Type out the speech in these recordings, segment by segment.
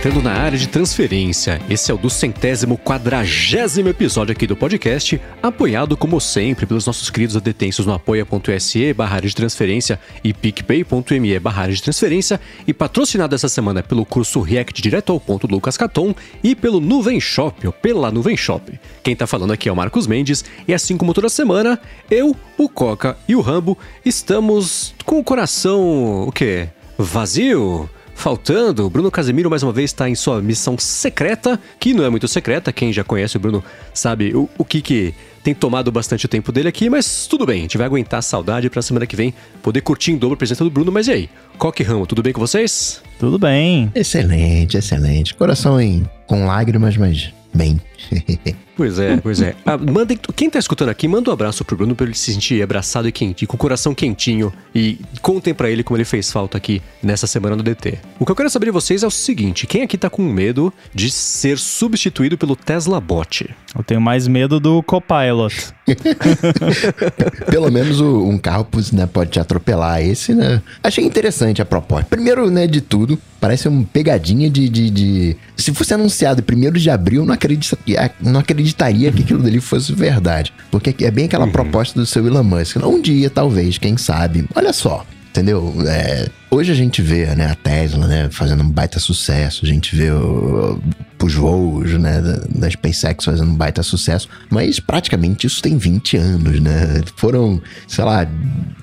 entrando na área de transferência. Esse é o do centésimo quadragésimo episódio aqui do podcast, apoiado como sempre pelos nossos queridos adetensos no apoia.se barra de transferência e picpay.me barra de transferência e patrocinado essa semana pelo curso React Direto ao Ponto Lucas Caton e pelo Nuvem Shop, ou pela Nuvem Shop. Quem tá falando aqui é o Marcos Mendes e assim como toda semana, eu, o Coca e o Rambo estamos com o coração, o quê? Vazio? Faltando. O Bruno Casemiro, mais uma vez, está em sua missão secreta, que não é muito secreta. Quem já conhece o Bruno sabe o, o que, que tem tomado bastante o tempo dele aqui, mas tudo bem, a gente vai aguentar a saudade pra semana que vem poder curtir em dobro a presença do Bruno. Mas e aí? Coque Ramo, tudo bem com vocês? Tudo bem. Excelente, excelente. Coração em, com lágrimas, mas bem. Pois é, pois é. Ah, mandem, quem tá escutando aqui, manda um abraço pro Bruno pra ele se sentir abraçado e quente, com o coração quentinho. E contem pra ele como ele fez falta aqui nessa semana do DT. O que eu quero saber de vocês é o seguinte: quem aqui tá com medo de ser substituído pelo Tesla Bot? Eu tenho mais medo do Copilot. Pelo menos o, um carro né, pode te atropelar. Esse, né? Achei interessante a proposta. Primeiro, né, de tudo, parece uma pegadinha de. de, de... Se fosse anunciado primeiro de abril, não, acredita, não acreditaria que aquilo dali fosse verdade. Porque é bem aquela uhum. proposta do seu Elon Musk. Um dia, talvez, quem sabe. Olha só. Entendeu? É, hoje a gente vê né, a Tesla né, fazendo um baita sucesso, a gente vê o, os voos né, da, da SpaceX fazendo um baita sucesso, mas praticamente isso tem 20 anos, né? Foram, sei lá,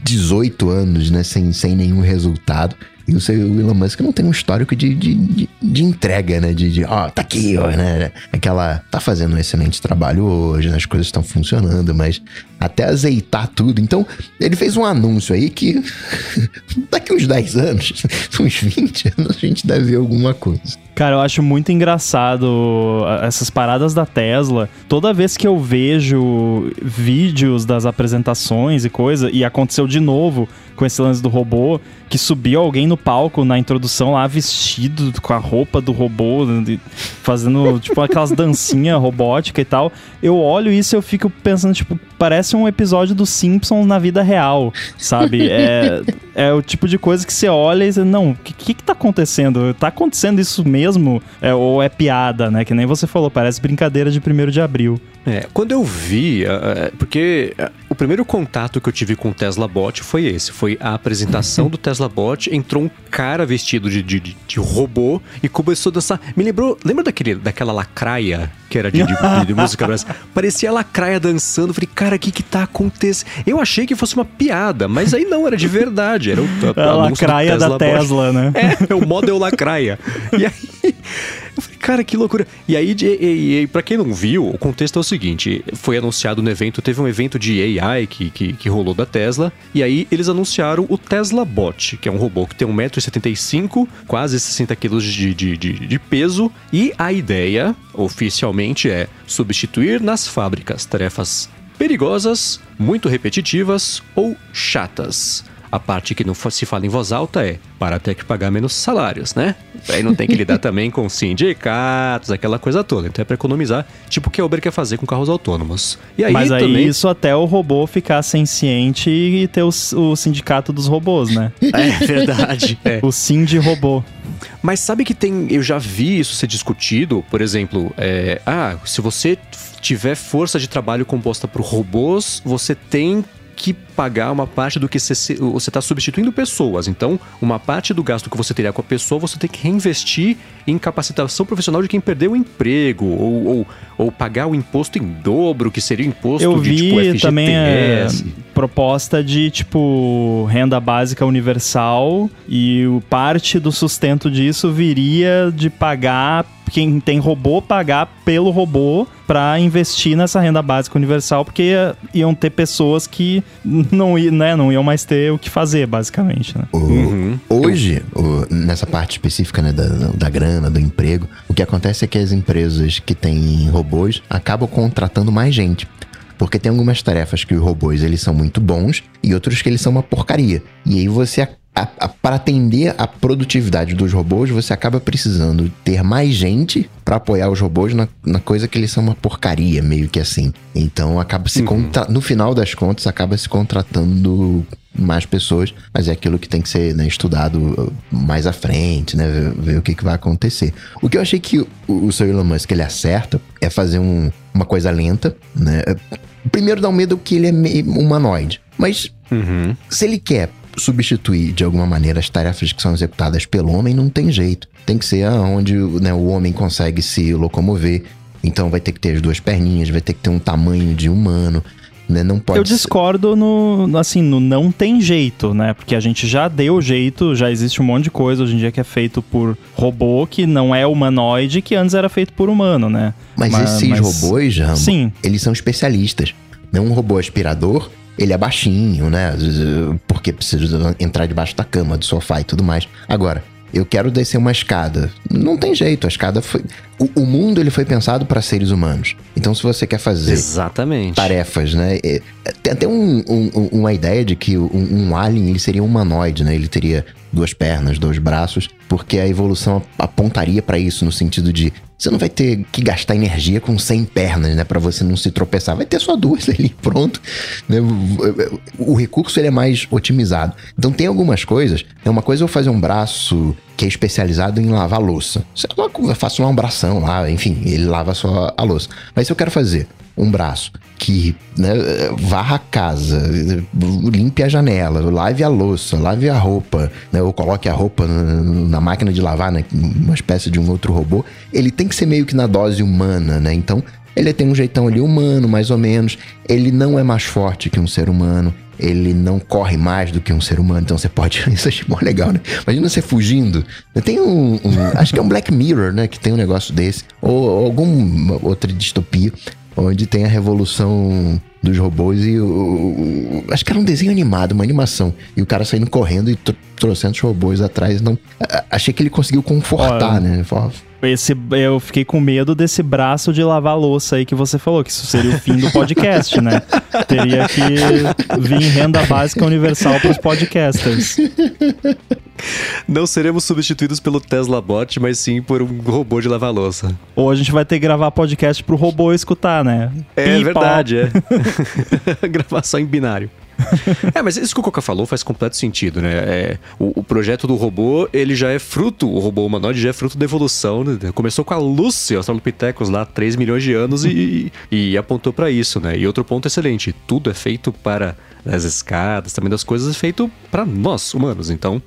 18 anos né, sem, sem nenhum resultado. E o, seu, Elon Musk não tem um histórico de, de, de, de entrega, né? De, de, ó, tá aqui, ó, né? Aquela, tá fazendo um excelente trabalho hoje, né? as coisas estão funcionando, mas até azeitar tudo. Então, ele fez um anúncio aí que daqui uns 10 anos, uns 20 anos, a gente deve ver alguma coisa. Cara, eu acho muito engraçado essas paradas da Tesla. Toda vez que eu vejo vídeos das apresentações e coisa, e aconteceu de novo com esse lance do robô, que subiu alguém no palco na introdução lá vestido com a roupa do robô, fazendo tipo aquelas dancinhas robótica e tal. Eu olho isso e eu fico pensando, tipo, parece um episódio dos Simpsons na vida real, sabe? É, é o tipo de coisa que você olha e você, não, o que, que, que tá acontecendo? Tá acontecendo isso mesmo? É, ou é piada, né? Que nem você falou, parece brincadeira de 1 de abril. É, quando eu vi, uh, porque uh, o primeiro contato que eu tive com o Tesla Bot foi esse, foi a apresentação do Tesla Bot, entrou um cara vestido de, de, de robô e começou a dançar. Me lembrou, lembra daquele, daquela lacraia que era de, de, de música brasileira? Parecia a lacraia dançando, falei, cara, o que que tá acontecendo? Eu achei que fosse uma piada, mas aí não, era de verdade, era o, a, a lacraia Tesla da Tesla, né? É, o model lacraia. E aí... Eu falei, cara, que loucura. E aí, e, e, pra quem não viu, o contexto é o seguinte: foi anunciado no evento, teve um evento de AI que, que, que rolou da Tesla, e aí eles anunciaram o Tesla Bot, que é um robô que tem 1,75m, quase 60 kg de, de, de, de peso, e a ideia, oficialmente, é substituir nas fábricas tarefas perigosas, muito repetitivas ou chatas. A parte que não se fala em voz alta é para ter que pagar menos salários, né? Aí não tem que lidar também com sindicatos, aquela coisa toda. Então é para economizar, tipo o que a Uber quer fazer com carros autônomos. E aí Mas aí também... isso até o robô ficar senciente e ter o, o sindicato dos robôs, né? É verdade. É. O sim de robô. Mas sabe que tem. Eu já vi isso ser discutido, por exemplo, é, ah, se você tiver força de trabalho composta por robôs, você tem que pagar uma parte do que você está substituindo pessoas. Então, uma parte do gasto que você teria com a pessoa, você tem que reinvestir em capacitação profissional de quem perdeu o emprego, ou, ou, ou pagar o imposto em dobro, que seria o imposto Eu de vi tipo FGTS. também a proposta de tipo renda básica universal e parte do sustento disso viria de pagar quem tem robô pagar pelo robô para investir nessa renda básica universal, porque iam ter pessoas que não, né, não iam mais ter o que fazer, basicamente. Né? O, uhum. Hoje, o, nessa parte específica né, da, da grana, do emprego, o que acontece é que as empresas que têm robôs acabam contratando mais gente. Porque tem algumas tarefas que os robôs eles são muito bons e outros que eles são uma porcaria. E aí você para atender a produtividade dos robôs, você acaba precisando ter mais gente para apoiar os robôs na, na, coisa que eles são uma porcaria, meio que assim. Então acaba se uhum. no final das contas acaba se contratando mais pessoas, mas é aquilo que tem que ser né, estudado mais à frente, né? Ver, ver, o que, que vai acontecer. O que eu achei que o, o Sr. Elon Musk ele acerta é fazer um, uma coisa lenta, né? Primeiro dá um medo que ele é meio humanoide, mas uhum. se ele quer substituir de alguma maneira as tarefas que são executadas pelo homem, não tem jeito. Tem que ser onde né, o homem consegue se locomover. Então vai ter que ter as duas perninhas, vai ter que ter um tamanho de humano. Né? Não pode Eu discordo no, assim, no não tem jeito, né? Porque a gente já deu jeito, já existe um monte de coisa hoje em dia que é feito por robô, que não é humanoide, que antes era feito por humano, né? Mas, mas esses mas... robôs, Rambo, Sim. eles são especialistas. Não um robô aspirador, ele é baixinho, né? Porque precisa entrar debaixo da cama, do sofá e tudo mais. Agora, eu quero descer uma escada. Não tem jeito, a escada foi. O, o mundo ele foi pensado para seres humanos. Então, se você quer fazer Exatamente. tarefas, né? É, tem até um, um, uma ideia de que um, um, alien ele seria um humanoide, né? Ele teria duas pernas, dois braços, porque a evolução apontaria para isso no sentido de você não vai ter que gastar energia com 100 pernas, né, para você não se tropeçar. Vai ter só duas ali, pronto. Né? O recurso ele é mais otimizado. Então tem algumas coisas. É uma coisa eu fazer um braço que é especializado em lavar louça. Eu faço uma umbração lá, enfim, ele lava só a louça. Mas se eu quero fazer um braço que né, varra a casa, limpe a janela, lave a louça, lave a roupa, né, ou coloque a roupa na, na máquina de lavar, né, uma espécie de um outro robô, ele tem que ser meio que na dose humana, né? Então, ele tem um jeitão ali humano, mais ou menos. Ele não é mais forte que um ser humano. Ele não corre mais do que um ser humano. Então você pode. Isso achei mó legal, né? Imagina você fugindo. Tem um, um. acho que é um Black Mirror, né? Que tem um negócio desse. Ou, ou alguma outra distopia onde tem a revolução dos robôs e o, o, acho que era um desenho animado, uma animação. E o cara saindo correndo e trouxendo os robôs atrás. Não, achei que ele conseguiu confortar, Olha, né? Esse, eu fiquei com medo desse braço de lavar louça aí que você falou, que isso seria o fim do podcast, né? Teria que vir renda básica universal para os podcasters. Não seremos substituídos pelo Tesla Bot, mas sim por um robô de lavar louça. Ou a gente vai ter que gravar podcast pro robô escutar, né? É verdade, é. gravar só em binário. é, mas isso que o Coca falou faz completo sentido, né? É, o, o, projeto do robô, ele já é fruto, o robô humanoide já é fruto da evolução. Né? Começou com a Lucy, Australopithecus, lá 3 milhões de anos e, e apontou para isso, né? E outro ponto excelente, tudo é feito para as escadas, também das coisas é feito para nós, humanos. Então,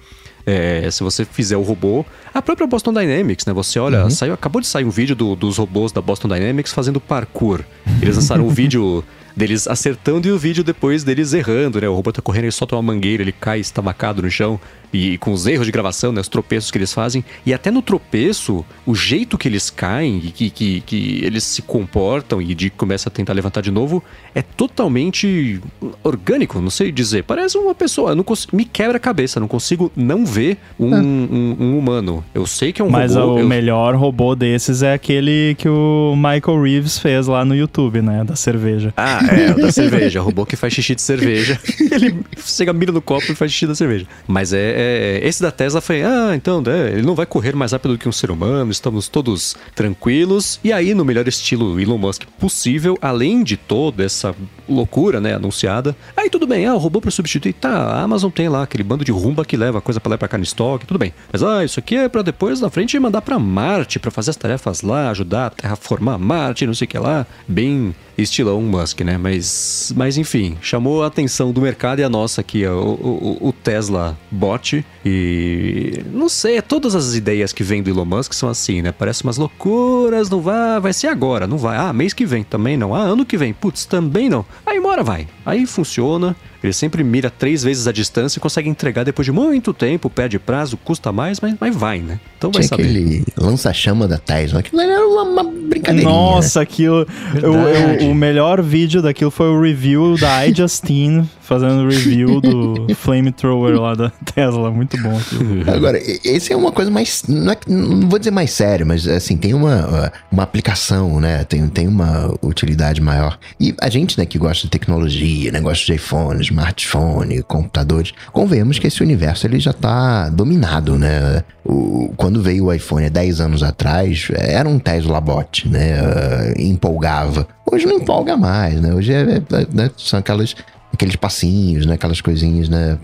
é, se você fizer o robô, a própria Boston Dynamics, né? Você olha, uhum. saiu, acabou de sair um vídeo do, dos robôs da Boston Dynamics fazendo parkour. Eles lançaram um vídeo deles acertando e o vídeo depois deles errando, né? O robô tá correndo, ele solta uma mangueira, ele cai estabacado no chão e com os erros de gravação, né, os tropeços que eles fazem, e até no tropeço, o jeito que eles caem e que, que, que eles se comportam e de começa a tentar levantar de novo, é totalmente orgânico, não sei dizer. Parece uma pessoa, não me quebra a cabeça, não consigo não ver um, é. um, um humano. Eu sei que é um Mas robô. Mas o eu... melhor robô desses é aquele que o Michael Reeves fez lá no YouTube, né? Da cerveja. Ah, é, da cerveja. robô que faz xixi de cerveja. ele chega, mira no copo e faz xixi da cerveja. Mas é, é, esse da Tesla foi, ah, então, né, ele não vai correr mais rápido do que um ser humano, estamos todos tranquilos. E aí, no melhor estilo Elon Musk possível, além de toda essa loucura, né, anunciada, aí tudo bem, ah, o robô para substituir, tá, a Amazon tem lá aquele bando de rumba que leva coisa para lá pra cá no estoque, tudo bem. Mas, ah, isso aqui é para depois, na frente, mandar para Marte, para fazer as tarefas lá, ajudar a Terra a formar Marte, não sei o que lá, bem estilão Musk, né? Mas, mas enfim, chamou a atenção do mercado e a nossa aqui, o, o, o Tesla Bot. E não sei, todas as ideias que vêm do Elon Musk são assim, né? Parece umas loucuras, não vai, vai ser agora, não vai. Ah, mês que vem também não. Ah, ano que vem, putz, também não. Aí mora vai. Aí funciona. Ele sempre mira três vezes a distância e consegue entregar depois de muito tempo, perde prazo, custa mais, mas, mas vai, né? Então vai Tinha saber. aquele lança-chama da Tesla, aquilo era uma, uma brincadeirinha. Nossa, né? aquilo... O, o, o, melhor vídeo daquilo foi o review da iJustine fazendo review do flamethrower lá da Tesla. Muito bom aquilo. Agora, esse é uma coisa mais... Não, é, não vou dizer mais sério, mas assim, tem uma, uma aplicação, né? Tem, tem uma utilidade maior. E a gente, né, que gosta de tecnologia, né? Gosta de iPhones, smartphone, computadores, convenhamos que esse universo ele já está dominado, né? O, quando veio o iPhone há 10 anos atrás, era um Tesla bot, né? Uh, empolgava. Hoje não empolga mais, né? Hoje é, é, né? são aquelas aqueles passinhos, né? Aquelas coisinhas, né?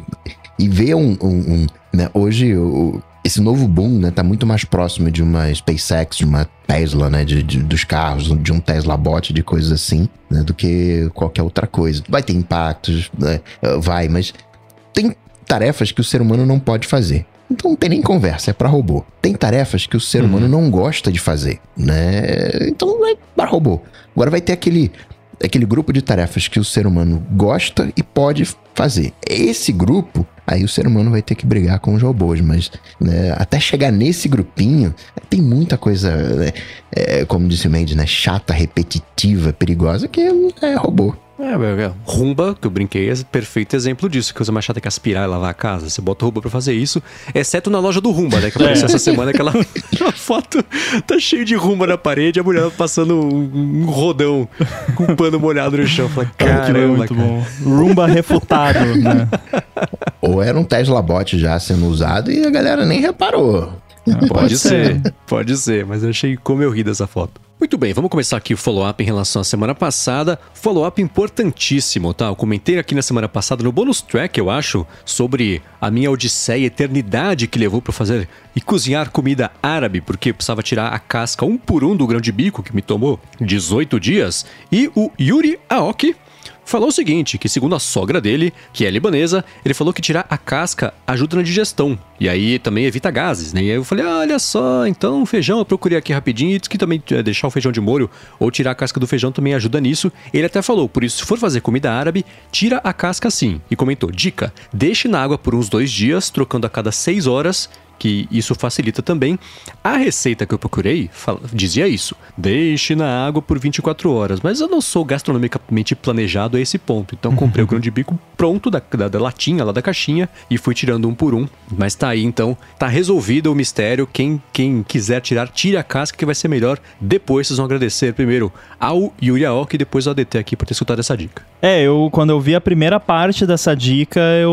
E ver um. um, um né? Hoje, o, esse novo boom, né? Tá muito mais próximo de uma SpaceX, de uma Tesla, né? De, de, dos carros, de um Tesla Bot, de coisas assim, né? Do que qualquer outra coisa. Vai ter impactos, né? Vai, mas tem tarefas que o ser humano não pode fazer. Então não tem nem conversa, é para robô. Tem tarefas que o ser humano uhum. não gosta de fazer, né? Então é para robô. Agora vai ter aquele aquele grupo de tarefas que o ser humano gosta e pode fazer. Esse grupo, aí o ser humano vai ter que brigar com os robôs, mas né, até chegar nesse grupinho, tem muita coisa, né, é, como disse o Mendes, né, chata, repetitiva, perigosa, que é, é robô. É, é, rumba, que eu brinquei, é perfeito exemplo disso. Que coisa mais chata que aspirar e lavar a casa. Você bota o rumba pra fazer isso, exceto na loja do rumba, né? Que apareceu é. essa semana aquela foto tá cheio de rumba na parede, a mulher passando um, um rodão com um pano molhado no chão. Falei, caramba, muito cara. bom. Rumba refutado, né? Ou era um Tesla Bot já sendo usado e a galera nem reparou. Pode, pode ser, pode ser, mas eu achei como eu ri dessa foto. Muito bem, vamos começar aqui o follow-up em relação à semana passada. Follow-up importantíssimo, tá? Eu comentei aqui na semana passada, no bonus track, eu acho, sobre a minha odisseia eternidade que levou para fazer e cozinhar comida árabe, porque eu precisava tirar a casca um por um do grão de bico, que me tomou 18 dias. E o Yuri Aoki falou o seguinte, que segundo a sogra dele, que é libanesa, ele falou que tirar a casca ajuda na digestão. E aí também evita gases, né? E aí eu falei, olha só, então feijão, eu procurei aqui rapidinho e disse que também é, deixar o feijão de molho ou tirar a casca do feijão também ajuda nisso. Ele até falou, por isso, se for fazer comida árabe, tira a casca sim. E comentou, dica, deixe na água por uns dois dias, trocando a cada seis horas que isso facilita também. A receita que eu procurei dizia isso: deixe na água por 24 horas, mas eu não sou gastronomicamente planejado a esse ponto. Então comprei o grão de bico pronto da, da, da, latinha lá da caixinha e fui tirando um por um. Mas tá aí então, tá resolvido o mistério. Quem, quem quiser tirar, tire a casca que vai ser melhor. Depois vocês vão agradecer primeiro ao Yuri Aoki e depois ao ADT aqui por ter escutado essa dica. É, eu quando eu vi a primeira parte dessa dica, eu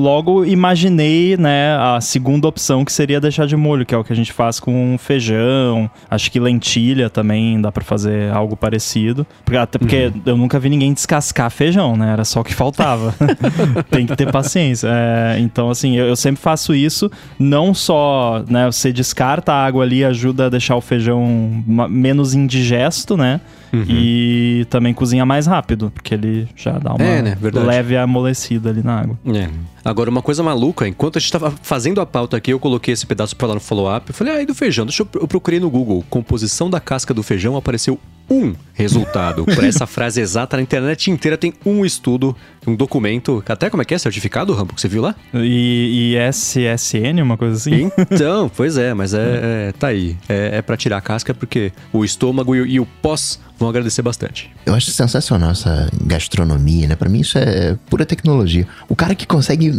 logo imaginei, né, a segunda opção que seria deixar de molho, que é o que a gente faz com feijão. Acho que lentilha também dá para fazer algo parecido. Porque, até porque uhum. eu nunca vi ninguém descascar feijão, né? Era só o que faltava. Tem que ter paciência. É, então, assim, eu, eu, sempre faço isso. Não só, né, você descarta a água ali, ajuda a deixar o feijão menos indigesto, né? Uhum. E também cozinha mais rápido, porque ele já dá uma é, né? leve amolecida ali na água. É. Agora, uma coisa maluca, enquanto a gente estava fazendo a pauta aqui, eu coloquei esse pedaço para lá no follow-up. Eu falei, ah, e do feijão? Deixa eu, eu procurei no Google. Composição da casca do feijão apareceu um resultado. Para essa frase exata, na internet inteira tem um estudo, um documento, até como é que é? Certificado, Rambo, que você viu lá? E, e SSN, uma coisa assim? Então, pois é, mas é, é tá aí. É, é para tirar a casca porque o estômago e, e o pós vão agradecer bastante. Eu acho sensacional essa gastronomia, né? Para mim isso é pura tecnologia. O cara que consegue,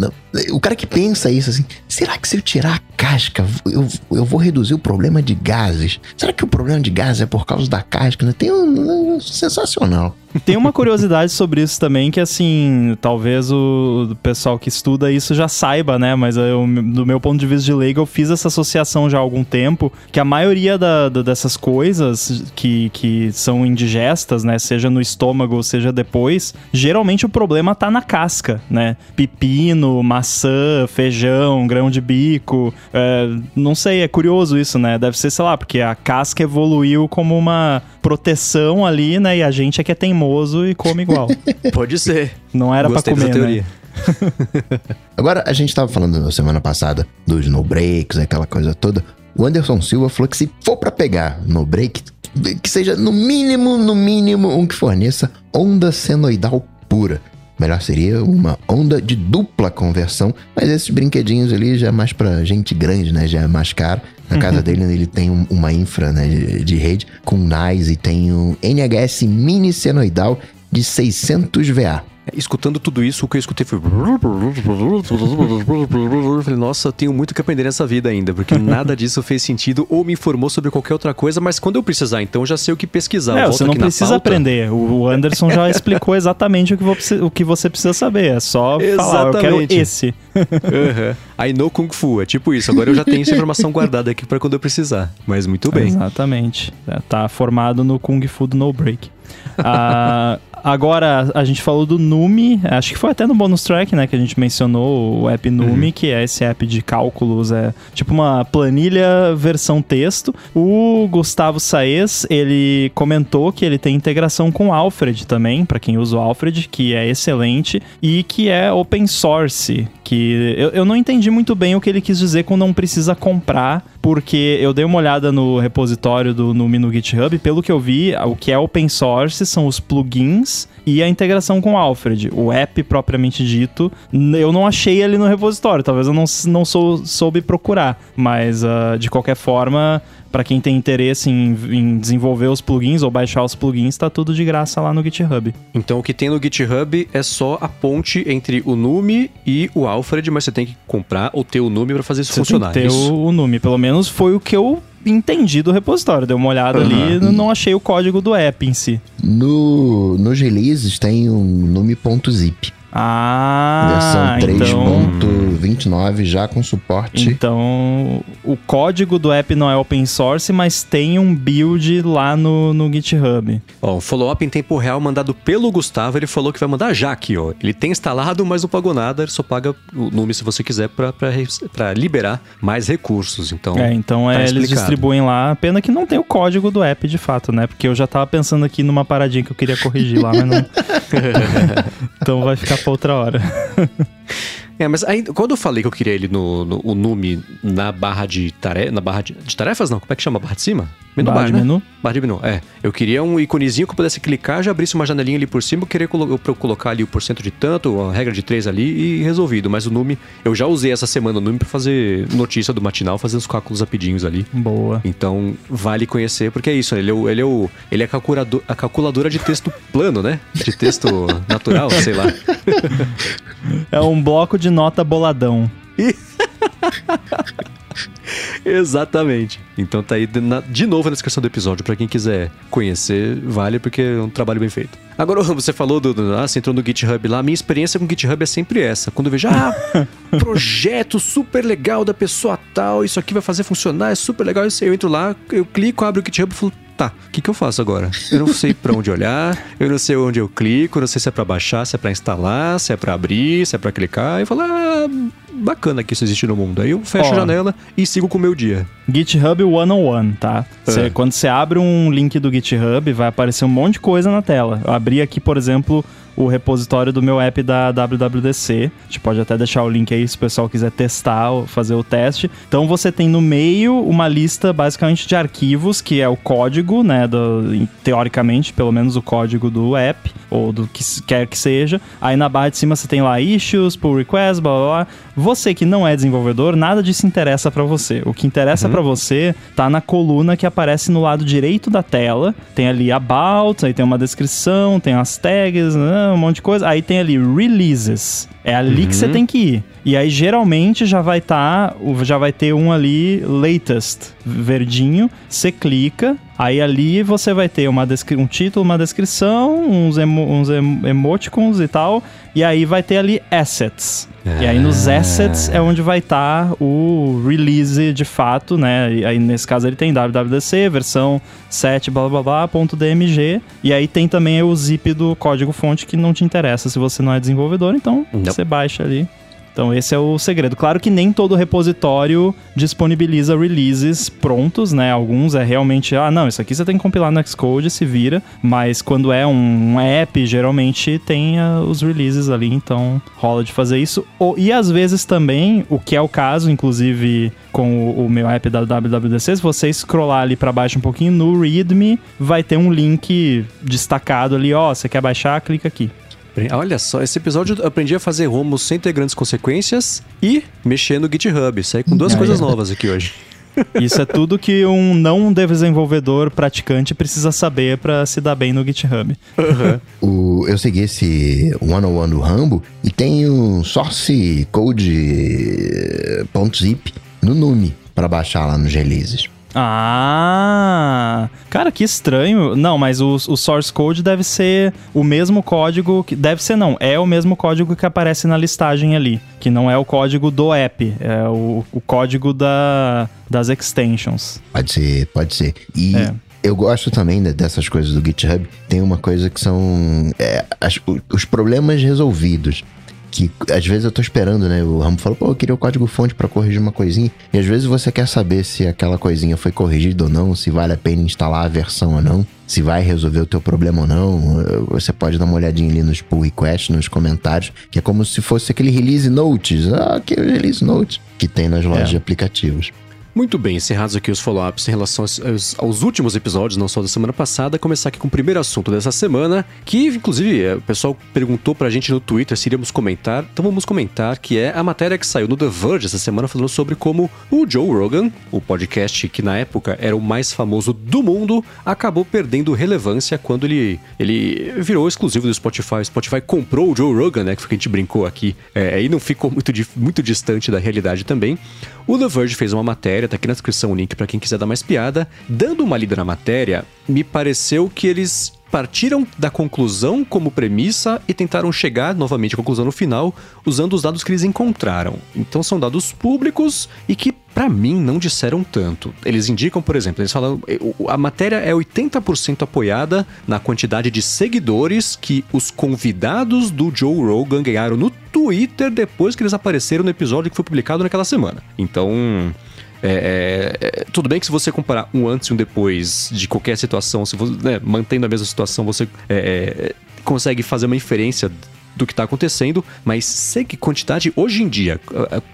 o cara que pensa isso assim, será que se eu tirar a casca, eu, eu vou reduzir o problema de gases? Será que o problema de gases é por causa da casca? Tem um, um sensacional. Tem uma curiosidade sobre isso também, que assim, talvez o pessoal que estuda isso já saiba, né? Mas eu, do meu ponto de vista de leigo, eu fiz essa associação já há algum tempo, que a maioria da, da, dessas coisas que, que são indigestas, né? Seja no estômago, seja depois, geralmente o problema tá na casca, né? Pepino, maçã, feijão, grão de bico. É, não sei, é curioso isso, né? Deve ser, sei lá, porque a casca evoluiu como uma proteção ali, né? E a gente é que é teimoso e come igual. Pode ser. Não era para comer, teoria. Né? Agora, a gente tava falando na semana passada dos no breaks, aquela coisa toda. O Anderson Silva falou que se for para pegar no break, que seja no mínimo, no mínimo, um que forneça onda senoidal pura. Melhor seria uma onda de dupla conversão, mas esses brinquedinhos ali já é mais pra gente grande, né? Já é mais caro. Na casa dele ele tem um, uma infra né, de, de, rede com NICE e tem um NHS mini senoidal de 600 VA. Escutando tudo isso, o que eu escutei foi. falei, nossa, tenho muito que aprender nessa vida ainda, porque nada disso fez sentido ou me informou sobre qualquer outra coisa, mas quando eu precisar, então eu já sei o que pesquisar. É, você não precisa pauta. aprender. O Anderson já explicou exatamente o que, você, o que você precisa saber. É só falar, eu quero esse. uhum. I know Kung Fu, é tipo isso. Agora eu já tenho essa informação guardada aqui para quando eu precisar. Mas muito bem. Exatamente. É, tá formado no Kung Fu do No Break. Ah, agora, a gente falou do Numi, acho que foi até no bonus track, né, que a gente mencionou o app Numi, que é esse app de cálculos, é tipo uma planilha versão texto. O Gustavo Saez, ele comentou que ele tem integração com o Alfred também, para quem usa o Alfred, que é excelente e que é open source, que eu, eu não entendi muito bem o que ele quis dizer com não precisa comprar, porque eu dei uma olhada no repositório do Numi no GitHub, pelo que eu vi, o que é open source são os plugins e a integração com o Alfred. O app propriamente dito, eu não achei ele no repositório, talvez eu não, não sou, soube procurar, mas ah, de qualquer forma, para quem tem interesse em, em desenvolver os plugins ou baixar os plugins, tá tudo de graça lá no GitHub. Então o que tem no GitHub é só a ponte entre o Numi e o Alfred, mas você tem que comprar ou ter o Numi para fazer isso Você funcionar. tem que ter isso? o, o Numi, pelo menos foi o que eu entendi do repositório. Dei uma olhada ali e não achei o código do app em si. No, nos releases tem um nome.zip. Ah, versão então... 3.29 já com suporte. Então, o código do app não é open source, mas tem um build lá no, no GitHub. Ó, um follow-up em tempo real mandado pelo Gustavo, ele falou que vai mandar já aqui, ó. Ele tem instalado, mas não pagou nada, ele só paga o Numi se você quiser pra liberar mais recursos. Então, é, então é, tá eles explicado. distribuem lá. Pena que não tem o código do app de fato, né? Porque eu já tava pensando aqui numa paradinha que eu queria corrigir lá, mas não. então vai ficar pra outra hora. É, mas aí, quando eu falei que eu queria ele no, no o Numi na barra de tarefa, na barra de, de tarefas, não, como é que chama? Barra de cima? Menu bar, de né? menu? Barra de menu, é. Eu queria um íconezinho que eu pudesse clicar, já abrisse uma janelinha ali por cima, eu queria colo eu colocar ali o porcento de tanto, a regra de três ali e resolvido. Mas o Numi, eu já usei essa semana o Numi pra fazer notícia do matinal, fazer os cálculos rapidinhos ali. Boa. Então, vale conhecer, porque é isso, ele é, o, ele é, o, ele é a, calculador, a calculadora de texto plano, né? De texto natural, sei lá. É um bloco de nota boladão. Exatamente. Então tá aí de, na- de novo na descrição do episódio, pra quem quiser conhecer, vale porque é um trabalho bem feito. Agora, você falou do, do ah, você entrou no GitHub lá, minha experiência com o GitHub é sempre essa. Quando eu vejo, ah, projeto super legal da pessoa tal, isso aqui vai fazer funcionar, é super legal, eu entro lá, eu clico, abro o GitHub e falo, tá, o que, que eu faço agora? Eu não sei pra onde olhar, eu não sei onde eu clico, eu não sei se é pra baixar, se é pra instalar, se é pra abrir, se é pra clicar. Eu falo, ah, bacana que isso existe no mundo. Aí eu fecho Ó. a janela e sigo com o meu dia. GitHub 101, tá? Cê- É. Quando você abre um link do GitHub, vai aparecer um monte de coisa na tela. Eu abri aqui, por exemplo, o repositório do meu app da WWDC. A gente pode até deixar o link aí se o pessoal quiser testar fazer o teste. Então você tem no meio uma lista basicamente de arquivos, que é o código, né? Do, teoricamente, pelo menos o código do app, ou do que quer que seja. Aí na barra de cima você tem lá issues, pull requests, blá blá blá. Você que não é desenvolvedor, nada disso interessa pra você. O que interessa pra você tá na coluna que aparece no lado direito da tela. Tem ali about, aí tem uma descrição, tem as tags, né, um monte de coisa. Aí tem ali releases. É ali que você tem que ir. E aí geralmente já vai estar, já vai ter um ali latest, verdinho. Você clica, aí ali você vai ter uma um título, uma descrição, uns, emo uns em- emoticons e tal. E aí vai ter ali assets. E aí nos assets é onde vai estar o release de fato, né? E aí nesse caso ele tem wwdc, versão 7, blá blá blá, ponto .dmg. E aí tem também o zip do código fonte que não te interessa se você não é desenvolvedor, então Não. você baixa ali. Então esse é o segredo. Claro que nem todo repositório disponibiliza releases prontos, né? Alguns é realmente, ah, não, isso aqui você tem que compilar no Xcode, se vira. Mas quando é um, app, geralmente tem ah, os releases ali, então rola de fazer isso. Ou- e às vezes também, o que é o caso, inclusive com o, o meu app da WWDC, se você scrollar ali para baixo um pouquinho no README, vai ter um link destacado ali, ó, você quer baixar, clica aqui. Olha só, esse episódio eu aprendi a fazer romos sem ter grandes consequências e mexer no GitHub. Saí com duas Aí. coisas novas aqui hoje. Isso é tudo que um não desenvolvedor praticante precisa saber para se dar bem no GitHub. O, eu segui esse 101 do Rambo e tem um source code.zip no Numi para baixar lá nos releases. Ah, cara, que estranho. Não, mas o, o source code deve ser o mesmo código que deve ser não, é o mesmo código que aparece na listagem ali, que não é o código do app, é o, o código da, das extensions. Pode ser, pode ser. E É. Eu gosto também dessas coisas do GitHub. Tem uma coisa que são é, as, os problemas resolvidos que às vezes eu tô esperando, né? O Ramo falou, pô, eu queria o código-fonte para corrigir uma coisinha. E às vezes você quer saber se aquela coisinha foi corrigida ou não, se vale a pena instalar a versão ou não, se vai resolver o teu problema ou não. Você pode dar uma olhadinha ali nos pull requests, nos comentários, que é como se fosse aquele release notes. Ah, que release notes que tem nas lojas é. de aplicativos. Muito bem, encerrados aqui os follow-ups em relação aos, aos, últimos episódios, não só da semana passada, começar aqui com o primeiro assunto dessa semana, que inclusive é, o pessoal perguntou pra gente no Twitter se iríamos comentar, então vamos comentar, que é a matéria que saiu no The Verge essa semana falando sobre como o Joe Rogan, o podcast que na época era o mais famoso do mundo, acabou perdendo relevância quando ele, ele virou exclusivo do Spotify. O Spotify comprou o Joe Rogan, né, que a gente brincou aqui, é, e não ficou muito, muito distante da realidade também. O The Verge fez uma matéria, tá aqui na descrição o link para quem quiser dar mais piada. Dando uma lida na matéria, me pareceu que eles partiram da conclusão como premissa e tentaram chegar novamente à conclusão no final usando os dados que eles encontraram. Então são dados públicos e que para mim não disseram tanto. Eles indicam, por exemplo, eles falam a matéria é 80% apoiada na quantidade de seguidores que os convidados do Joe Rogan ganharam no Twitter depois que eles apareceram no episódio que foi publicado naquela semana. Então, é, é, é, tudo bem que se você comparar um antes e um depois de qualquer situação, se você, né, mantendo a mesma situação, você é, é consegue fazer uma inferência do que está acontecendo, mas que quantidade hoje em dia,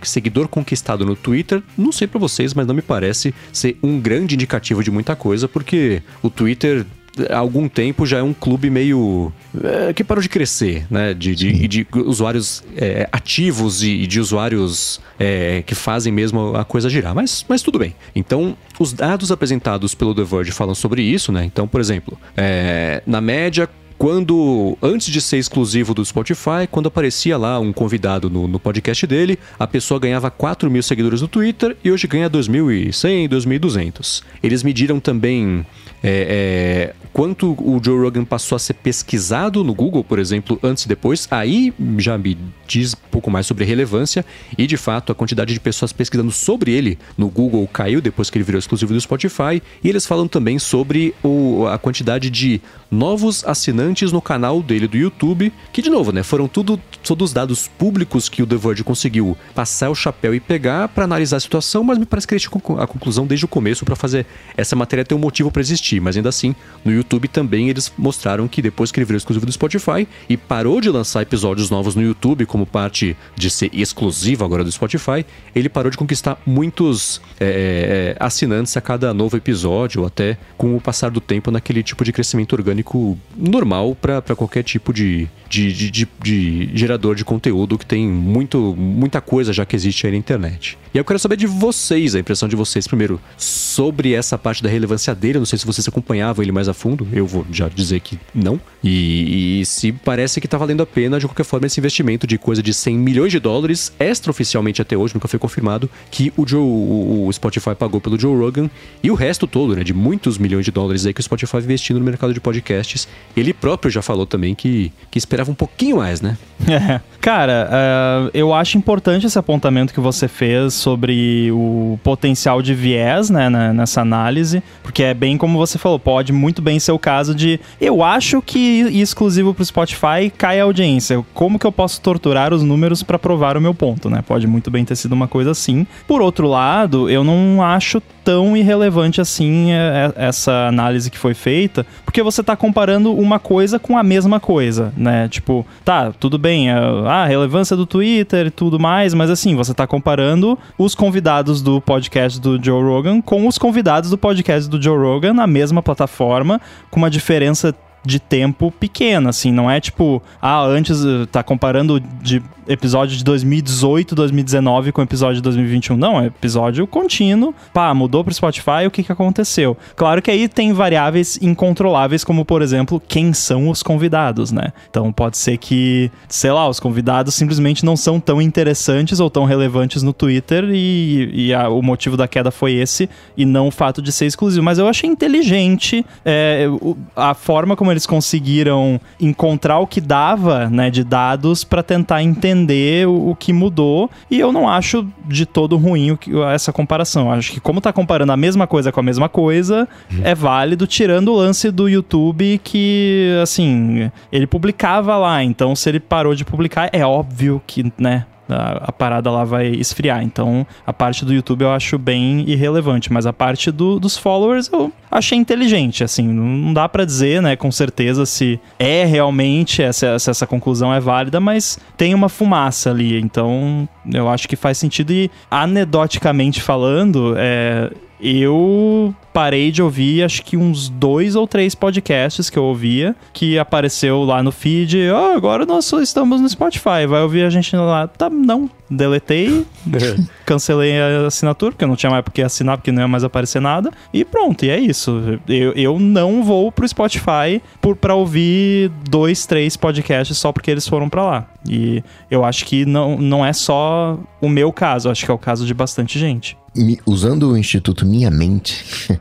seguidor conquistado no Twitter, não sei para vocês, mas não me parece ser um grande indicativo de muita coisa, porque o Twitter há algum tempo já é um clube meio. É, que parou de crescer, né? De, de, de usuários é, ativos e, de usuários é, que fazem mesmo a coisa girar. Mas, mas tudo bem. Então, os dados apresentados pelo The Verge falam sobre isso, né? Então, por exemplo, é, na média, quando, antes de ser exclusivo do Spotify, quando aparecia lá um convidado no, no podcast dele, a pessoa ganhava 4 mil seguidores no Twitter e hoje ganha 2.100, 2.200. Eles mediram também é, é, quanto o Joe Rogan passou a ser pesquisado no Google, por exemplo, antes e depois, aí já me diz um pouco mais sobre relevância e de fato a quantidade de pessoas pesquisando sobre ele no Google caiu depois que ele virou exclusivo do Spotify. E eles falam também sobre o, a quantidade de novos assinantes no canal dele do YouTube, que de novo, né, foram tudo todos os dados públicos que o The Verge conseguiu passar o chapéu e pegar para analisar a situação, mas me parece que ele chegou a conclusão desde o começo para fazer essa matéria ter um motivo para existir, mas ainda assim, no YouTube também eles mostraram que depois que ele virou exclusivo do Spotify e parou de lançar episódios novos no YouTube como parte de ser exclusivo agora do Spotify, ele parou de conquistar muitos é, é assinantes a cada novo episódio, ou até com o passar do tempo naquele tipo de crescimento orgânico normal para qualquer tipo de, de, de, de, de gerador de conteúdo que tem muito, muita coisa já que existe aí na internet. E eu quero saber de vocês, a impressão de vocês primeiro sobre essa parte da relevância dele. Eu não sei se vocês acompanhavam ele mais a fundo, eu vou já dizer que não. E, e se parece que tá valendo a pena, de qualquer forma, esse investimento de coisa de 100 milhões de dólares, extraoficialmente até hoje, nunca foi confirmado, que o, Joe, o, Spotify pagou pelo Joe Rogan e o resto todo, né, de muitos milhões de dólares aí que o Spotify investindo no mercado de podcasts. Ele próprio já falou também que, que esperava um pouquinho mais, né? É. Cara, uh, eu acho importante esse apontamento que você fez sobre o potencial de viés né, nessa análise, porque é bem como você falou, pode muito bem ser o caso de eu acho que exclusivo para o Spotify cai a audiência. Como que eu posso torturar os números para provar o meu ponto, né? Pode muito bem ter sido uma coisa assim. Por outro lado, eu não acho tão irrelevante assim é, é, essa análise que foi feita, porque você está comparando uma coisa com a mesma coisa, né? Tipo, tá, tudo bem, a, é, a relevância do Twitter e tudo mais, mas assim, você está comparando os convidados do podcast do Joe Rogan com os convidados do podcast do Joe Rogan na mesma plataforma, com uma diferença de tempo pequena, assim, não é tipo, ah, antes eh, tá comparando de episódio de 2018, 2019 com episódio de 2021. Não, é episódio contínuo. Pá, mudou pro Spotify, o que que aconteceu? Claro que aí tem variáveis incontroláveis, como por exemplo, quem são os convidados, né? Então pode ser que, sei lá, os convidados simplesmente não são tão interessantes ou tão relevantes no Twitter e, e a, o motivo da queda foi esse e não o fato de ser exclusivo. Mas eu achei inteligente é, a forma como eles conseguiram encontrar o que dava, né, de dados para tentar entender entender o, o que mudou. E eu não acho de todo ruim o que- essa comparação. Eu acho que, como tá comparando a mesma coisa com a mesma coisa, é válido, tirando o lance do YouTube que, assim, ele publicava lá. Então, se ele parou de publicar, é óbvio que, né? A, a parada lá vai esfriar. Então, a parte do YouTube eu acho bem irrelevante, mas a parte do- dos followers eu achei inteligente. Assim, não dá pra dizer, né, com certeza se é realmente essa, se essa conclusão é válida, mas tem uma fumaça ali. Então, eu acho que faz sentido. E anedoticamente falando, é, eu parei de ouvir acho que uns dois ou três podcasts que eu ouvia que apareceu lá no feed. Oh, agora nós estamos no Spotify. Vai ouvir a gente lá. Tá, não. Deletei, cancelei a assinatura, porque eu não tinha mais porque assinar, porque não ia mais aparecer nada. E pronto, e é isso. Eu, eu não vou pro Spotify por, pra ouvir dois, três podcasts só porque eles foram pra lá. E eu acho que não, não é só o meu caso, acho que é o caso de bastante gente. Mi- usando o Instituto Minha Mente,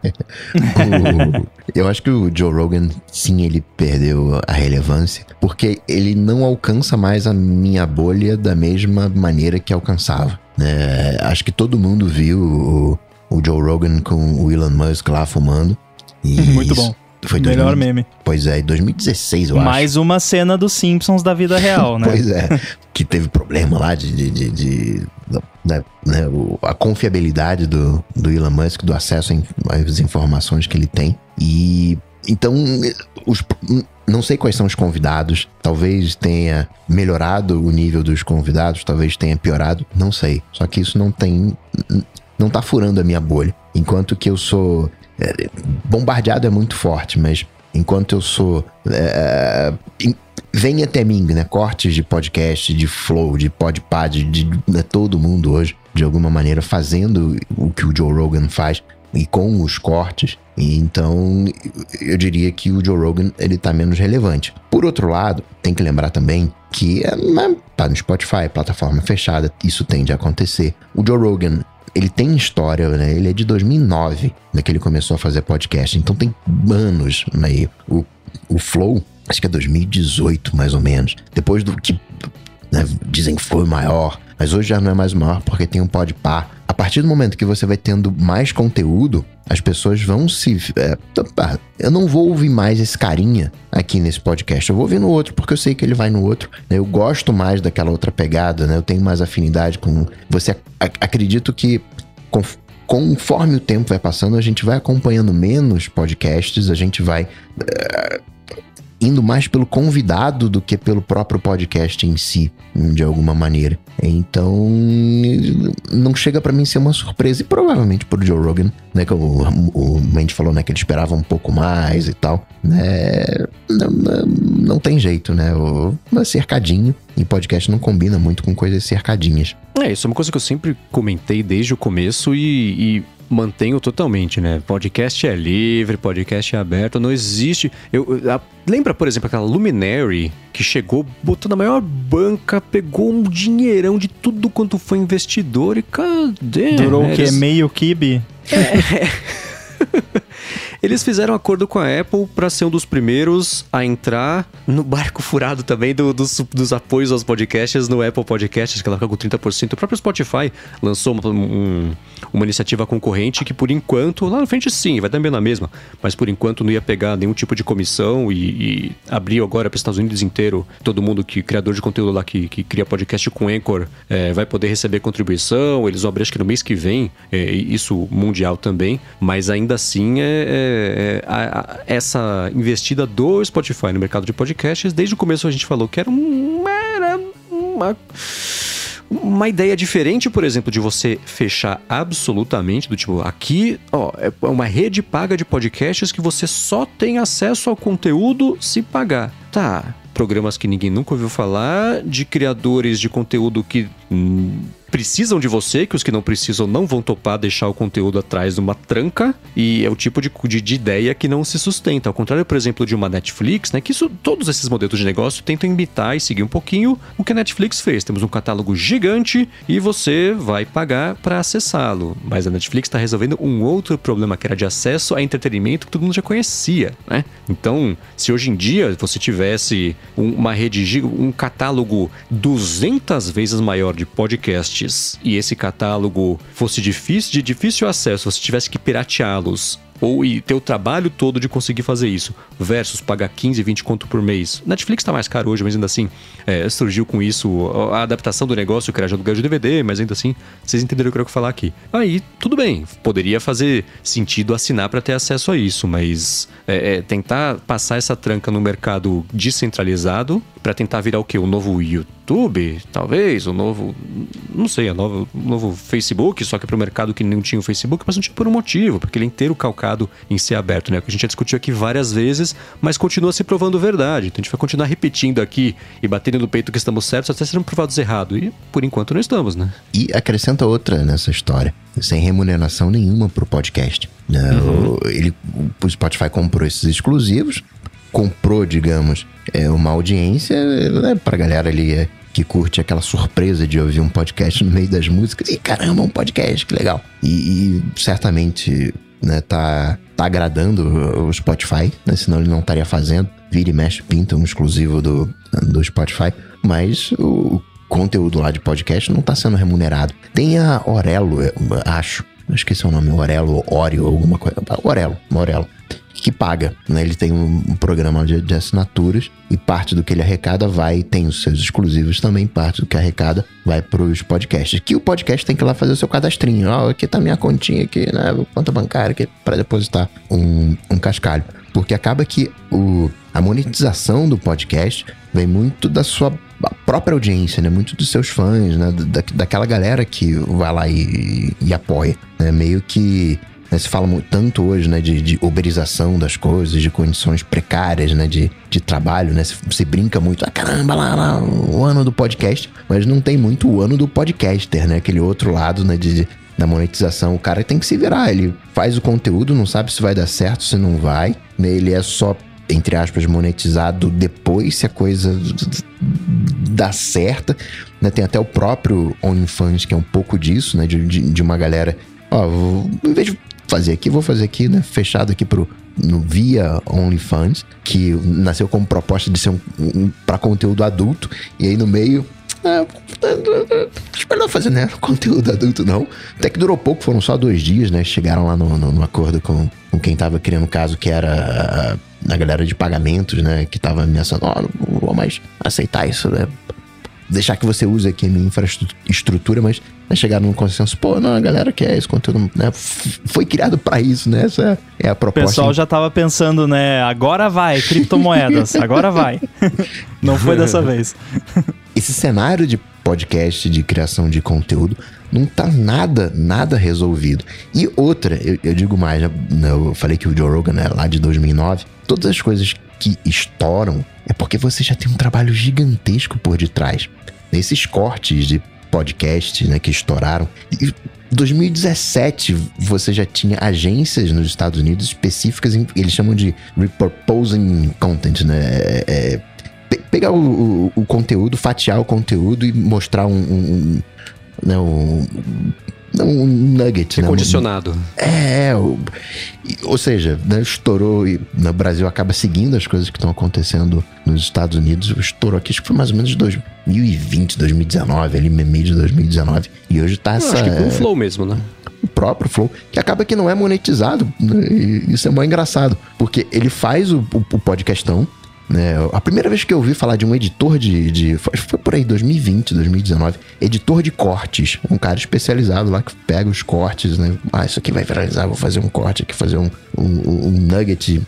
o- eu acho que o Joe Rogan, sim, ele perdeu a relevância, porque ele não alcança mais a minha bolha da mesma maneira que alcançava. né? acho que todo mundo viu o, o Joe Rogan com o Elon Musk lá fumando. E Muito isso bom. Foi Melhor 2000 meme. Pois é, em 2016, eu acho. Mais uma cena dos Simpsons da vida real, né? Pois é, que teve problema lá de. de, de- de- né, né, a confiabilidade do, do Elon Musk, do acesso às informações que ele tem. E. Então, os, não sei quais são os convidados. Talvez tenha melhorado o nível dos convidados, talvez tenha piorado, não sei. Só que isso não tem. Não tá furando a minha bolha. Enquanto que eu sou. é, bombardeado é muito forte, mas enquanto eu sou. é, em- vem até mim, né? Cortes de podcast, de flow, de podpad, de, de né, todo mundo hoje, de alguma maneira, fazendo o que o Joe Rogan faz e com os cortes. E então, eu diria que o Joe Rogan, ele tá menos relevante. Por outro lado, tem que lembrar também que é, né, tá no Spotify, plataforma fechada, isso tende a acontecer. O Joe Rogan, ele tem história, né? Ele é de 2009, né, que ele começou a fazer podcast. Então tem anos aí. O, o Flow, acho que é 2018, mais ou menos. Depois do que né, dizem que foi o maior, mas hoje já não é mais o maior porque tem um podpar. Partir do momento que você vai tendo mais conteúdo, as pessoas vão se. é, "Opa, eu não vou ouvir mais esse carinha aqui nesse podcast. Eu vou ouvir no outro, porque eu sei que ele vai no outro. né? Eu gosto mais daquela outra pegada, né? Eu tenho mais afinidade com. Você ac- acredito que. conf- Conforme o tempo vai passando, a gente vai acompanhando menos podcasts, a gente vai indo mais pelo convidado do que pelo próprio podcast em si, de alguma maneira. Então, não chega pra mim ser uma surpresa. E provavelmente pro Joe Rogan, né? Que o, o Mandy falou, né? Que ele esperava um pouco mais e tal. Né? Não, não, não tem jeito, né? Mas cercadinho. E podcast não combina muito com coisas cercadinhas. É, isso é uma coisa que eu sempre comentei desde o começo e, e mantenho totalmente, né? Podcast é livre, podcast é aberto, não existe. Eu, a- lembra, por exemplo, aquela Luminary que chegou botando a maior banca, pegou um dinheirão de tudo quanto foi investidor e cadê? Durou né? o quê? Meio kibe? Eles fizeram acordo com a Apple para ser um dos primeiros a entrar no barco furado também do- dos, dos apoios aos podcasts no Apple Podcasts, que ela fica com 30%. O próprio Spotify lançou uma, um- uma iniciativa concorrente que, por enquanto, lá na frente sim, vai também na mesma, mas por enquanto não ia pegar nenhum tipo de comissão e, e abriu agora para os Estados Unidos inteiro. Todo mundo que, criador de conteúdo lá que, que cria podcast com Anchor, eh, vai poder receber contribuição. Eles vão abrir, acho que no mês que vem, eh, isso mundial também, mas ainda assim é, é- é a- a- essa investida do Spotify no mercado de podcasts, desde o começo a gente falou que era uma, era uma uma ideia diferente, por exemplo, de você fechar absolutamente, do tipo, aqui, ó, é uma rede paga de podcasts que você só tem acesso ao conteúdo se pagar. Tá, programas que ninguém nunca ouviu falar, de criadores de conteúdo que precisam de você, que os que não precisam não vão topar deixar o conteúdo atrás de uma tranca, e é o tipo de, de, de ideia que não se sustenta. Ao contrário, por exemplo, de uma Netflix, né? Que isso, todos esses modelos de negócio tentam imitar e seguir um pouquinho o que a Netflix fez. Temos um catálogo gigante e você vai pagar para acessá-lo. Mas a Netflix está resolvendo um outro problema que era de acesso a entretenimento que todo mundo já conhecia, né? Então, se hoje em dia você tivesse uma rede, um catálogo 200 vezes maior de podcasts e esse catálogo fosse difícil de difícil acesso, você tivesse que pirateá-los ou e ter o trabalho todo de conseguir fazer isso, versus pagar 15, 20 conto por mês. Netflix tá mais caro hoje, mas ainda assim, é, surgiu com isso a adaptação do negócio, era já lugar de DVD, mas ainda assim, vocês entenderam o que eu quero falar aqui. Aí, tudo bem, poderia fazer sentido assinar para ter acesso a isso, mas é, é, tentar passar essa tranca no mercado descentralizado para tentar virar o quê? O novo YouTube, talvez, o novo, não sei, o novo, o novo Facebook, só que para o mercado que não tinha o Facebook, mas não tinha por um motivo, porque ele é inteiro calcado em ser aberto, né? O que a gente já discutiu aqui várias vezes, mas continua se provando verdade. Então a gente vai continuar repetindo aqui e batendo no peito que estamos certos até sermos provados errados. E por enquanto não estamos, né? E acrescenta outra nessa história, sem remuneração nenhuma podcast. Né? Uhum. Ele, o Spotify comprou esses exclusivos, comprou, digamos, é, uma audiência né, pra galera ali é, que curte aquela surpresa de ouvir um podcast no meio das músicas. E caramba, um podcast, que legal. E, e certamente né, tá, tá agradando o Spotify, né, senão ele não estaria fazendo. Vira e mexe, pinta um exclusivo do, do Spotify. Mas o conteúdo lá de podcast não tá sendo remunerado. Tem a Orelo, acho. Eu esqueci o nome, Orelo, Oreo, alguma coisa. Orelo, Orelo que paga. Né? Ele tem um, um programa de, de, assinaturas e parte do que ele arrecada vai, tem os seus exclusivos também, parte do que arrecada vai para os podcasts. Que o podcast tem que ir lá fazer o seu cadastrinho. Ó, oh, aqui tá minha continha aqui, né? Conta bancária aqui para depositar um, um cascalho. Porque acaba que o, a monetização do podcast vem muito da sua própria audiência, né? Muito dos seus fãs, né? Da, daquela galera que vai lá e, e apoia. Né? Meio que né, se fala muito, tanto hoje né, de, de uberização das coisas, de condições precárias né, de, de trabalho, né? Se, se brinca muito, ah, caramba, lá, lá, o ano do podcast, mas não tem muito o ano do podcaster, né? Aquele outro lado né, de, de da monetização. O cara tem que se virar, ele faz o conteúdo, não sabe se vai dar certo, se não vai. Né? Ele é só, entre aspas, monetizado depois, se a coisa dá certa. Né? Tem até o próprio OnlyFans, que é um pouco disso, né? De, de, de uma galera. Ó, em vez de fazer aqui, vou fazer aqui, né? Fechado aqui pro via OnlyFans, que nasceu como proposta de ser um, um para conteúdo adulto, e aí no meio é, melhor fazer, né? Conteúdo adulto não. Até que durou pouco, foram só dois dias, né? Chegaram lá no, no, no acordo com, com quem tava criando o caso, que era a, a galera de pagamentos, né? Que tava ameaçando, ó, oh, não vou mais aceitar isso, né? Deixar que você use aqui a minha infraestrutura, mas né, chegar num consenso, pô, não, a galera quer esse conteúdo, né? Foi criado para isso, né? Essa é a proposta. O pessoal já tava pensando, né? Agora vai, criptomoedas, agora vai. não foi dessa vez. Esse cenário de podcast, de criação de conteúdo, não tá nada, nada resolvido. E outra, eu, eu digo mais, né? eu falei que o Joe Rogan é lá de 2009, todas as coisas que estouram é porque você já tem um trabalho gigantesco por detrás. Nesses cortes de podcasts né, que estouraram. Em 2017, você já tinha agências nos Estados Unidos específicas, em, eles chamam de repurposing content, né? É, é, pegar o, o, o, conteúdo, fatiar o conteúdo e mostrar um, um, né, um, um nugget. Né? Recondicionado. Né? É, é ou, seja, né, estourou e no Brasil acaba seguindo as coisas que estão acontecendo nos Estados Unidos. Estourou aqui, acho que foi mais ou menos de 2020, 2019, ali meio de 2019. E hoje tá essa. Acho que foi um flow mesmo, né? O próprio flow, que acaba que não é monetizado. Né? isso é muito engraçado, porque ele faz o, o, o podcastão, né? A primeira vez que eu ouvi falar de um editor de, de. Foi por aí, 2020, 2019. Editor de cortes. Um cara especializado lá que pega os cortes, né? Ah, isso aqui vai viralizar, vou fazer um corte aqui, fazer um, um, um nugget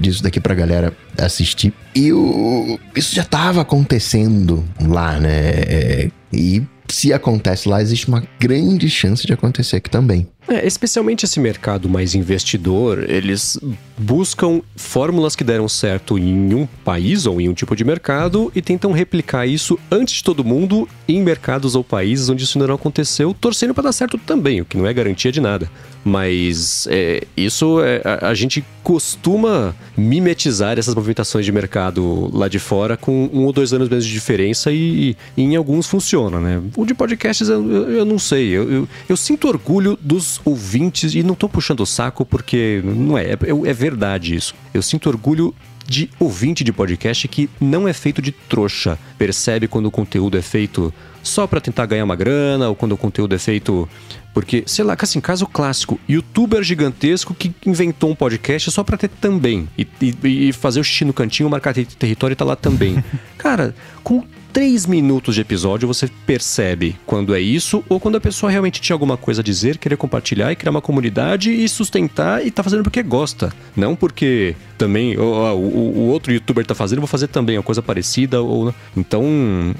disso daqui pra galera assistir. E o, isso já tava acontecendo lá, né? É, e se acontece lá, existe uma grande chance de acontecer aqui também. É, especialmente esse mercado mais investidor, eles buscam fórmulas que deram certo em um país ou em um tipo de mercado e tentam replicar isso antes de todo mundo em mercados ou países onde isso ainda não aconteceu, torcendo para dar certo também, o que não é garantia de nada. Mas é, isso é, a, a, gente costuma mimetizar essas movimentações de mercado lá de fora com um ou dois anos mesmo de diferença e, e em alguns funciona, né? O de podcasts eu, eu, eu não sei. Eu, eu, eu, sinto orgulho dos ouvintes e não tô puxando o saco porque não é, é, é verdade isso. Eu sinto orgulho de ouvinte de podcast que não é feito de trouxa. Percebe quando o conteúdo é feito só para tentar ganhar uma grana ou quando o conteúdo é feito porque, sei lá, assim, caso clássico, youtuber gigantesco que inventou um podcast só pra ter também. E, e, e fazer o xixi no cantinho, marcar território e tá lá também. Cara, com três minutos de episódio você percebe quando é isso ou quando a pessoa realmente tinha alguma coisa a dizer, querer compartilhar e criar uma comunidade e sustentar e tá fazendo porque gosta. Não porque também o, o, o outro youtuber tá fazendo, vou fazer também uma coisa parecida. ou Então,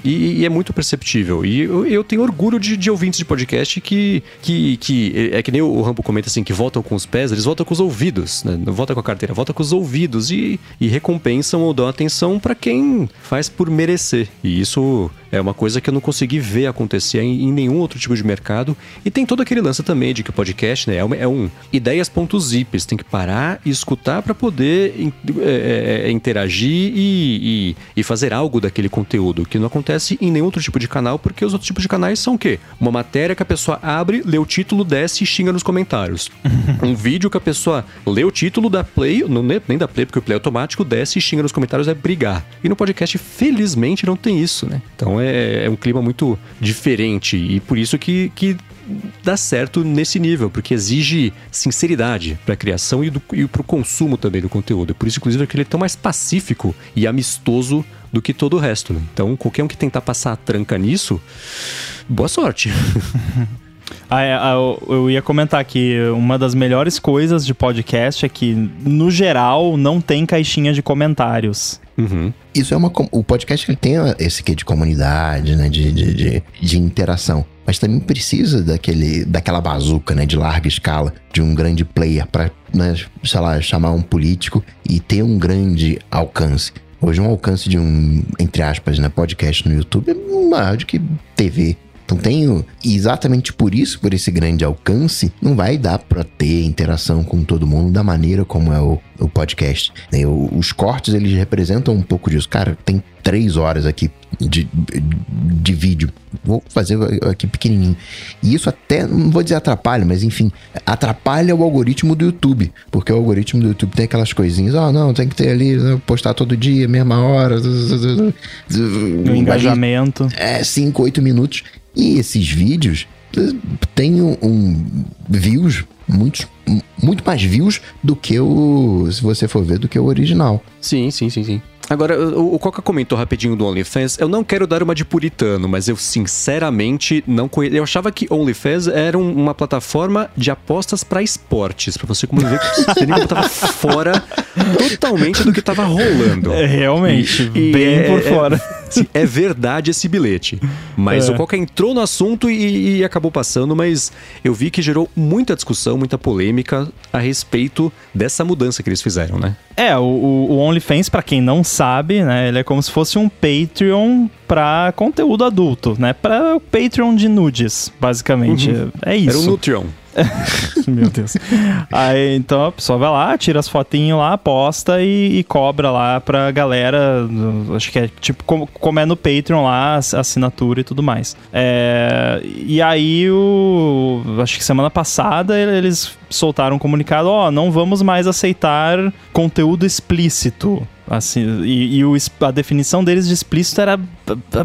e, e é muito perceptível. E eu, eu tenho orgulho de, de, ouvintes de podcast que, que, que é que nem o Rambo comenta assim, que voltam com os pés, eles voltam com os ouvidos, né? Não volta com a carteira, volta com os ouvidos e, e recompensam ou dão atenção para quem faz por merecer. E isso isso é uma coisa que eu não consegui ver acontecer em, nenhum outro tipo de mercado. E tem todo aquele lance também de que o podcast né, é, um, é um ideias.zip. Você tem que parar e escutar para poder é, é, é, interagir e, e, e, fazer algo daquele conteúdo, que não acontece em nenhum outro tipo de canal, porque os outros tipos de canais são o quê? Uma matéria que a pessoa abre, lê o título, desce e xinga nos comentários. um vídeo que a pessoa lê o título, dá play, não, nem dá play, porque o play é automático, desce e xinga nos comentários, é brigar. E no podcast, felizmente, não tem isso, né? Então é, é um clima muito diferente e por isso que, que dá certo nesse nível, porque exige sinceridade para a criação e, e para o consumo também do conteúdo. Por isso, inclusive, é que ele é tão mais pacífico e amistoso do que todo o resto. Né? Então, qualquer um que tentar passar a tranca nisso, boa sorte. Ah, é, ah, eu ia comentar que uma das melhores coisas de podcast é que, no geral, não tem caixinha de comentários. Uhum. Isso é uma. O podcast ele tem esse quê de comunidade, né? De, de, de, de, interação. Mas também precisa daquele, daquela bazuca, né? De larga escala, de um grande player para, né, sei lá, chamar um político e ter um grande alcance. Hoje, um alcance de um, entre aspas, né, podcast no YouTube é maior do que TV. Então tenho exatamente por isso, por esse grande alcance, não vai dar para ter interação com todo mundo da maneira como é o, o podcast. Né? os cortes eles representam um pouco disso. Cara, tem três horas aqui de, de vídeo. Vou fazer aqui pequenininho. E isso até, não vou dizer atrapalha, mas enfim, atrapalha o algoritmo do YouTube. Porque o algoritmo do YouTube tem aquelas coisinhas, ó, oh, não, tem que ter ali, né, postar todo dia, mesma hora. O engajamento. É, cinco, oito minutos. E esses vídeos têm um, um views muitos muito mais views do que o se você for ver do que o original. Sim, sim, sim, sim. Agora, o Coca comentou rapidinho do OnlyFans. Eu não quero dar uma de puritano, mas eu sinceramente não conheço. Eu achava que OnlyFans era uma plataforma de apostas para esportes, para você como ver que você nem tava fora totalmente do que tava rolando. É, realmente, e, bem é, por é, fora. É, é, verdade esse bilhete. Mas é. o Coca entrou no assunto e, e acabou passando, mas eu vi que gerou muita discussão, muita polêmica a respeito dessa mudança que eles fizeram, né? É, o, o OnlyFans, para quem não sabe, né, ele é como se fosse um Patreon para conteúdo adulto, né? Para o Patreon de nudes, basicamente. Uhum. É isso. Era um Nutrion. Meu Deus. Aí então a pessoa vai lá, tira as fotinhas lá, posta e, e, cobra lá pra galera. Acho que é tipo como, como é no Patreon lá, assinatura e tudo mais. É, e aí o. Acho que semana passada eles soltaram um comunicado: ó, oh, não vamos mais aceitar conteúdo explícito Assim, e, e o, a definição deles de explícito era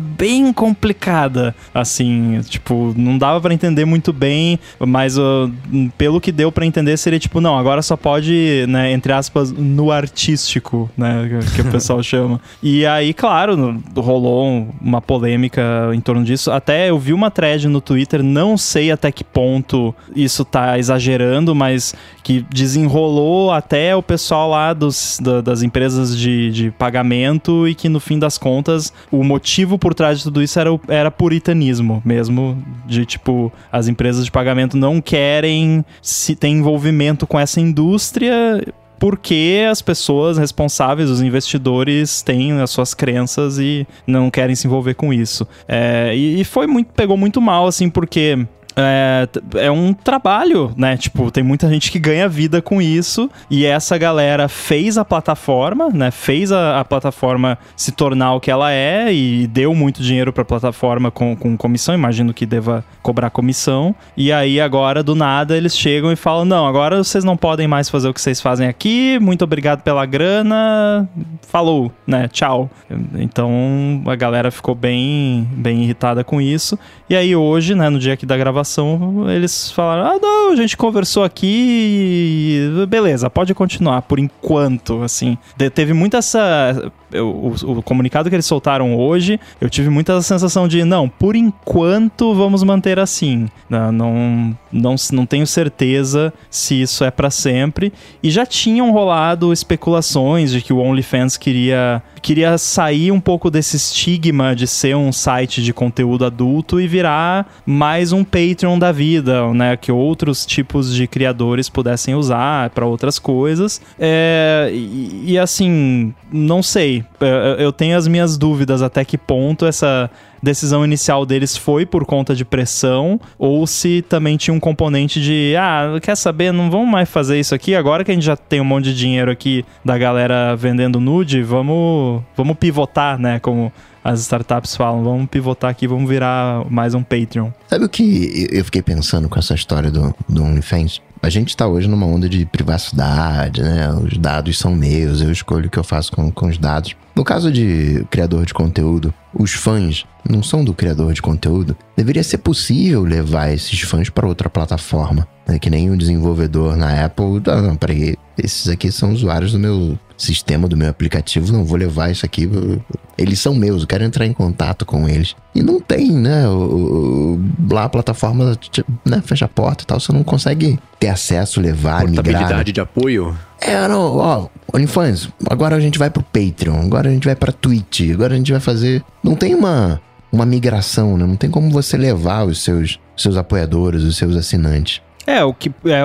bem complicada. Assim, tipo, não dava para entender muito bem, mas uh, pelo que deu para entender seria tipo, não, agora só pode, né, entre aspas, no artístico, né, que o pessoal chama. E aí, claro, rolou uma polêmica em torno disso. Até eu vi uma thread no Twitter, não sei até que ponto isso tá exagerando, mas que desenrolou até o pessoal lá dos, da, das empresas de, de pagamento e que no fim das contas o motivo por trás de tudo isso era, era puritanismo mesmo, de tipo, as empresas de pagamento não querem se ter envolvimento com essa indústria porque as pessoas responsáveis, os investidores, têm as suas crenças e não querem se envolver com isso. É, e, e foi muito, pegou muito mal, assim, porque é, é um trabalho, né? Tipo, tem muita gente que ganha vida com isso e essa galera fez a plataforma, né? Fez a, a plataforma se tornar o que ela é e deu muito dinheiro para a plataforma com, com comissão. Imagino que deva cobrar comissão. E aí agora do nada eles chegam e falam: não, agora vocês não podem mais fazer o que vocês fazem aqui. Muito obrigado pela grana. Falou, né? Tchau. Então a galera ficou bem, bem irritada com isso. E aí hoje, né? No dia aqui da gravação gravação, eles falaram: ah, não, a gente conversou aqui e beleza, pode continuar por enquanto, assim. De, teve muita essa. O, o, o, comunicado que eles soltaram hoje, eu tive muita sensação de, não, por enquanto vamos manter assim. Não, não, não, não tenho certeza se isso é para sempre. E já tinham rolado especulações de que o OnlyFans queria, queria sair um pouco desse estigma de ser um site de conteúdo adulto e virar mais um Patreon da vida, né? Que outros tipos de criadores pudessem usar para outras coisas. É, e, e, assim, não sei. Eu tenho as minhas dúvidas até que ponto essa decisão inicial deles foi por conta de pressão ou se também tinha um componente de, ah, quer saber, não vamos mais fazer isso aqui, agora que a gente já tem um monte de dinheiro aqui da galera vendendo nude, vamos, vamos pivotar, né, como as startups falam, vamos pivotar aqui, vamos virar mais um Patreon. Sabe o que eu fiquei pensando com essa história do, do OnlyFans? A gente está hoje numa onda de privacidade, né? Os dados são meus, eu escolho o que eu faço com, com os dados. No caso de criador de conteúdo, os fãs não são do criador de conteúdo. Deveria ser possível levar esses fãs para outra plataforma. Né? Que nem o desenvolvedor na Apple. Ah, não, peraí, esses aqui são usuários do meu sistema, do meu aplicativo, não vou levar isso aqui. Eles são meus, eu quero entrar em contato com eles. E não tem, né? O, o, lá a plataforma né, fecha a porta e tal, você não consegue ter acesso, levar, migrar. de apoio? É, não, ó, OnlyFans, agora a gente vai pro Patreon, agora a gente vai pra Twitch, agora a gente vai fazer. Não tem uma, uma migração, né? Não tem como você levar os seus, seus apoiadores, os seus assinantes. É, o que é,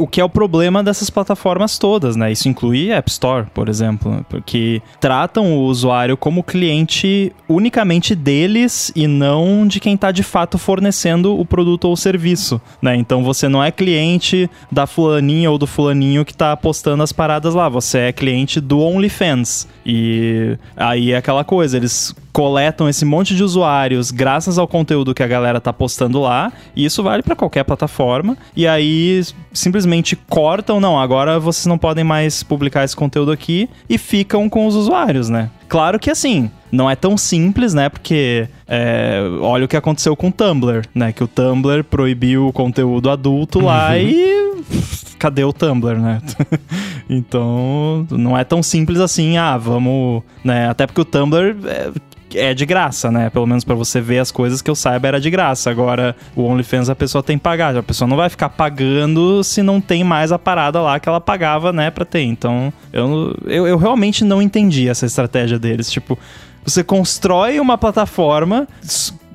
o, que é o problema dessas plataformas todas, né? Isso inclui App Store, por exemplo, porque tratam o usuário como cliente unicamente deles e não de quem está de fato fornecendo o produto ou o serviço, né? Então você não é cliente da fulaninha ou do fulaninho que está postando as paradas lá, você é cliente do OnlyFans. E aí é aquela coisa, eles coletam esse monte de usuários graças ao conteúdo que a galera tá postando lá, e isso vale para qualquer plataforma. E aí simplesmente cortam, não, agora vocês não podem mais publicar esse conteúdo aqui e ficam com os usuários, né? Claro que assim, não é tão simples, né? Porque é, olha o que aconteceu com o Tumblr, né? Que o Tumblr proibiu o conteúdo adulto lá uhum. e cadê o Tumblr, né? então, não é tão simples assim, ah, vamos, né? Até porque o Tumblr é, é de graça, né? Pelo menos para você ver as coisas que eu saiba era de graça. Agora, o OnlyFans a pessoa tem que pagar. A pessoa não vai ficar pagando se não tem mais a parada lá que ela pagava, né, pra ter. Então, eu, eu, eu realmente não entendi essa estratégia deles. Tipo, você constrói uma plataforma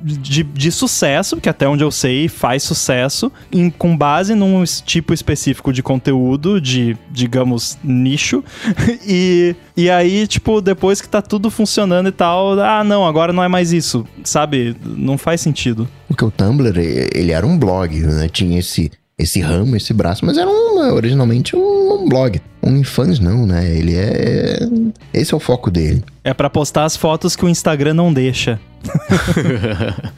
de, de sucesso, que até onde eu sei faz sucesso, em, com base num tipo específico de conteúdo, de, digamos, nicho. e, e aí, tipo, depois que tá tudo funcionando e tal, ah, não, agora não é mais isso, sabe? Não faz sentido. Porque o Tumblr, ele era um blog, né? Tinha esse esse ramo, esse braço, mas era um, originalmente um, um blog. Um fãs não, né? Ele é. Esse é o foco dele. É para postar as fotos que o Instagram não deixa.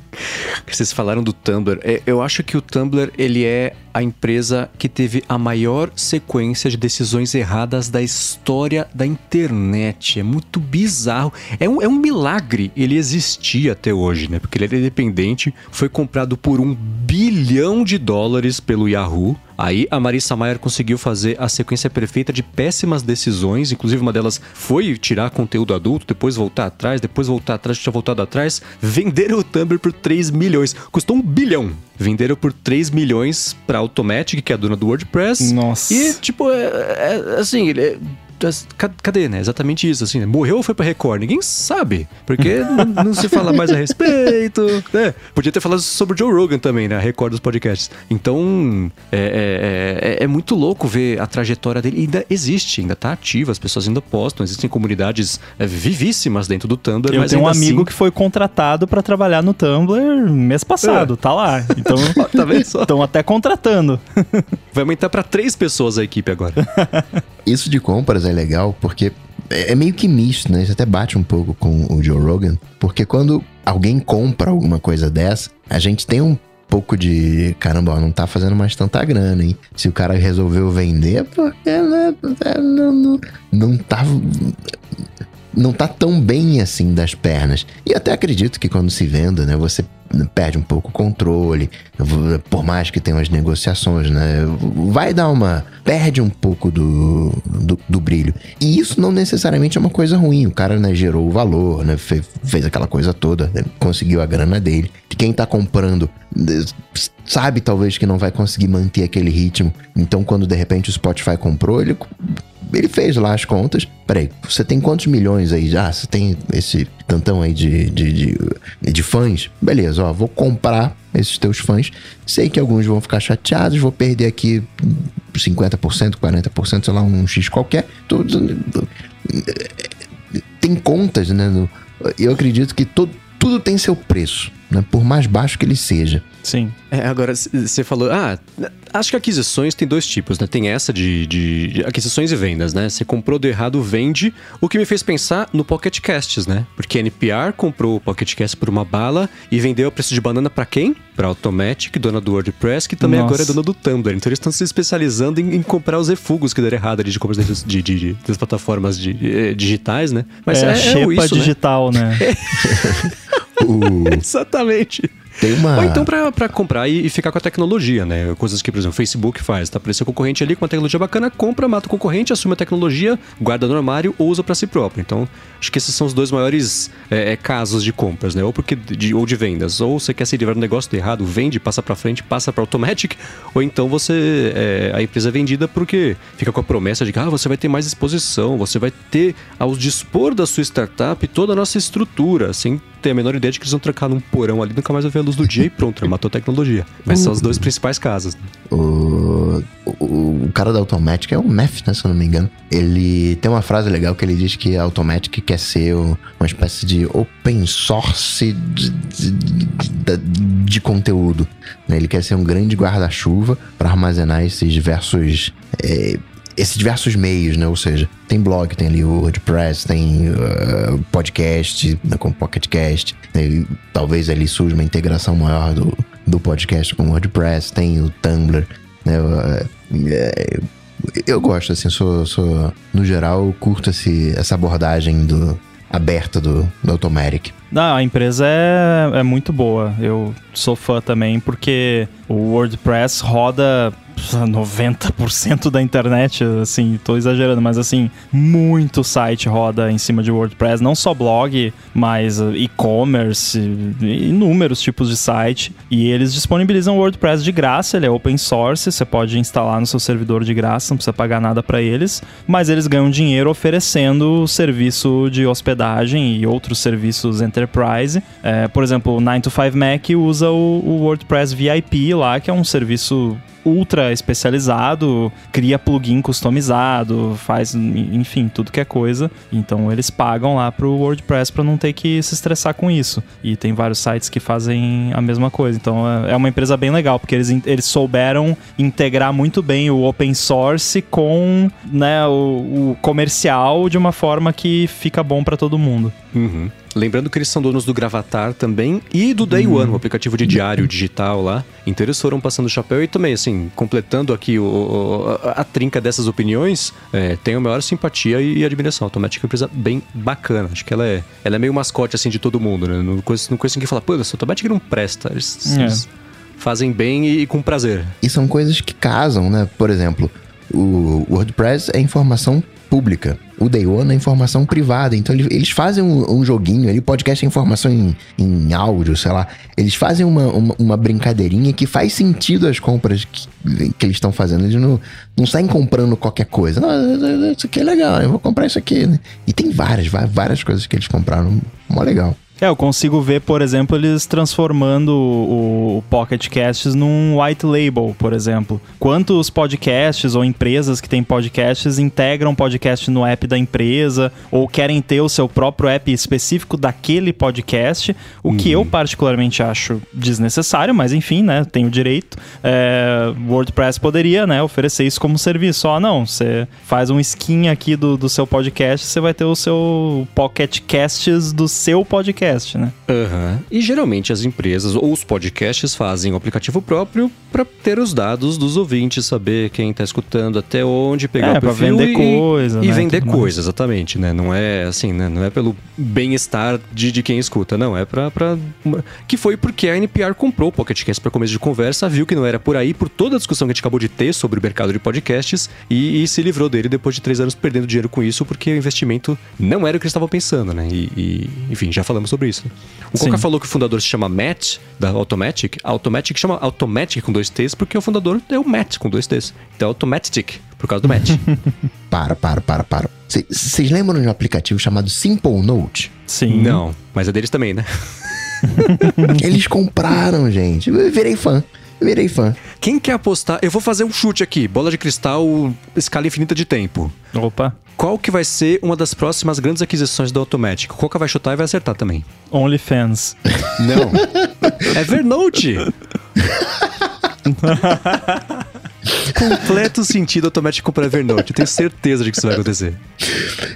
Vocês falaram do Tumblr. É, eu acho que o Tumblr ele é a empresa que teve a maior sequência de decisões erradas da história da internet. É muito bizarro. É um, é um milagre ele existir até hoje, né? Porque ele é independente, foi comprado por um bilhão de dólares pelo Yahoo. Aí a Marissa Mayer conseguiu fazer a sequência perfeita de péssimas decisões, inclusive uma delas foi tirar conteúdo adulto, depois voltar atrás, depois voltar atrás, tinha voltado atrás, venderam o Tumblr por 3 milhões. Custou um bilhão. Venderam por 3 milhões pra Automatic, que é a dona do WordPress. Nossa. E, tipo, é, é, assim, ele é cadê, né? Exatamente isso, assim, né? Morreu ou foi pra Record? Ninguém sabe, porque não, não, se fala mais a respeito, né? Podia ter falado sobre o Joe Rogan também, né? A Record dos podcasts. Então, é, é, é, é muito louco ver a trajetória dele. ainda existe, ainda tá ativa, as pessoas ainda postam, existem comunidades é, vivíssimas dentro do Tumblr. Eu tenho um amigo assim... que foi contratado para trabalhar no Tumblr mês passado, é. tá lá. Então, tá Estão até contratando. Vai aumentar para três pessoas a equipe agora. Isso de compras é legal porque é, é meio que misto, né? Isso até bate um pouco com o Joe Rogan, porque quando alguém compra alguma coisa dessa, a gente tem um pouco de caramba, ó, não tá fazendo mais tanta grana, hein? Se o cara resolveu vender, porque né, não, não, não tá não tá tão bem assim das pernas. E até acredito que quando se venda, né, você perde um pouco o controle, por mais que tenha as negociações, né? Vai dar uma. perde um pouco do, do, do, brilho. E isso não necessariamente é uma coisa ruim. O cara né, gerou o valor, né? Fez, fez aquela coisa toda, né? conseguiu a grana dele. Quem tá comprando sabe talvez que não vai conseguir manter aquele ritmo. Então, quando de repente o Spotify comprou, ele ele fez lá as contas. Peraí, você tem quantos milhões aí? Ah, você tem esse tantão aí de, de, de, de fãs? Beleza, ó, vou comprar esses teus fãs. Sei que alguns vão ficar chateados, vou perder aqui 50%, 40%, sei lá, um X qualquer. Tudo, tem contas, né? Eu acredito que todo, tudo tem seu preço, né? Por mais baixo que ele seja. Sim. É, agora, você falou, ah, acho que aquisições tem dois tipos, né? Tem essa de, de, de aquisições e vendas, né? Você comprou do errado, vende. O que me fez pensar no Pocket Casts, né? Porque a NPR comprou o Pocket Cast por uma bala e vendeu a preço de banana para quem? Pra Automatic, dona do WordPress, que também Nossa. agora é dona do Tumblr. Então eles estão se especializando em, em, comprar os refugos que deram errado ali de compras de, de, de, das plataformas eh, digitais, né? Mas é, é, é isso, né? digital, né? né? Exatamente. Tem uma... Ou então para comprar e, e, ficar com a tecnologia, né? Coisas que, por exemplo, o Facebook faz. Tá aparecendo concorrente ali com uma tecnologia bacana, compra, mata o concorrente, assume a tecnologia, guarda no armário ou usa para si próprio. Então, acho que esses são os dois maiores é, é, casos de compras, né? Ou, porque de, ou de vendas. Ou você quer se livrar do negócio do errado, vende, passa para frente, passa para Automatic. Ou então você... É, a empresa é vendida porque fica com a promessa de que ah, você vai ter mais exposição, você vai ter ao dispor da sua startup toda a nossa estrutura, sem ter a menor ideia de que eles vão trancar num porão ali, nunca mais vai ver luz do dia e pronto, matou a tecnologia. Mas são os dois principais casos. O, o, o cara da Automatic é o Meth, né? Se eu não me engano. Ele tem uma frase legal que ele diz que a Automatic quer ser uma espécie de open source de, de, de, de conteúdo. Né? Ele quer ser um grande guarda-chuva para armazenar esses diversos. É, esses diversos meios, né? Ou seja, tem blog, tem ali o WordPress, tem uh, podcast, né, com PocketCast, né, talvez ali surja uma integração maior do, do podcast com o WordPress, tem o Tumblr, né? Uh, eu gosto, assim, sou, sou no geral, curto esse, essa abordagem do, aberta do, do Automatic. Não, a empresa é, é muito boa. Eu sou fã também porque o WordPress roda 90% da internet, assim, tô exagerando, mas assim, muito site roda em cima de WordPress, não só blog, mas uh, e-commerce, inúmeros tipos de site. E eles disponibilizam o WordPress de graça, ele é open source, você pode instalar no seu servidor de graça, não precisa pagar nada para eles, mas eles ganham dinheiro oferecendo serviço de hospedagem e outros serviços enterprise. É, por exemplo, o 9 to 5 Mac usa o, o WordPress VIP lá, que é um serviço ultra especializado, cria plugin customizado, faz, enfim, tudo que é coisa. Então eles pagam lá pro WordPress para não ter que se estressar com isso. E tem vários sites que fazem a mesma coisa. Então é, é uma empresa bem legal, porque eles, eles souberam integrar muito bem o open source com né, o, o comercial de uma forma que fica bom para todo mundo. Uhum. Lembrando que eles são donos do Gravatar também e do Day One, o aplicativo de diário digital lá. Então eles foram passando o chapéu e também, assim, completando aqui o, a, a, trinca dessas opiniões, é, tenho a maior simpatia e, admiração. A Automatic é uma empresa bem bacana. Acho que ela é, ela é meio mascote, assim, de todo mundo, né? Não conheço, não conheço ninguém falar, pô, essa Automatic não presta. Eles, é. eles fazem bem e, e com prazer. E são coisas que casam, né? Por exemplo, o WordPress é informação pública. O Day One é informação privada. Então eles fazem um, um joguinho ali, podcast é informação em, em áudio, sei lá. Eles fazem uma, uma, uma brincadeirinha que faz sentido as compras que, que eles estão fazendo. Eles não, não saem comprando qualquer coisa. Não, isso aqui é legal, eu vou comprar isso aqui. Né? E tem várias, várias coisas que eles compraram. Mó legal. É, eu consigo ver, por exemplo, eles transformando o, o Pocket Casts num white label, por exemplo. Quantos podcasts ou empresas que têm podcasts integram podcast no app da empresa ou querem ter o seu próprio app específico daquele podcast, o uhum. que eu particularmente acho desnecessário, mas enfim, né, tenho direito. É, WordPress poderia, né, oferecer isso como serviço. Ó, não, você faz um skin aqui do, do seu podcast, você vai ter o seu Pocket Casts do seu podcast podcast, né? Uhum. E geralmente as empresas ou os podcasts fazem o um aplicativo próprio para ter os dados dos ouvintes, saber quem tá escutando, até onde pegar é, o perfil vender e, coisa, e né? vender coisa, exatamente, né? Não é assim, né? Não é pelo bem-estar de, de quem escuta, não, é para que foi porque a NPR comprou o Pocket Cast para começo de conversa, viu que não era por aí, por toda a discussão que a gente acabou de ter sobre o mercado de podcasts e, e se livrou dele depois de três anos perdendo dinheiro com isso, porque o investimento não era o que eles estavam pensando, né? E, e enfim, já falamos sobre sobre isso. O Coca falou que o fundador se chama Matt, da Automatic. A Automatic chama Automatic com dois T's porque o fundador é o Matt com dois T's. Então é Automatic, por causa do Matt. para, para, para, para. Vocês lembram de um aplicativo chamado Simple Note? Sim. Não, mas é deles também, né? Eles compraram, gente. Eu virei fã. Virei fã. Quem quer apostar? Eu vou fazer um chute aqui. Bola de cristal, escala infinita de tempo. Opa. Qual que vai ser uma das próximas grandes aquisições da Automatic? O Coca vai chutar e vai acertar também. OnlyFans. Não. Evernote. Completo sentido Automatic comprar Evernote. Eu tenho certeza de que isso vai acontecer.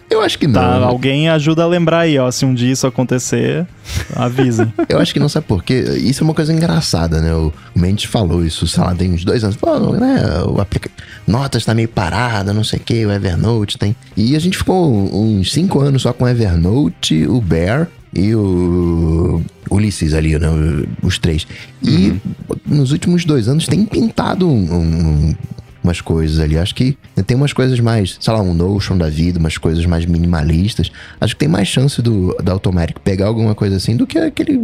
Eu acho que não. Tá, alguém ajuda a lembrar aí, ó. Se um dia isso acontecer, avisem. Eu acho que não sabe por quê. Isso é uma coisa engraçada, né? O Mendes falou isso, sei lá, tem uns dois anos. Pô, né? O aplica... Notas tá meio parada, não sei o quê, o Evernote tem. E a gente ficou uns cinco anos só com o Evernote, o Bear e o Ulisses ali, né? Os três. E uhum. nos últimos dois anos tem pintado um, um, umas coisas ali. Acho que tem umas coisas mais, sei lá, um Notion da vida, umas coisas mais minimalistas. Acho que tem mais chance do da Automatic pegar alguma coisa assim do que aquele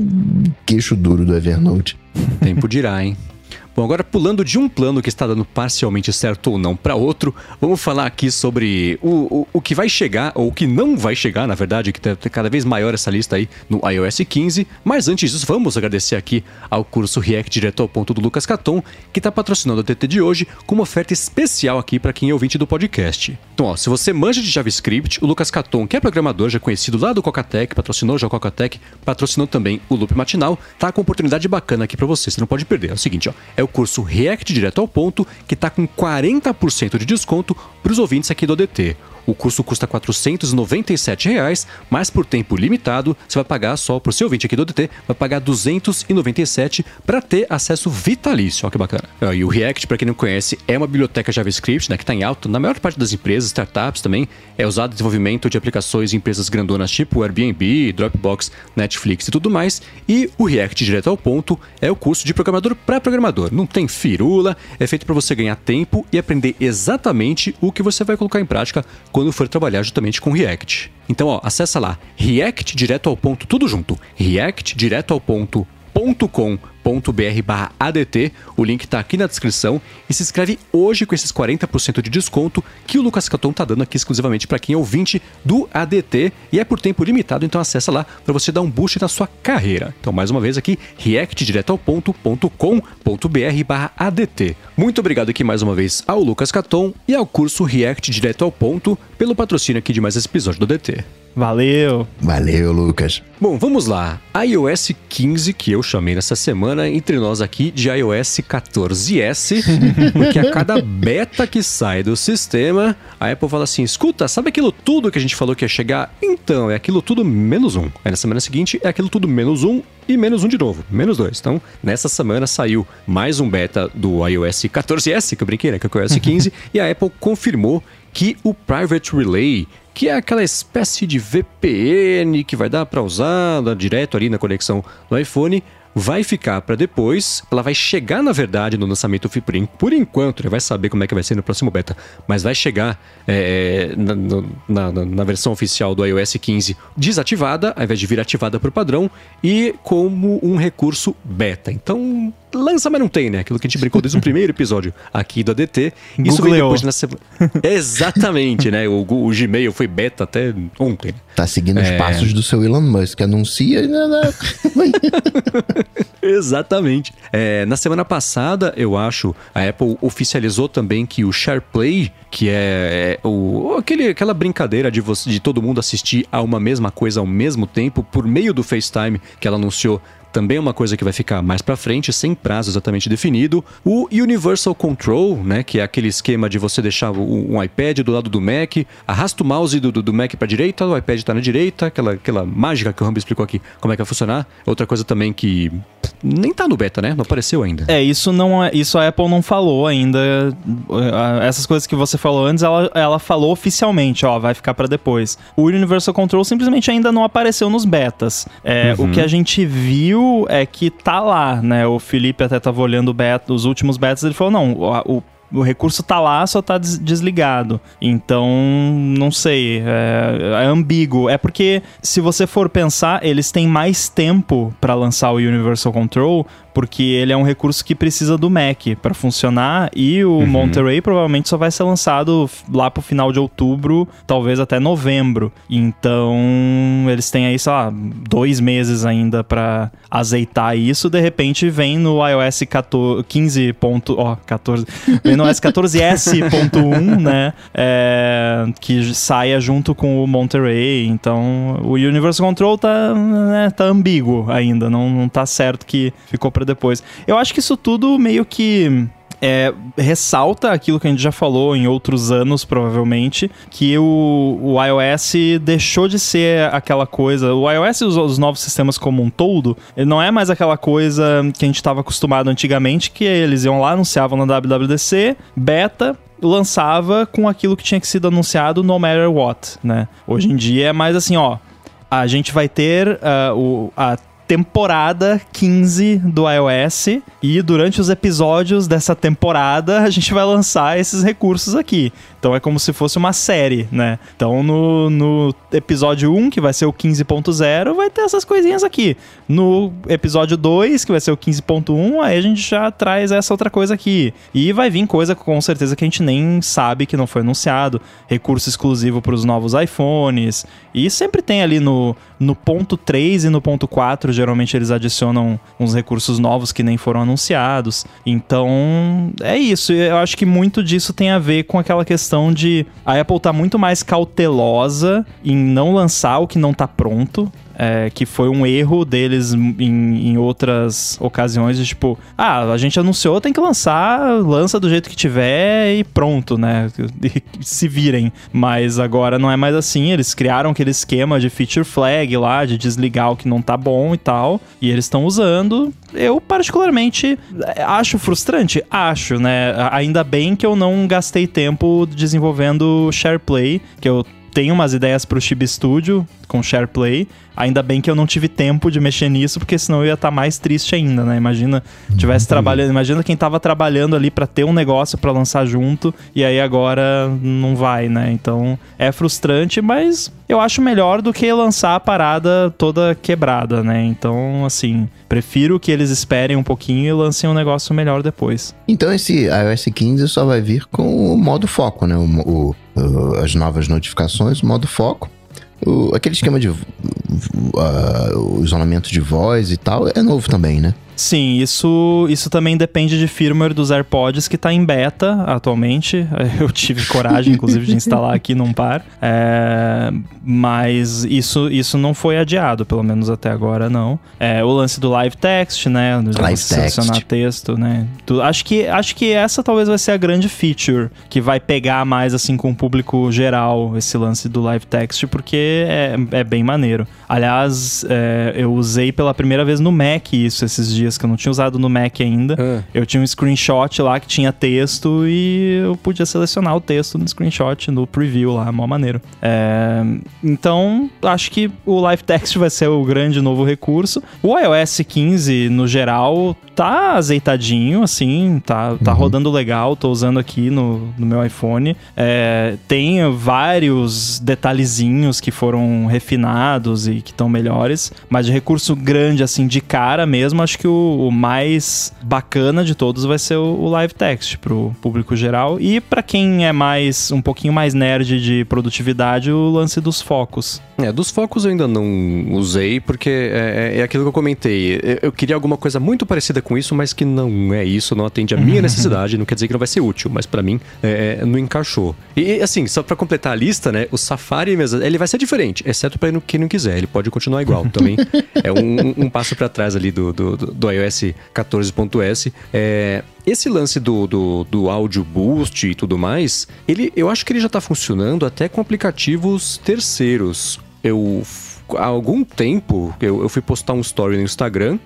queixo duro do Evernote. Tempo dirá, hein? Bom, agora pulando de um plano que está dando parcialmente certo ou não para outro, vamos falar aqui sobre o, o, o, que vai chegar, ou o que não vai chegar, na verdade, que está cada vez maior essa lista aí no iOS 15. Mas antes disso, vamos agradecer aqui ao curso React Direto ao Ponto do Lucas Caton, que está patrocinando o TT de hoje com uma oferta especial aqui para quem é ouvinte do podcast. Então, ó, se você manja de JavaScript, o Lucas Caton, que é programador já conhecido lá do Cocatec, patrocinou já o Cocatec, patrocinou também o Loop Matinal, tá com oportunidade bacana aqui para você, você não pode perder. É o seguinte, ó, é o curso React Direto ao Ponto, que está com 40% de desconto para os ouvintes aqui do ADT. O curso custa 497 reais, mas por tempo limitado, você vai pagar só por seu ouvinte aqui do DT, vai pagar 297 para ter acesso vitalício. Olha que bacana. E o React, para quem não conhece, é uma biblioteca JavaScript, né, que está em alta na maior parte das empresas, startups também. É usado em desenvolvimento de aplicações em empresas grandonas tipo Airbnb, Dropbox, Netflix e tudo mais. E o React direto ao ponto é o curso de programador para programador. Não tem firula, é feito para você ganhar tempo e aprender exatamente o que você vai colocar em prática quando for trabalhar justamente com React. Então, ó, acessa lá, React direto ao ponto, tudo junto, React direto ao ponto .com.br ADT. O link está aqui na descrição e se inscreve hoje com esses 40% de desconto que o Lucas Caton está dando aqui exclusivamente para quem é ouvinte do ADT e é por tempo limitado, então acessa lá para você dar um boost na sua carreira. Então, mais uma vez aqui, reactdireto.com.br ADT. Muito obrigado aqui mais uma vez ao Lucas Caton e ao curso React Direto ao Ponto pelo patrocínio aqui de mais esse episódio do ADT. Valeu! Valeu, Lucas. Bom, vamos lá. iOS 15, que eu chamei nessa semana, entre nós aqui de iOS 14S, porque a cada beta que sai do sistema, a Apple fala assim: escuta, sabe aquilo tudo que a gente falou que ia chegar? Então, é aquilo tudo menos um. Aí na semana seguinte é aquilo tudo menos um e menos um de novo, menos dois. Então, nessa semana saiu mais um beta do iOS 14S, que eu brinquei, né? Que é o iOS 15, e a Apple confirmou que o Private Relay que é aquela espécie de VPN que vai dar para usar direto ali na conexão do iPhone, vai ficar para depois, ela vai chegar, na verdade, no lançamento por enquanto, ele vai saber como é que vai ser no próximo beta, mas vai chegar é, na, na, na, versão oficial do iOS 15 desativada, ao invés de vir ativada por padrão, e como um recurso beta. Então, lança, mas não tem, né? Aquilo que a gente brincou desde o primeiro episódio aqui do ADT. Isso veio depois na semana. Exatamente, né? O, o, Gmail foi beta até ontem. Tá seguindo é... os passos do seu Elon Musk, anuncia e. Exatamente. É, na semana passada, eu acho, a Apple oficializou também que o SharePlay, que é, é o, aquele, aquela brincadeira de, você, de todo mundo assistir a uma mesma coisa ao mesmo tempo, por meio do FaceTime, que ela anunciou também é uma coisa que vai ficar mais para frente, sem prazo exatamente definido. O Universal Control, né, que é aquele esquema de você deixar um iPad do lado do Mac, arrasta o mouse do, do Mac para direita, o iPad está na direita, aquela, aquela mágica que o Rambo explicou aqui, como é que vai funcionar. Outra coisa também que nem tá no beta, né? Não apareceu ainda. É, isso não é, isso a Apple não falou ainda. Essas coisas que você falou antes, ela, ela falou oficialmente, ó, vai ficar para depois. O Universal Control simplesmente ainda não apareceu nos betas. É, uhum. O que a gente viu é que tá lá, né? O Felipe até tava olhando beta, os últimos betas, ele falou: não, o, o recurso tá lá, só tá des desligado. Então, não sei, é, é, ambíguo. É porque, se você for pensar, eles têm mais tempo para lançar o Universal Control, porque ele é um recurso que precisa do Mac para funcionar e o uhum. Monterey provavelmente só vai ser lançado lá pro final de outubro, talvez até novembro. Então eles têm aí, sei lá, dois meses ainda para azeitar isso. De repente vem no iOS 14, 15. Ó, 14. No iOS 14S.1, né? É, que saia junto com o Monterey. Então o Universal Control tá, né, tá ambíguo ainda. Não, não tá certo que ficou para depois. Eu acho que isso tudo meio que é, ressalta aquilo que a gente já falou em outros anos, provavelmente, que o, o iOS deixou de ser aquela coisa. O iOS e os, os, novos sistemas como um todo, não é mais aquela coisa que a gente estava acostumado antigamente, que eles iam lá, anunciavam na WWDC, beta, lançava com aquilo que tinha que sido anunciado no matter what, né? Hoje em dia é mais assim, ó. A gente vai ter uh, o, a temporada 15 do iOS e durante os episódios dessa temporada a gente vai lançar esses recursos aqui. Então é como se fosse uma série, né? Então no, no episódio 1, que vai ser o 15.0, vai ter essas coisinhas aqui. No episódio 2, que vai ser o 15.1, aí a gente já traz essa outra coisa aqui. E vai vir coisa com certeza que a gente nem sabe que não foi anunciado. Recurso exclusivo para os novos iPhones. E sempre tem ali no, no ponto 3 e no ponto 4, geralmente eles adicionam uns recursos novos que nem foram anunciados. Então é isso. Eu acho que muito disso tem a ver com aquela questão questão de a Apple tá muito mais cautelosa em não lançar o que não tá pronto é, que foi um erro deles em, em, outras ocasiões, de tipo, ah, a gente anunciou, tem que lançar, lança do jeito que tiver e pronto, né? Se virem. Mas agora não é mais assim, eles criaram aquele esquema de feature flag lá, de desligar o que não tá bom e tal, e eles estão usando. Eu, particularmente, acho frustrante? Acho, né? Ainda bem que eu não gastei tempo desenvolvendo SharePlay, que eu tenho umas ideias pro Chibi Studio com SharePlay. Ainda bem que eu não tive tempo de mexer nisso, porque senão eu ia estar tá mais triste ainda, né? Imagina tivesse uhum. trabalhando, imagina quem tava trabalhando ali para ter um negócio para lançar junto e aí agora não vai, né? Então é frustrante, mas eu acho melhor do que lançar a parada toda quebrada, né? Então, assim, prefiro que eles esperem um pouquinho e lancem um negócio melhor depois. Então esse iOS 15 só vai vir com o modo foco, né? O, o, o as novas notificações, o modo foco. O, aquele esquema de uh, isolamento de voz e tal é novo também, né? Sim, isso, isso também depende de firmware dos AirPods que está em beta atualmente. Eu tive coragem, inclusive, de instalar aqui num par. É, mas isso, isso não foi adiado, pelo menos até agora não. É, o lance do live text, né? Live text. texto, né? Tu, acho, que, acho que essa talvez vai ser a grande feature que vai pegar mais assim com o público geral, esse lance do live text, porque é, é bem maneiro. Aliás, é, eu usei pela primeira vez no Mac isso esses dias dias, que eu não tinha usado no Mac ainda. Ah. Eu tinha um screenshot lá que tinha texto e eu podia selecionar o texto no screenshot no preview lá, mó maneiro. É, então, acho que o Live Text vai ser o grande novo recurso. O iOS 15, no geral, tá azeitadinho, assim, tá, tá rodando legal, tô usando aqui no, no meu iPhone. É, tem vários detalhezinhos que foram refinados e que estão melhores, mas de recurso grande, assim, de cara mesmo, acho que o, o mais bacana de todos vai ser o, o Live Text pro público geral. E para quem é mais um pouquinho mais nerd de produtividade, o lance dos focos. É, dos focos eu ainda não usei, porque é, é- é aquilo que eu comentei. Eu, eu queria alguma coisa muito parecida com isso, mas que não é isso, não atende a minha necessidade, não quer dizer que não vai ser útil, mas pra mim é, é, não encaixou. E assim, só pra completar a lista, né, o Safari mesmo, ele vai ser diferente, exceto pra quem não quiser, ele pode continuar igual também. é um, um passo pra trás ali do, do, do- iOS 14.s. É, esse lance do, do, do áudio boost e tudo mais, ele, eu acho que ele já tá funcionando até com aplicativos terceiros. Eu, há algum tempo, eu, eu fui postar um story no Instagram.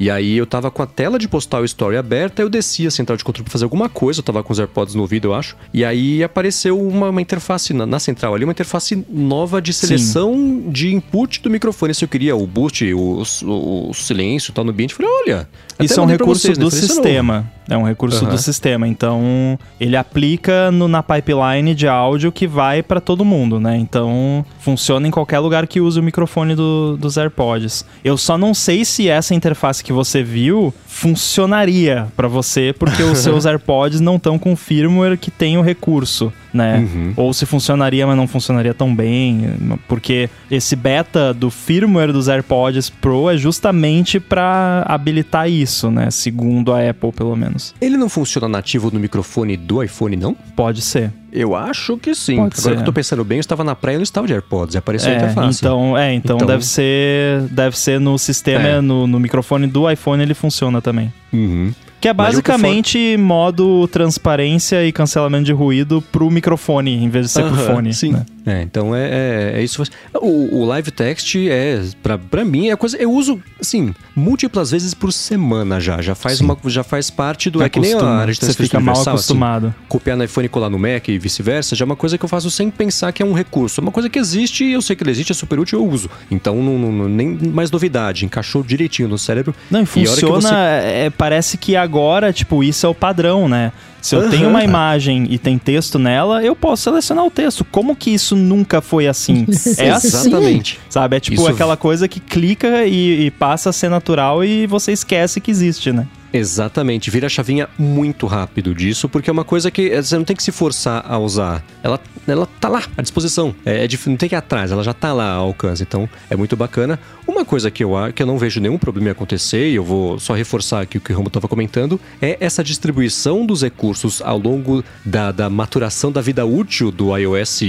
E aí eu tava com a tela de postar o story aberta, eu desci a central de controle pra fazer alguma coisa, eu tava com os AirPods no ouvido, eu acho. E aí apareceu uma, uma interface na, na central ali, uma interface nova de seleção de input do microfone. Se eu queria o boost, o, o, o silêncio e tal no ambiente, eu falei, olha. Isso é um recurso vocês, né? do Falei, "Isso é novo." sistema. É um recurso Aham. do sistema. Então, ele aplica no- na pipeline de áudio que vai para todo mundo, né? Então, funciona em qualquer lugar que use o microfone do- dos AirPods. Eu só não sei se essa interface que você viu funcionaria para você, porque os seus AirPods não estão com firmware que tem o recurso, né? Uhum. Ou se funcionaria, mas não funcionaria tão bem, porque esse beta do firmware dos AirPods Pro é justamente para habilitar isso, né? Segundo a Apple, pelo menos. Ele não funciona nativo no microfone do iPhone, não? Pode ser. Eu acho que sim. Pode Agora ser. que eu tô pensando bem, eu estava na praia e não estava de AirPods, apareceu a É, interface. então, é, então, Então- deve ser, deve ser no sistema, É. no, no microfone do iPhone ele funciona também. Uhum. Que é basicamente modo transparência e cancelamento de ruído pro microfone, em vez de ser pro Aham, fone. Sim. né? É, então é, é, é isso. O, o live text é, pra, pra mim, é coisa. Eu uso, assim, múltiplas vezes por semana já. Já faz, Sim. uma, já faz parte do. É que nem a área de Você fica mal assim. acostumado. copiar no iPhone e colar no Mac e vice-versa, já é uma coisa que eu faço sem pensar que é um recurso. É uma coisa que existe e eu sei que ele existe, é super útil, eu uso. Então, não, não- nem mais novidade, encaixou direitinho no cérebro. Não, e E a funciona. você- é, parece que agora, tipo, isso é o padrão, né? Se eu Aham. tenho uma imagem e tem texto nela, eu posso selecionar o texto. Como que isso nunca foi assim? é assim. Exatamente. Sabe? É tipo Isso- aquela coisa que clica e, e passa a ser natural e você esquece que existe, né? Exatamente, vira a chavinha muito rápido disso, porque é uma coisa que eh, você não tem que se forçar a usar. Ela, ela tá lá, à disposição. É, é não tem que ir atrás, ela já tá lá ao alcance. Então, é muito bacana. Uma coisa que eu, que eu não vejo nenhum problema em acontecer, e eu vou só reforçar aqui o que o Romo estava comentando, é essa distribuição dos recursos ao longo da, da maturação da vida útil do iOS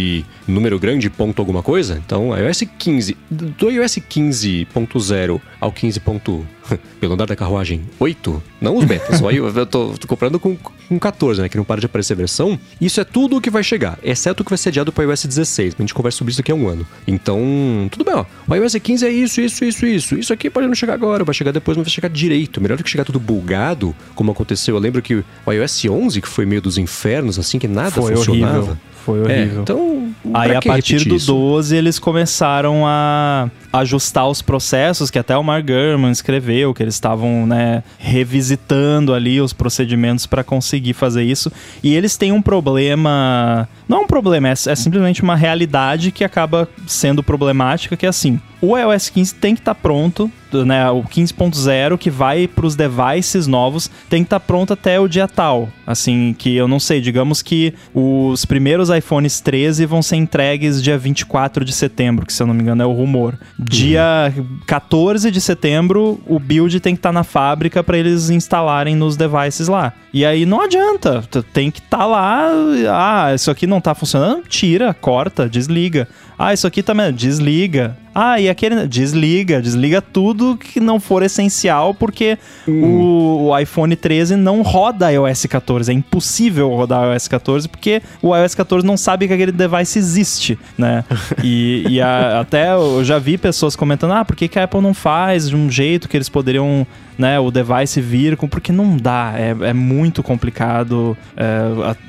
número grande, ponto alguma coisa. Então, iOS 15, do iOS 15.0 ao 15. ponto- Pelo andar da carruagem 8, não os betas, eu, eu tô, tô comprando com, com 14, né? Que não para de aparecer versão. Isso é tudo o que vai chegar, exceto o que vai ser adiado para iOS 16. A gente conversa sobre isso daqui a um ano. Então, tudo bem, ó. O iOS 15 é isso, isso, isso, isso. Isso aqui pode não chegar agora, vai chegar depois, não vai chegar direito. Melhor do que chegar tudo bugado, como aconteceu. Eu lembro que o iOS 11, que foi meio dos infernos, assim, que nada Foi funcionava. horrível. Foi É, horrível. então. Aí a partir do isso? 12 eles começaram a ajustar os processos que até o Mark Gurman escreveu, que eles estavam, né, revisitando ali os procedimentos para conseguir fazer isso. E eles têm um problema, não é um problema, é, é simplesmente uma realidade que acaba sendo problemática, que é assim, o iOS 15 tem que estar pronto, né, o 15.0 que vai para os devices novos tem que estar pronto até o dia tal. Assim, que eu não sei, digamos que os primeiros iPhones 13 vão ser entregues dia 24 de setembro, que se eu não me engano é o rumor. Dia 14 de setembro, o build tem que estar na fábrica para eles instalarem nos devices lá. E aí não adianta, tem que estar lá, ah, isso aqui não tá funcionando, tira, corta, desliga. Ah, isso aqui também desliga. Ah, e aquele. Desliga, desliga tudo que não for essencial, porque Hum. o, o iPhone 13 não roda iOS 14. É impossível rodar iOS 14, porque o iOS 14 não sabe que aquele device existe, né? E, e a- até eu já vi pessoas comentando: ah, por que, que a Apple não faz de um jeito que eles poderiam né, o device vir com, porque não dá, é, é muito complicado, é,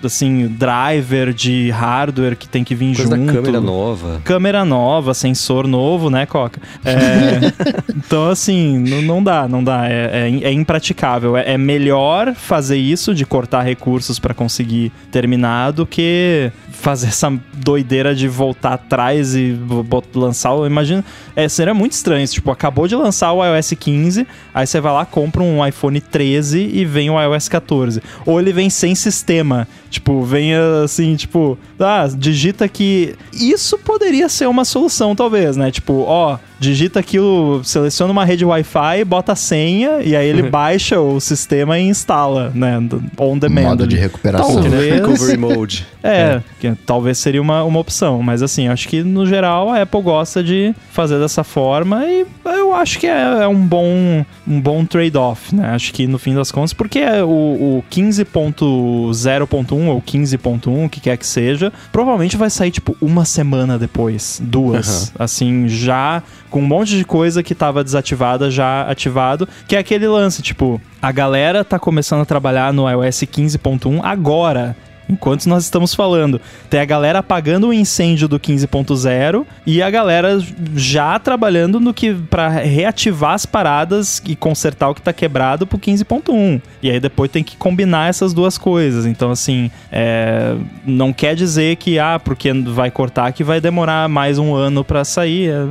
assim, driver de hardware que tem que vir Coisa junto. da câmera nova. Câmera nova, sensor novo, né, Coca? É, então, assim, não, não dá, não dá. É, é, é impraticável. É, é melhor fazer isso, de cortar recursos para conseguir terminar, do que fazer essa doideira de voltar atrás e lançar. Imagina. É, seria muito estranho. Tipo, acabou de lançar o iOS 15, aí você vai lá, compra um iPhone 13 e vem o iOS 14. Ou ele vem sem sistema. Tipo, vem assim, tipo, ah, digita que. Isso poderia ser uma solução, talvez, né? Tipo, ó, digita aquilo, seleciona uma rede Wi-Fi, bota a senha, e aí ele baixa o sistema e instala, né? On demand. Modo de ali. recuperação. Talvez. Recovery Mode. É, que talvez seria uma, uma opção, mas assim, acho que no geral a Apple gosta de fazer dessa forma e eu acho que é, é um bom, um bom trade-off, né? Acho que no fim das contas, porque é o, o 15.0.1 ou 15.1, o que quer que seja, provavelmente vai sair tipo uma semana depois, duas, assim, já com um monte de coisa que tava desativada já ativado, que é aquele lance, tipo, a galera tá começando a trabalhar no iOS 15.1 agora. Enquanto nós estamos falando, tem a galera apagando o incêndio do 15.0 e a galera já trabalhando no que para reativar as paradas e consertar o que tá quebrado pro 15.1. E aí depois tem que combinar essas duas coisas. Então assim, é, não quer dizer que ah, porque vai cortar que vai demorar mais um ano para sair, É,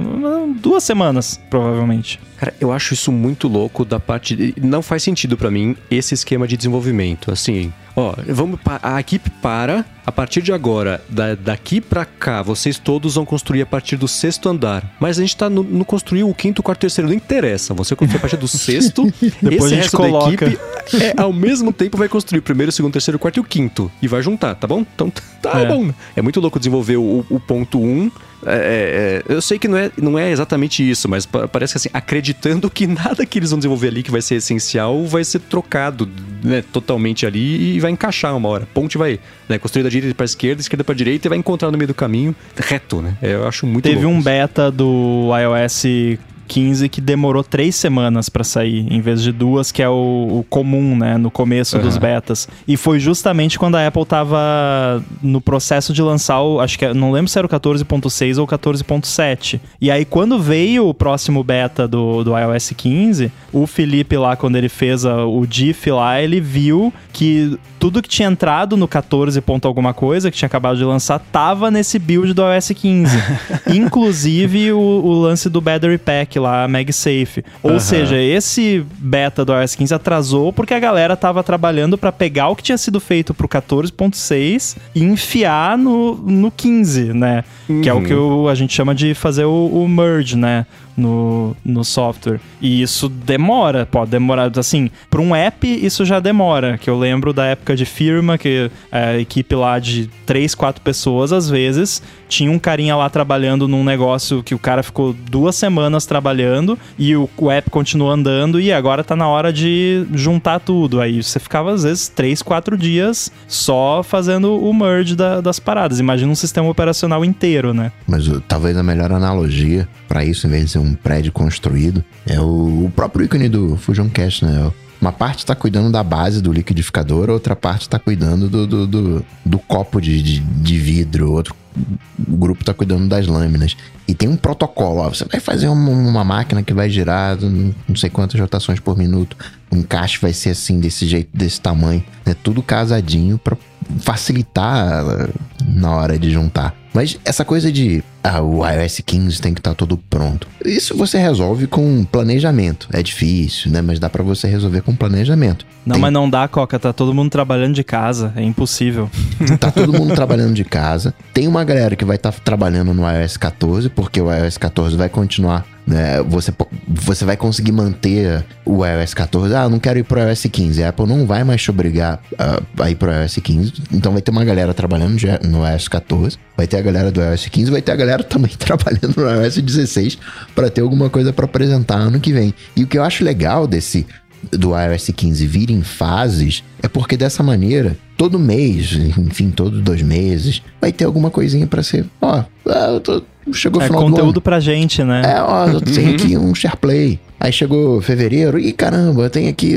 duas semanas provavelmente. Cara, eu acho isso muito louco da parte. de- Não faz sentido pra mim esse esquema de desenvolvimento. Assim, ó, vamos pa- a equipe para. A partir de agora, da- daqui pra cá, vocês todos vão construir a partir do sexto andar. Mas a gente tá no, no construir o quinto, quarto, terceiro. Não interessa. Você construir a partir do sexto. Depois esse a gente resto coloca. da equipe é, ao mesmo tempo vai construir o primeiro, o segundo, o terceiro, o quarto e o quinto. E vai juntar, tá bom? Então tá É. bom. É muito louco desenvolver o, o ponto 1. Um, é, é, eu sei que não é, não é exatamente isso, mas pa- parece que assim, acreditando que nada que eles vão desenvolver ali que vai ser essencial vai ser trocado né, totalmente ali e vai encaixar uma hora. Ponte vai né, construir da direita para esquerda, esquerda para direita e vai encontrar no meio do caminho reto, né? É, Eu acho muito Teve louco um isso. beta do iOS 15 que demorou três semanas pra sair, em vez de duas, que é o, o comum, né, no começo dos Aham. betas. E foi justamente quando a Apple tava no processo de lançar o, acho que é- não lembro se era o 14.6 ou 14.7. E aí quando veio o próximo beta do, do iOS 15, o Felipe lá, quando ele fez a- o diff lá, ele viu que tudo que tinha entrado no 14 ponto alguma coisa, que tinha acabado de lançar, tava nesse build do iOS 15. Inclusive o, o lance do Battery Pack lá, MagSafe. Ou Aham. seja, esse beta do iOS 15 atrasou porque a galera tava trabalhando pra pegar o que tinha sido feito pro 14.6 e enfiar no, no 15, né? Que é o Uhum. que o- a gente chama de fazer o, o merge, né? No, no software. E isso demora, pode demorar. Assim, para um app, isso já demora. Que eu lembro da época de firma, que a equipe lá de três, quatro pessoas, às vezes, tinha um carinha lá trabalhando num negócio que o cara ficou duas semanas trabalhando e o, o app continuou andando e agora tá na hora de juntar tudo. Aí você ficava, às vezes, três, quatro dias só fazendo o merge da- das paradas. Imagina um sistema operacional inteiro, né? Mas uh, talvez a melhor analogia pra isso, em vez de ser um prédio construído, é o, o próprio ícone do Fusion Cache, né? Uma parte tá cuidando da base do liquidificador, outra parte tá cuidando do, do, do, do copo de, de, de vidro, outro grupo tá cuidando das lâminas. E tem um protocolo, ó, você vai fazer uma, uma máquina que vai girar não sei quantas rotações por minuto, o encaixe vai ser assim, desse jeito, desse tamanho, né? Tudo casadinho pra facilitar na hora de juntar. Mas essa coisa de ah, o iOS 15 tem que estar todo pronto. Isso você resolve com planejamento. É difícil, né? Mas dá pra você resolver com planejamento. Não, Tem- mas não dá, Coca. Tá todo mundo trabalhando de casa. É impossível. Tá todo mundo trabalhando de casa. Tem uma galera que vai estar trabalhando no iOS 14, porque o iOS 14 vai continuar né? Você, você vai conseguir manter o iOS 14. Ah, não quero ir pro iOS 15. A Apple não vai mais te obrigar a, a ir pro iOS 15. Então vai ter uma galera trabalhando no iOS 14, vai ter a galera do iOS 15, vai ter a galera também trabalhando no iOS 16 para ter alguma coisa para apresentar ano que vem. E o que eu acho legal desse do iOS 15 vir em fases é porque dessa maneira, todo mês, enfim, todos dois meses, vai ter alguma coisinha para ser, ó, eu tô, chegou é final conteúdo pra gente, né? É, ó, eu tenho aqui um SharePlay. Aí chegou fevereiro, e caramba, tem aqui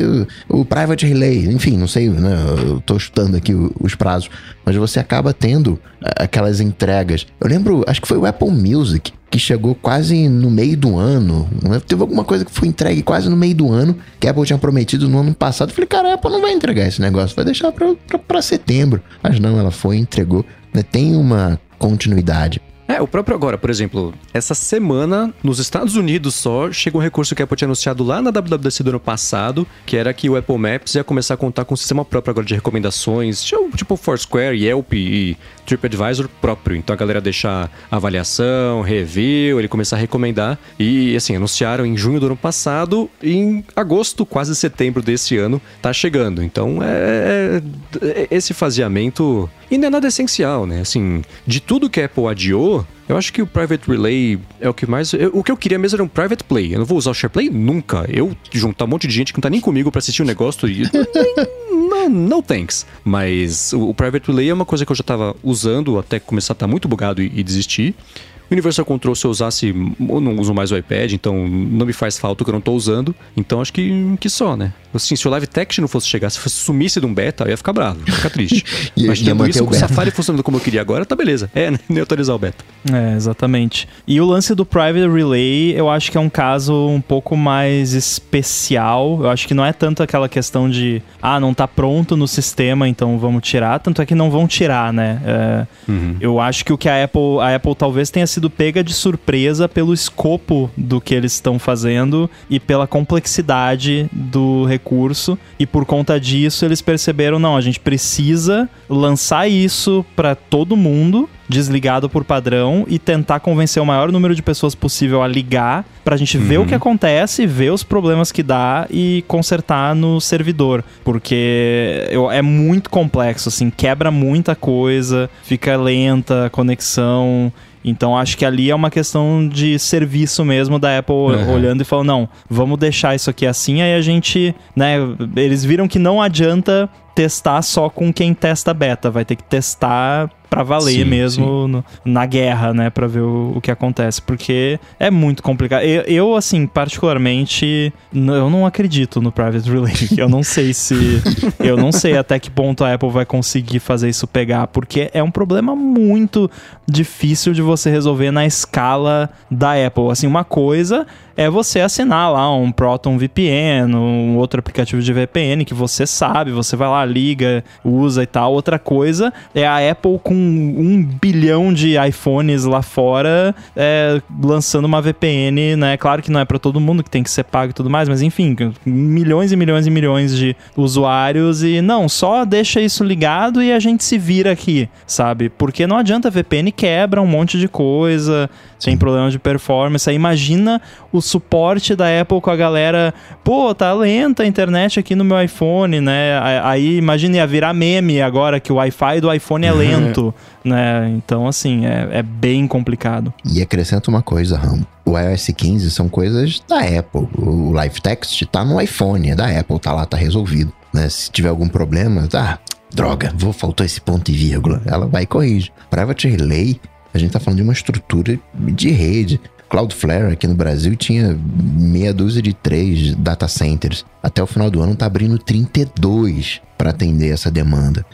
o, o, Private Relay. Enfim, não sei, né? Eu tô chutando aqui os prazos. Mas você acaba tendo aquelas entregas. Eu lembro, acho que foi o Apple Music, que chegou quase no meio do ano. Né? Teve alguma coisa que foi entregue quase no meio do ano, que a Apple tinha prometido no ano passado. Eu falei, cara, a Apple não vai entregar esse negócio, vai deixar pra setembro. Mas não, ela foi e entregou. Né? Tem uma continuidade. É, o próprio agora, por exemplo, essa semana, nos Estados Unidos só, chega um recurso que a Apple tinha anunciado lá na WWDC do ano passado, que era que o Apple Maps ia começar a contar com um sistema próprio agora de recomendações, tipo Foursquare, Yelp e TripAdvisor próprio. Então a galera deixar avaliação, review, ele começar a recomendar. E assim, anunciaram em junho do ano passado, em agosto, quase setembro desse ano, tá chegando. Então é, é, é esse faseamento e não é nada essencial, né? Assim, de tudo que a Apple adiou, eu acho que o Private Relay é o que mais. Eu, o que eu queria mesmo era um Private Play. Eu não vou usar o SharePlay nunca. Eu juntar um monte de gente que não tá nem comigo para assistir o um negócio e. não, no thanks. Mas o, Private Relay é uma coisa que eu já tava usando até começar a estar tá muito bugado e, e desistir. Universal Control, se eu usasse, eu não uso mais o iPad, então não me faz falta o que eu não tô usando. Então acho que, que só, né? Assim, se o Live Text não fosse chegar, se fosse sumisse de um beta, eu ia ficar bravo, ia ficar triste. Mas tendo isso, com o Safari funcionando como eu queria agora, tá beleza. É, né? neutralizar o beta. É, exatamente. E o lance do Private Relay, eu acho que é um caso um pouco mais especial. Eu acho que não é tanto aquela questão de, ah, não tá pronto no sistema, então vamos tirar. Tanto é que não vão tirar, né? É, uhum. Eu acho que o que a Apple, a Apple talvez tenha sido pega de surpresa pelo escopo do que eles estão fazendo e pela complexidade do recurso recurso e por conta disso eles perceberam, não, a gente precisa lançar isso para todo mundo desligado por padrão e tentar convencer o maior número de pessoas possível a ligar pra gente uhum. ver o uhum. que acontece, ver os problemas que dá e consertar no servidor, porque eu, é muito complexo, assim, quebra muita coisa, fica lenta a conexão então acho que ali é uma questão de serviço mesmo da Apple uhum. olhando e falando, não, vamos deixar isso aqui assim, aí a gente, né, eles viram que não adianta testar só com quem testa beta, vai ter que testar para valer sim, mesmo sim. No, na guerra, né, para ver o, o, que acontece, porque é muito complicado. Eu, eu, assim, particularmente, eu não acredito no private relay. Eu não sei se eu não sei até que ponto a Apple vai conseguir fazer isso pegar, porque é um problema muito difícil de você resolver na escala da Apple. Assim, uma coisa é você assinar lá um Proton VPN, um outro aplicativo de VPN que você sabe, você vai lá, liga, usa e tal. Outra coisa é a Apple com um bilhão de iPhones lá fora é, lançando uma VPN, né? Claro que não é para todo mundo, que tem que ser pago e tudo mais, mas enfim, milhões e milhões e milhões de usuários e não, só deixa isso ligado e a gente se vira aqui, sabe? Porque não adianta VPN quebra um monte de coisa, Sim. tem problema de performance. Aí imagina o suporte da Apple com a galera, pô, tá lenta a internet aqui no meu iPhone, né? Aí imagina ia virar meme agora que o Wi-Fi do iPhone é lento, né? Então, assim, é, é bem complicado. E acrescenta uma coisa, Ram. O iOS 15 são coisas da Apple. O Live Text tá no iPhone, é da Apple, tá lá, tá resolvido. Né? Se tiver algum problema, tá, droga, vou, faltou esse ponto e vírgula. Ela vai e corrige. Private Relay a gente está falando de uma estrutura de rede. Cloudflare aqui no Brasil tinha meia dúzia de três data centers. Até o final do ano está abrindo 32 para atender essa demanda.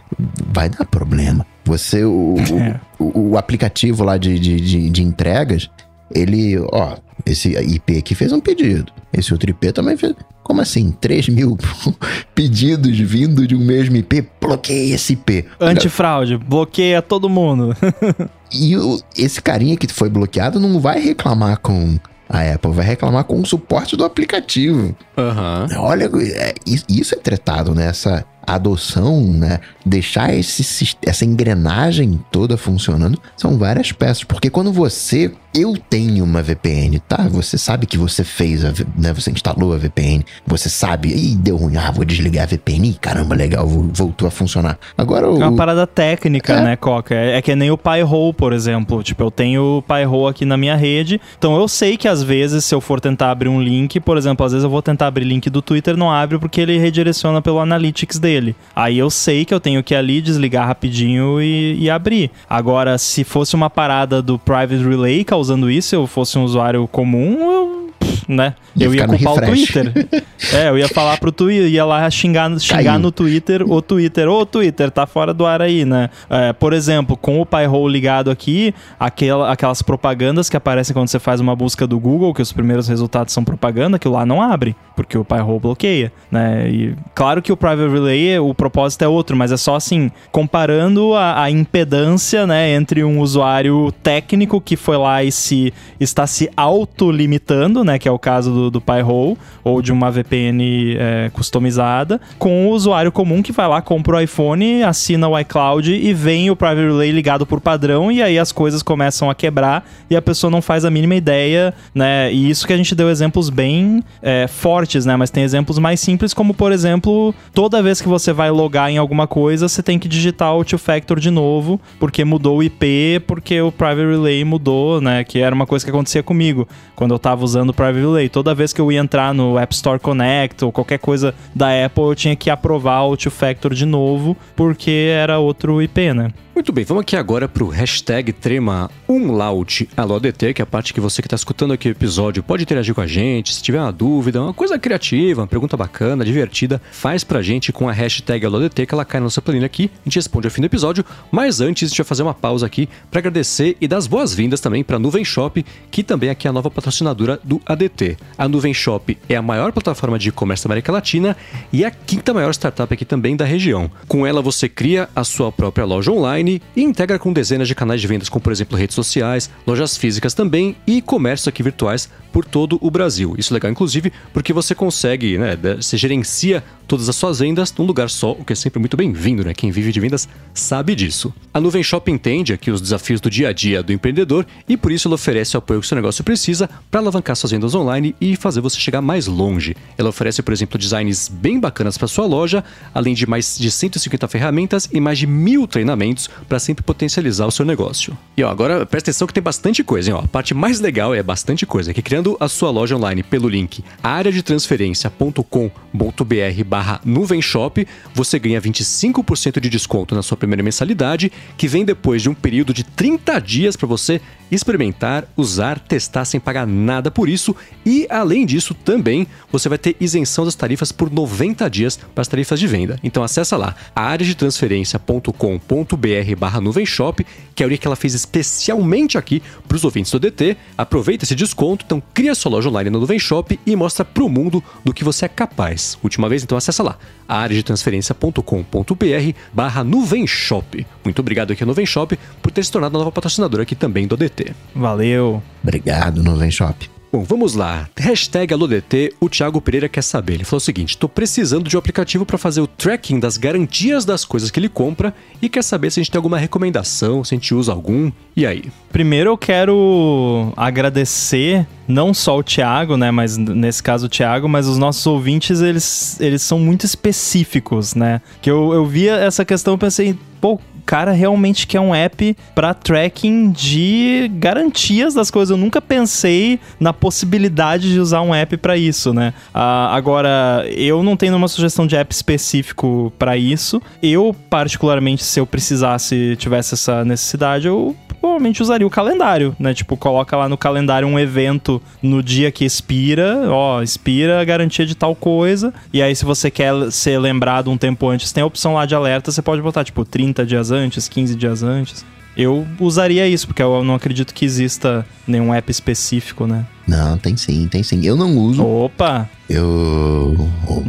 Vai dar problema. Você, o, é. o, o, aplicativo lá de, de, de, de entregas, ele, ó, esse IP aqui fez um pedido. Esse outro IP também fez. Como assim? 3 mil pedidos vindo de um mesmo IP? Bloqueia esse IP. Antifraude, bloqueia todo mundo. e o, esse carinha que foi bloqueado não vai reclamar com a Apple, vai reclamar com o suporte do aplicativo. Uhum. Olha, é, isso é tratado, né? Essa, a adoção, né? Deixar esse, essa engrenagem toda funcionando, são várias peças. Porque quando você eu tenho uma VPN, tá? Você sabe que você fez, a, né? Você instalou a VPN, você sabe, ih, deu ruim, ah, vou desligar a VPN, Ih, caramba, legal, voltou a funcionar. Agora o... É uma parada técnica, é. né, Coca? É, é que nem o Pi-hole, por exemplo. Tipo, eu tenho o Pi-hole aqui na minha rede, então eu sei que às vezes, se eu for tentar abrir um link, por exemplo, às vezes eu vou tentar abrir link do Twitter, não abre porque ele redireciona pelo Analytics dele. Aí eu sei que eu tenho que ali desligar rapidinho e, e abrir. Agora, se fosse uma parada do Private Relay, causando isso, eu fosse um usuário comum, eu né? Ia eu ia culpar o Twitter. é, eu ia falar pro Twitter, ia lá xingar, xingar no Twitter, o Twitter, ô Twitter, tá fora do ar aí, né? É, por exemplo, com o Pi-hole ligado aqui, aquela, aquelas propagandas que aparecem quando você faz uma busca do Google, que os primeiros resultados são propaganda, que lá não abre, porque o Pi-hole bloqueia, né? E claro que o Private Relay, o propósito é outro, mas é só assim, comparando a, a impedância, né, entre um usuário técnico que foi lá e se está se autolimitando, né, que é o caso do, do Pi-hole, ou de uma VPN é, customizada, com o usuário comum que vai lá, compra o iPhone, assina o iCloud e vem o Private Relay ligado por padrão, e aí as coisas começam a quebrar e a pessoa não faz a mínima ideia, né? E isso que a gente deu exemplos bem é, fortes, né? Mas tem exemplos mais simples, como por exemplo, toda vez que você vai logar em alguma coisa, você tem que digitar o two-factor de novo, porque mudou o IP, porque o Private Relay mudou, né? Que era uma coisa que acontecia comigo. Quando eu tava usando o Private Toda vez que eu ia entrar no App Store Connect ou qualquer coisa da Apple, eu tinha que aprovar o Two Factor de novo, porque era outro IP, né? Muito bem, vamos aqui agora para o hashtag Trema Umlaut AloDT, que é a parte que você que está escutando aqui o episódio pode interagir com a gente. Se tiver uma dúvida, uma coisa criativa, uma pergunta bacana, divertida, faz pra gente com a hashtag AloDT, que ela cai na nossa planilha aqui. A gente responde ao fim do episódio. Mas antes, a gente vai fazer uma pausa aqui para agradecer e dar as boas-vindas também para a Nuvem Shop, que também aqui é a nova patrocinadora do ADT. A Nuvem Shop é a maior plataforma de e-commerce da América Latina e a quinta maior startup aqui também da região. Com ela, você cria a sua própria loja online e integra com dezenas de canais de vendas, como por exemplo redes sociais, lojas físicas também e comércios aqui virtuais por todo o Brasil. Isso é legal, inclusive, porque você consegue, né, você gerencia todas as suas vendas num lugar só, o que é sempre muito bem-vindo, né? Quem vive de vendas sabe disso. A Nuvem Shop entende aqui os desafios do dia a dia do empreendedor e por isso ela oferece o apoio que seu negócio precisa para alavancar suas vendas online e fazer você chegar mais longe. Ela oferece, por exemplo, designs bem bacanas para sua loja, além de mais de 150 ferramentas e mais de mil treinamentos para sempre potencializar o seu negócio. E ó, agora presta atenção que tem bastante coisa, hein? Ó. A parte mais legal é bastante coisa, que criando a sua loja online pelo link areadetransferencia.com.br barra nuvenshop, você ganha 25% de desconto na sua primeira mensalidade, que vem depois de um período de 30 dias para você experimentar, usar, testar sem pagar nada por isso e além disso também você vai ter isenção das tarifas por 90 dias para as tarifas de venda. Então acessa lá areadetransferencia.com.br barra nuvenshop, que é o que ela fez especialmente aqui para os ouvintes do DT. Aproveita esse desconto, então cria sua loja online no Nuvem Shop e mostra para o mundo do que você é capaz. Última vez, então acessa lá areadetransferencia.com.br barra Nuvem Shop. Muito obrigado aqui a Nuvem Shop por ter se tornado a nova patrocinadora aqui também do DT. Valeu! Obrigado, Nuvem Shop. Bom, vamos lá. Hashtag AloDT, o Thiago Pereira quer saber. Ele falou o seguinte: tô precisando de um aplicativo para fazer o tracking das garantias das coisas que ele compra e quer saber se a gente tem alguma recomendação, se a gente usa algum. E aí? Primeiro eu quero agradecer não só o Thiago, né, mas nesse caso o Thiago, mas os nossos ouvintes, eles, eles são muito específicos, né? Que eu, eu via essa questão e pensei, pô, cara realmente quer um app para tracking de garantias das coisas. Eu nunca pensei na possibilidade de usar um app para isso, né? Uh, agora, eu não tenho uma sugestão de app específico para isso. Eu, particularmente, se eu precisasse, tivesse essa necessidade, eu provavelmente usaria o calendário, né? Tipo, coloca lá no calendário um evento no dia que expira, ó, expira a garantia de tal coisa. E aí, se você quer ser lembrado um tempo antes, tem a opção lá de alerta, você pode botar, tipo, 30 dias antes, 15 dias antes. Eu usaria isso, porque eu não acredito que exista nenhum app específico, né? Não, tem sim, tem sim. Eu não uso. Opa! Eu.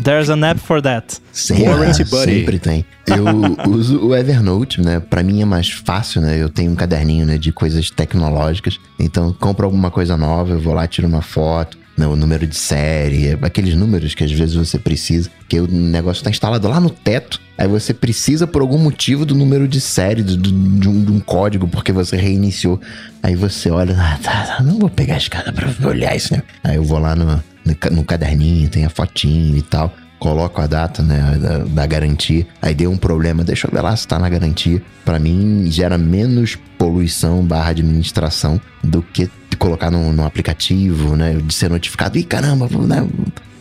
There's an app for that. Sempre, Warranty Buddy. Sempre tem. Eu uso o Evernote, né? Pra mim é mais fácil, né? Eu tenho um caderninho né, de coisas tecnológicas. Então, compro alguma coisa nova, eu vou lá, tiro uma foto né, o número de série, aqueles números que às vezes você precisa, que o negócio está instalado lá no teto, aí você precisa por algum motivo do número de série, do, de, um, de, um, código, porque você reiniciou. Aí você olha, ah, tá, tá, não vou pegar a escada para olhar isso, né? Aí eu vou lá no, no, no caderninho, tem a fotinho e tal coloco a data né, da, da, garantia, aí deu um problema, deixa eu ver lá se tá na garantia. Para mim, gera menos poluição barra administração do que colocar no, aplicativo, né, de ser notificado. Ih, caramba, né,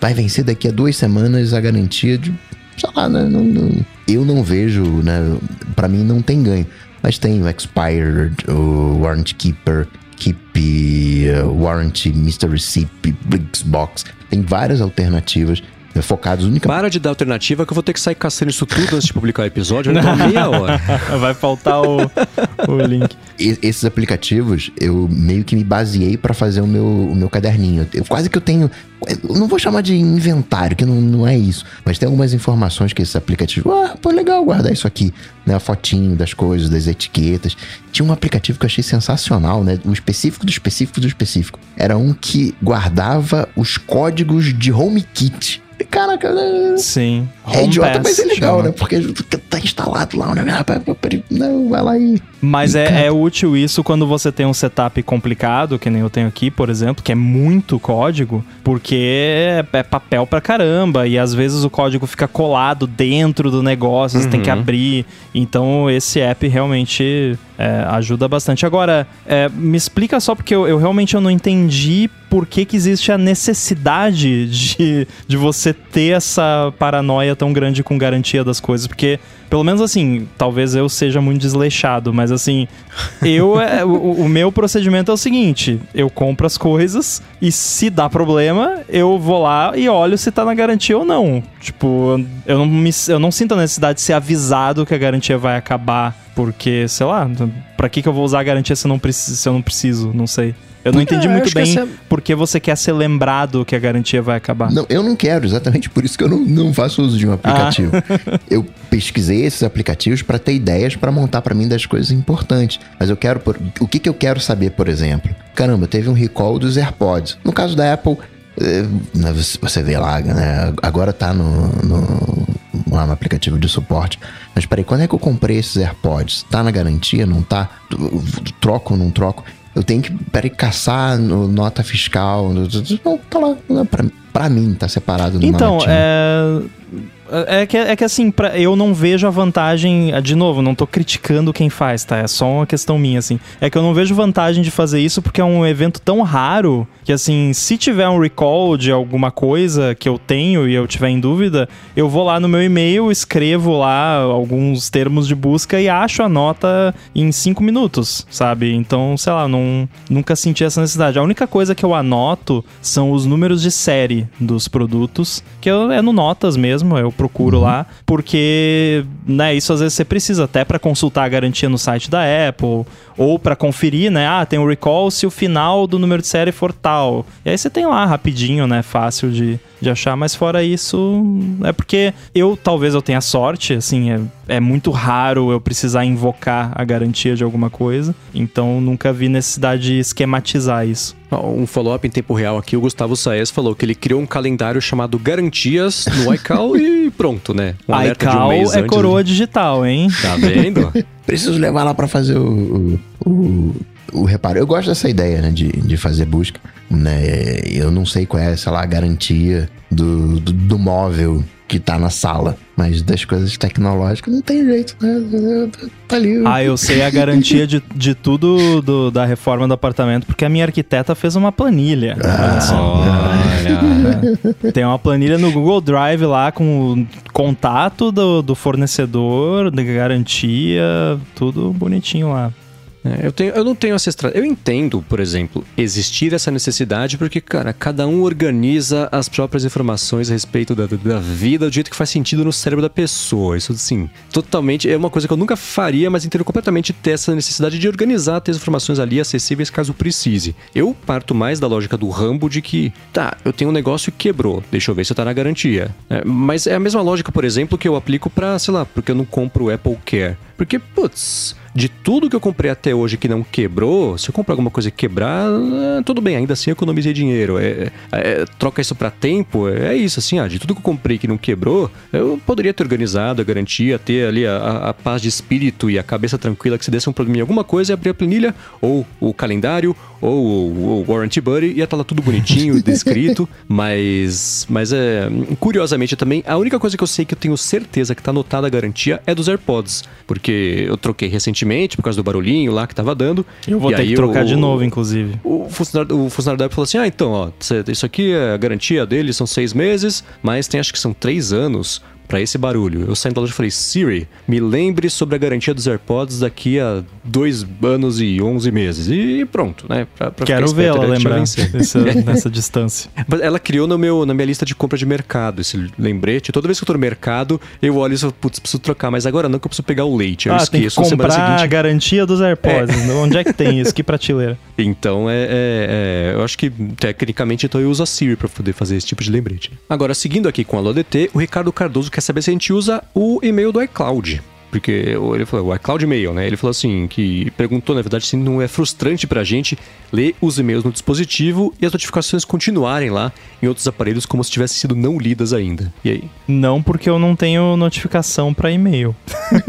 vai vencer daqui a duas semanas a garantia de. Sei lá, né, não, não, eu não vejo, né, para mim não tem ganho. Mas tem o Expired, o Warranty Keeper, Keep, uh, Warranty, Mystery Sip, Box. Tem várias alternativas focados única. Para de dar alternativa que eu vou ter que sair caçando isso tudo antes de publicar o episódio. Eu meia hora. Vai faltar o, o link. E, esses aplicativos, eu meio que me baseei para fazer o meu, o meu caderninho. Eu, quase que eu tenho. Eu não vou chamar de inventário, que não, não é isso. Mas tem algumas informações que esses aplicativos. Ah, pô, legal guardar isso aqui. Né? A fotinho das coisas, das etiquetas. Tinha um aplicativo que eu achei sensacional, né? O específico do específico do específico. Era um que guardava os códigos de HomeKit caraca, né? Sim. É idiota, Pass, mas é legal, chama. né? Porque tá instalado lá, né? Não, vai lá e. Mas é, é, útil isso quando você tem um setup complicado, que nem eu tenho aqui, por exemplo, que é muito código, porque é, é papel pra caramba, e às vezes o código fica colado dentro do negócio, uhum. você tem que uhum. abrir. Então esse app realmente é, ajuda bastante. Agora, é, me explica só, porque eu, eu, realmente eu não entendi por que, que existe a necessidade de, de você ter essa paranoia tão grande com garantia das coisas, porque pelo menos assim, talvez eu seja muito desleixado, mas assim, eu é, o, o, meu procedimento é o seguinte: eu compro as coisas e se dá problema, eu vou lá e olho se tá na garantia ou não. Tipo, eu não, me, eu não sinto a necessidade de ser avisado que a garantia vai acabar, porque, sei lá, pra que, que eu vou usar a garantia se eu não, preciso, se eu não preciso? Não sei. Eu não entendi muito bem essa... por que você quer ser lembrado que a garantia vai acabar. Não, eu não quero, exatamente por isso que eu não, não faço uso de um aplicativo. Ah. eu pesquisei esses aplicativos para ter ideias para montar para mim das coisas importantes. Mas eu quero. O que, que eu quero saber, por exemplo? Caramba, teve um recall dos AirPods. No caso da Apple, eh, né, você vê lá, né? Agora tá no, no, lá no aplicativo de suporte. Mas peraí, quando é que eu comprei esses AirPods? Tá na garantia? Não tá? Troco ou não troco? Eu tenho que, peraí, caçar no nota fiscal. Não, tá lá. Pra, pra mim, tá separado no Então, é é que, é que assim, pra, eu não vejo a vantagem. De novo, não tô criticando quem faz, tá? É só uma questão minha, assim. É que eu não vejo vantagem de fazer isso porque é um evento tão raro que, assim, se tiver um recall de alguma coisa que eu tenho e eu tiver em dúvida, eu vou lá no meu e-mail, escrevo lá alguns termos de busca e acho a nota em cinco minutos, sabe? Então, sei lá, não, nunca senti essa necessidade. A única coisa que eu anoto são os números de série dos produtos, que eu, é no Notas mesmo, eu procuro uhum. lá, porque, né, isso às vezes você precisa até para consultar a garantia no site da Apple ou para conferir, né, ah, tem um recall se o final do número de série for tal. E aí você tem lá rapidinho, né, fácil de, de achar, mas fora isso, é porque eu talvez eu tenha sorte, assim, é, é muito raro eu precisar invocar a garantia de alguma coisa, então nunca vi necessidade de esquematizar isso. Um follow-up em tempo real aqui, o Gustavo Saez falou que ele criou um calendário chamado Garantias no iCal e pronto, né? Um iCal um é antes. coroa digital, hein? Tá vendo? Preciso levar lá para fazer o, o, o, o, reparo. Eu gosto dessa ideia, né, de, de fazer busca. Né? Eu não sei qual é, sei lá, a garantia do, do, do móvel que tá na sala. Mas das coisas tecnológicas não tem jeito, né? Tá ali. Ah, eu sei a garantia de, de tudo do, da reforma do apartamento, porque a minha arquiteta fez uma planilha. Ah, olha. Tem uma planilha no Google Drive lá com o contato do, do fornecedor, de garantia, tudo bonitinho lá. É, eu, tenho, eu não tenho essa. Eu entendo, por exemplo, existir essa necessidade porque, cara, cada um organiza as próprias informações a respeito da, da vida do jeito que faz sentido no cérebro da pessoa. Isso, assim, totalmente é uma coisa que eu nunca faria, mas entendo completamente ter essa necessidade de organizar, ter as informações ali acessíveis caso precise. Eu parto mais da lógica do Rambo de que, tá, eu tenho um negócio e quebrou, deixa eu ver se tá na garantia. É, mas é a mesma lógica, por exemplo, que eu aplico para, sei lá, porque eu não compro Apple Care. Porque, putz, de tudo que eu comprei até hoje que não quebrou, se eu comprar alguma coisa que quebrar, é, tudo bem, ainda assim eu economizei dinheiro. É, é, troca isso para tempo, é isso, assim, ah, de tudo que eu comprei que não quebrou, eu poderia ter organizado a garantia, ter ali a, a, paz de espírito e a cabeça tranquila que se desse um problema em alguma coisa, abrir a planilha, ou o calendário, ou o, o Warranty Buddy, ia estar tá lá tudo bonitinho, descrito, mas, mas é, curiosamente também, a única coisa que eu sei que eu tenho certeza que tá anotada a garantia é dos AirPods, porque eu troquei recentemente por causa do barulhinho lá que tava dando. Eu vou ter que trocar o, de novo, inclusive. O funcionário, o funcionário da Apple falou assim: ah, então, ó, isso aqui é a garantia dele, são seis meses, mas tem acho que são três anos para esse barulho. Eu saí da loja e falei, Siri, me lembre sobre a garantia dos AirPods daqui a dois anos e onze meses. E pronto, né? Pra, pra Quero ver ela lembrar nessa distância. Ela criou no meu, na minha lista de compra de mercado esse lembrete. Toda vez que eu tô no mercado, eu olho e falo, putz, preciso trocar. Mas agora não que eu preciso pegar o leite. Eu ah, esqueço. Tem que comprar a garantia dos AirPods. É. Onde é que tem isso? Que prateleira? Então, é, é, é, eu acho que tecnicamente então eu uso a Siri para poder fazer esse tipo de lembrete. Agora, seguindo aqui com a LoDT, o Ricardo Cardoso quer saber se a gente usa o e-mail do iCloud porque ele falou, o iCloud Mail, né? Ele falou assim, que perguntou, na verdade, se não é frustrante pra gente ler os e-mails no dispositivo e as notificações continuarem lá em outros aparelhos como se tivessem sido não lidas ainda. E aí? Não, porque eu não tenho notificação para e-mail.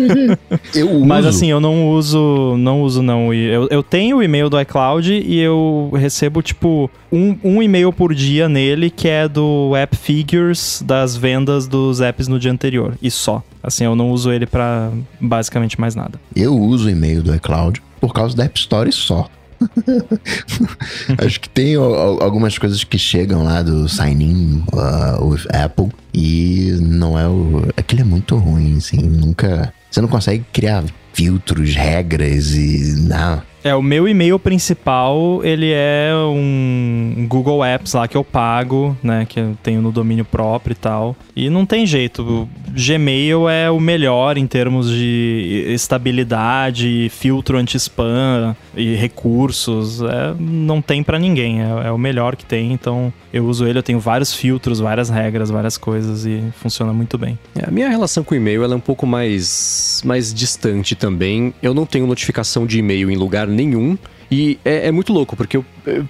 eu uso. Mas assim, eu não uso, não uso não. Eu, eu tenho o e-mail do iCloud e eu recebo, tipo, um, um e-mail por dia nele que é do App Figures das vendas dos apps no dia anterior. E só. Assim, eu não uso ele para basicamente mais nada. Eu uso o e-mail do iCloud por causa da App Store só. Acho que tem algumas coisas que chegam lá do sign-in uh, with Apple e não é o. Aquilo é muito ruim, assim. Nunca. Você não consegue criar filtros, regras e. Não. É, o meu e-mail principal, ele é um Google Apps lá que eu pago, né, que eu tenho no domínio próprio e tal. E não tem jeito, o Gmail é o melhor em termos de estabilidade, filtro anti-spam e recursos, é, não tem para ninguém, é, é, o melhor que tem, então eu uso ele, eu tenho vários filtros, várias regras, várias coisas e funciona muito bem. É, a minha relação com o e-mail é um pouco mais, mais distante também. Eu não tenho notificação de e-mail em lugar nenhum. E é, é, muito louco, porque eu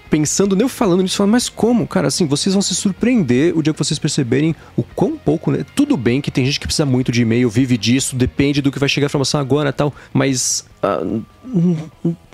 pensando, nem eu falando nisso, falando, mas como, cara, assim, vocês vão se surpreender o dia que vocês perceberem o quão pouco, né? Tudo bem que tem gente que precisa muito de e-mail, vive disso, depende do que vai chegar a informação agora tal, mas. Uh,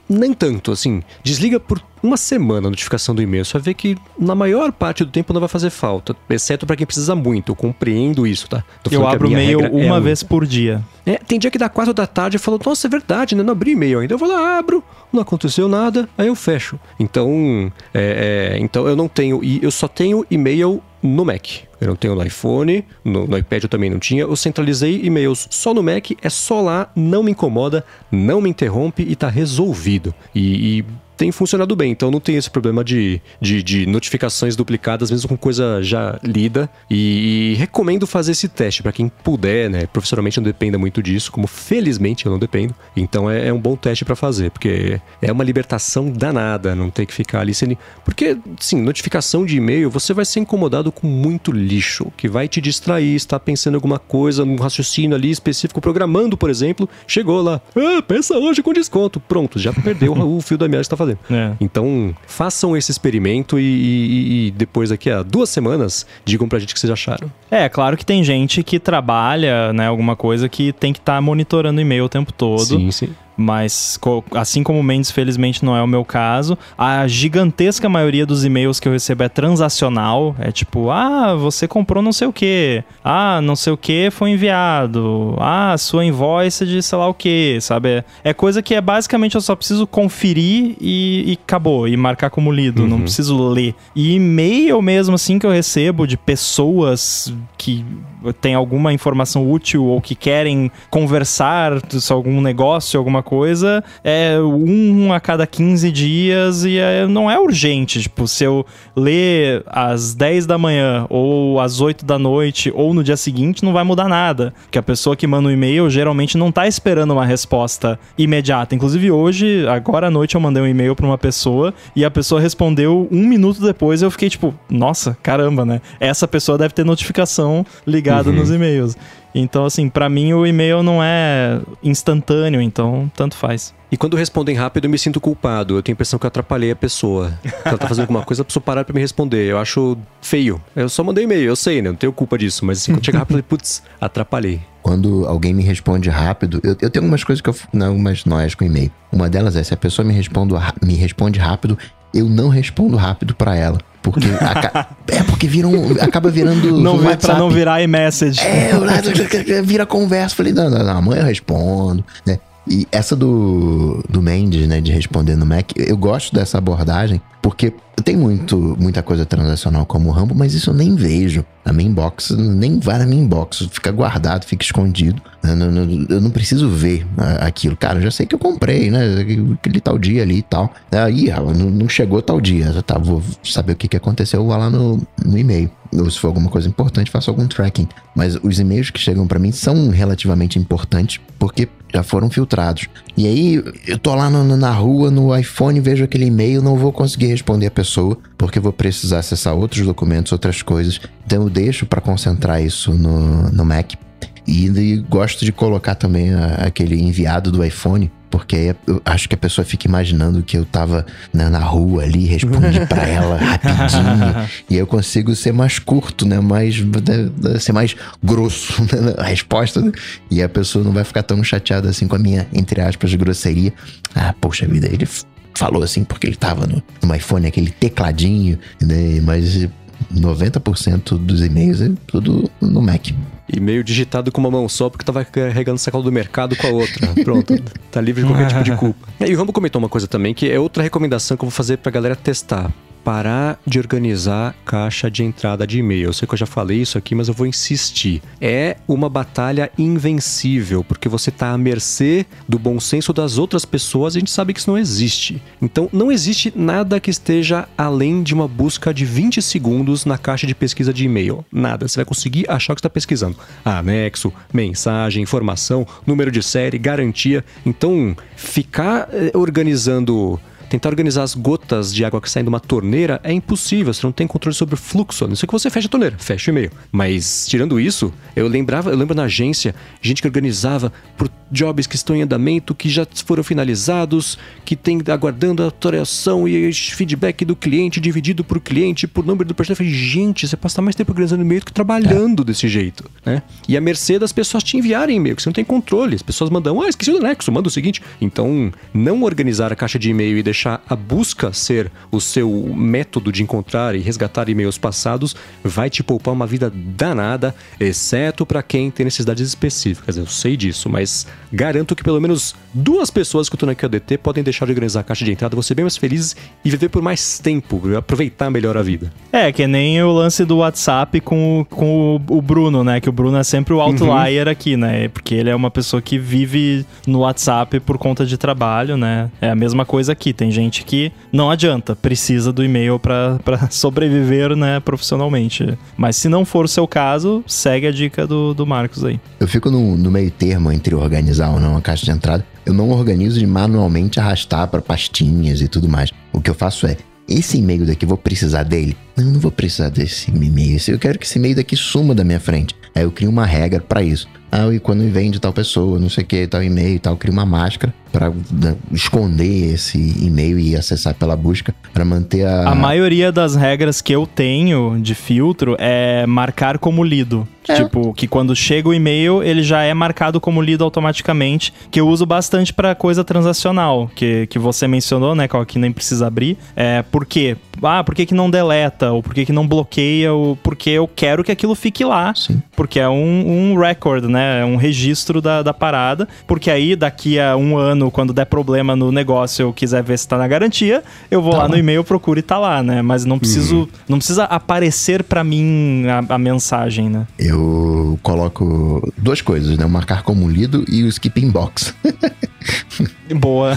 nem tanto, assim. Desliga por uma semana a notificação do e-mail. Vai ver que na maior parte do tempo não vai fazer falta, exceto para quem precisa muito. Eu compreendo isso, tá? eu abro o e-mail uma é vez por dia. É, tem dia que dá quatro da tarde e falo, nossa, é verdade, né? Não abri e-mail ainda. Eu vou lá, abro, não aconteceu nada, aí eu fecho. Então, é, é, então eu não tenho, e eu só tenho e-mail no Mac. Eu não tenho no iPhone, no, no, iPad eu também não tinha. Eu centralizei e-mails só no Mac, é só lá, não me incomoda, não me interrompe e tá resolvido. E, e tem funcionado bem. Então não tem esse problema de, de, de notificações duplicadas, mesmo com coisa já lida. E, e recomendo fazer esse teste para quem puder, né? Profissionalmente não dependa muito disso, como felizmente eu não dependo. Então é, é um bom teste para fazer, porque é uma libertação danada não ter que ficar ali sendo. Porque, sim, notificação de e-mail, você vai ser incomodado com muito lixo, que vai te distrair, está pensando em alguma coisa, num raciocínio ali específico, programando, por exemplo, chegou lá, ah, pensa hoje com desconto. Pronto, já perdeu o fio da meada que está fazendo fazer. É. Então, façam esse experimento e, e, e, depois, daqui a duas semanas, digam pra gente o que vocês acharam. É, claro que tem gente que trabalha, né, alguma coisa que tem que estar tá monitorando e-mail o tempo todo. Sim, sim. Mas, assim como o Mendes, felizmente não é o meu caso. A gigantesca maioria dos e-mails que eu recebo é transacional. É tipo, ah, você comprou não sei o que. Ah, não sei o que foi enviado. Ah, sua invoice de sei lá o que, sabe? É, é, coisa que é basicamente eu só preciso conferir e, e acabou. E marcar como lido. Uhum. Não preciso ler. E e-mail mesmo assim que eu recebo de pessoas que tem alguma informação útil ou que querem conversar sobre algum negócio, alguma coisa, é um a cada 15 dias e é, não é urgente. Tipo, se eu ler às 10 da manhã ou às 8 da noite ou no dia seguinte, não vai mudar nada. Porque a pessoa que manda um e-mail geralmente não tá esperando uma resposta imediata. Inclusive hoje, agora à noite, eu mandei um e-mail para uma pessoa e a pessoa respondeu um minuto depois. Eu fiquei tipo, nossa, caramba, né? Essa pessoa deve ter notificação ligada uhum. nos e-mails. Então, assim, para mim o e-mail não é instantâneo, então tanto faz. E quando respondem rápido, eu me sinto culpado. Eu tenho a impressão que eu atrapalhei a pessoa. Ela tá fazendo alguma coisa, a pessoa parar pra me responder. Eu acho feio. Eu só mandei e-mail, eu sei, né? Não tenho culpa disso. Mas assim, quando chega rápido, eu falei, putz, atrapalhei. Quando alguém me responde rápido, eu, eu tenho algumas coisas que eu. Não, algumas noias com e-mail. Uma delas é: se a pessoa me, respondo, me responde rápido, eu não respondo rápido para ela. Porque é porque vira um, acaba virando não um WhatsApp. Pra não virar iMessage. É, vira conversa. Falei, não, não, não, amanhã eu respondo, né? E essa do, do Mendes, né, de responder no Mac, eu gosto dessa abordagem, porque tem muito, muita coisa transacional como o Rambo, mas isso eu nem vejo. Na minha inbox, nem vai na minha inbox, fica guardado, fica escondido. Eu não, eu não preciso ver aquilo. Cara, eu já sei que eu comprei, né? Aquele tal dia ali e tal. Aí, não chegou tal dia. Tá, vou saber o que, que aconteceu, lá no, no e-mail. Ou se for alguma coisa importante, faço algum tracking. Mas os e-mails que chegam para mim são relativamente importantes, porque já foram filtrados. E aí, eu tô lá no, na rua, no iPhone, vejo aquele e-mail, não vou conseguir responder a pessoa, porque vou precisar acessar outros documentos, outras coisas. Então eu deixo para concentrar isso no, no Mac. E, e, gosto de colocar também a, aquele enviado do iPhone, porque aí eu acho que a pessoa fica imaginando que eu tava né, na rua ali, respondi para ela rapidinho. e aí eu consigo ser mais curto, né? Mais, né, ser mais grosso né, a resposta. Né? E a pessoa não vai ficar tão chateada assim com a minha, entre aspas, grosseria. Ah, poxa vida, ele falou assim porque ele tava no, no iPhone, aquele tecladinho, né? Mas 90% dos e-mails é tudo no Mac. E-mail digitado com uma mão só porque tava carregando o sacola do mercado com a outra. Pronto, tá livre de qualquer tipo de culpa. E o Rambo comentou uma coisa também que é outra recomendação que eu vou fazer pra galera testar parar de organizar caixa de entrada de e-mail. Eu sei que eu já falei isso aqui, mas eu vou insistir. É uma batalha invencível, porque você está à mercê do bom senso das outras pessoas e a gente sabe que isso não existe. Então, não existe nada que esteja além de uma busca de 20 segundos na caixa de pesquisa de e-mail. Nada. Você vai conseguir achar o que está pesquisando. Anexo, mensagem, informação, número de série, garantia. Então, ficar eh, organizando tentar organizar as gotas de água que saem de uma torneira é impossível, você não tem controle sobre o fluxo, a não ser que você feche a torneira, feche o e-mail. Mas, tirando isso, eu lembrava, eu lembro na agência, gente que organizava por jobs que estão em andamento, que já foram finalizados, que tem aguardando a atualização e feedback do cliente dividido por cliente, por número do personagem. Eu falei, gente, você passa mais tempo organizando e-mail do que trabalhando é. desse jeito, né? E a mercê das pessoas te enviarem e-mail, que você não tem controle. As pessoas mandam, ah, esqueci do anexo, manda o seguinte. Então, não organizar a caixa de e-mail e deixar a busca ser o seu método de encontrar e resgatar e-mails passados vai te poupar uma vida danada, exceto para quem tem necessidades específicas. Eu sei disso, mas garanto que pelo menos duas pessoas que eu tô na QDT podem deixar de organizar a caixa de entrada, você bem mais felizes e viver por mais tempo, aproveitar melhor a vida. É, que nem o lance do WhatsApp com, o, com o, Bruno, né? Que o Bruno é sempre o outlier uhum. aqui, né? Porque ele é uma pessoa que vive no WhatsApp por conta de trabalho, né? É a mesma coisa aqui. Tem gente que não adianta, precisa do e-mail para sobreviver, né, profissionalmente. Mas se não for o seu caso, segue a dica do, do Marcos aí. Eu fico no, no meio termo entre organizar ou não a caixa de entrada. Eu não organizo de manualmente arrastar para pastinhas e tudo mais. O que eu faço é, esse e-mail daqui, vou precisar dele? Não, não vou precisar desse e-mail. Eu quero que esse e-mail daqui suma da minha frente. Aí eu crio uma regra para isso. Ah, e quando vem de tal pessoa, não sei o que, tal e-mail e tal, eu crio uma máscara para né, esconder esse e-mail e acessar pela busca para manter a. A maioria das regras que eu tenho de filtro é marcar como lido. É. Tipo, que quando chega o e-mail, ele já é marcado como lido automaticamente, que eu uso bastante para coisa transacional, que, que você mencionou, né, que nem precisa abrir. É, por quê? Ah, por que, que não deleta? Ou por que, que não bloqueia? Ou porque eu quero que aquilo fique lá. Sim. Porque é um, um record, né? É um registro da, da parada. Porque aí, daqui a um ano, quando der problema no negócio, eu quiser ver se tá na garantia, eu vou tá lá, lá, no e-mail, procuro e tá lá, né? Mas não preciso. Uhum. Não precisa aparecer para mim a, a, mensagem, né? Eu coloco duas coisas, né? O marcar como lido e o skip inbox. Boa.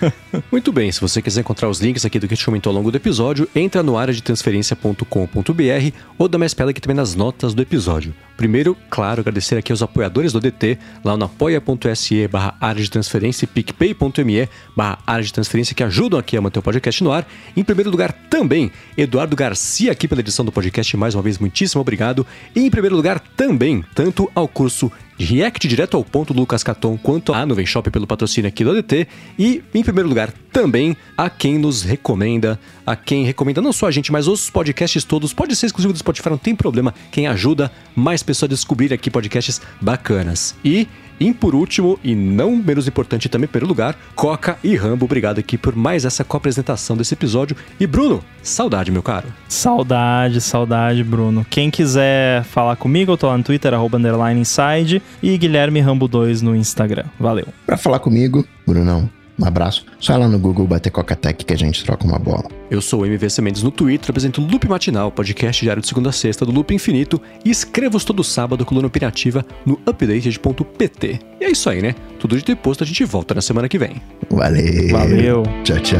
Muito bem, se você quiser encontrar os links aqui do que a gente comentou ao longo do episódio, entra no área de transferência.com.br ou dá mais pela aqui também nas notas do episódio. Primeiro, claro, agradecer aqui aos apoiadores do DT, lá no apoia.se barra área de transferência e picpay.me barra área de transferência que ajudam aqui a manter o podcast no ar. Em primeiro lugar, também, Eduardo Garcia aqui pela edição do podcast, mais uma vez, muitíssimo obrigado. E em primeiro lugar, também, tanto ao curso React direto ao ponto do Lucas Caton quanto a Nuvem Shop pelo patrocínio aqui do ADT. E, em primeiro lugar, também a quem nos recomenda, a quem recomenda não só a gente, mas os podcasts todos. Pode ser exclusivo do Spotify, não tem problema. Quem ajuda mais pessoas a descobrir aqui podcasts bacanas. E e por último, e não menos importante também pelo lugar, Coca e Rambo, obrigado aqui por mais essa co-apresentação desse episódio. E Bruno, saudade, meu caro. Saudade, saudade, Bruno. Quem quiser falar comigo, eu tô lá no Twitter, arroba underline inside, e Guilherme Rambo 2 no Instagram. Valeu. Pra falar comigo, Brunão, um abraço. Só lá no Google bater Coca-Tech que a gente troca uma bola. Eu sou o MVC Mendes no Twitter, apresento o Loop Matinal, podcast diário de segunda a sexta do Loop Infinito e escrevo todo sábado coluna operativa no updated.pt. E é isso aí, né? Tudo de depois, a gente volta na semana que vem. Valeu. Valeu. Tchau, tchau.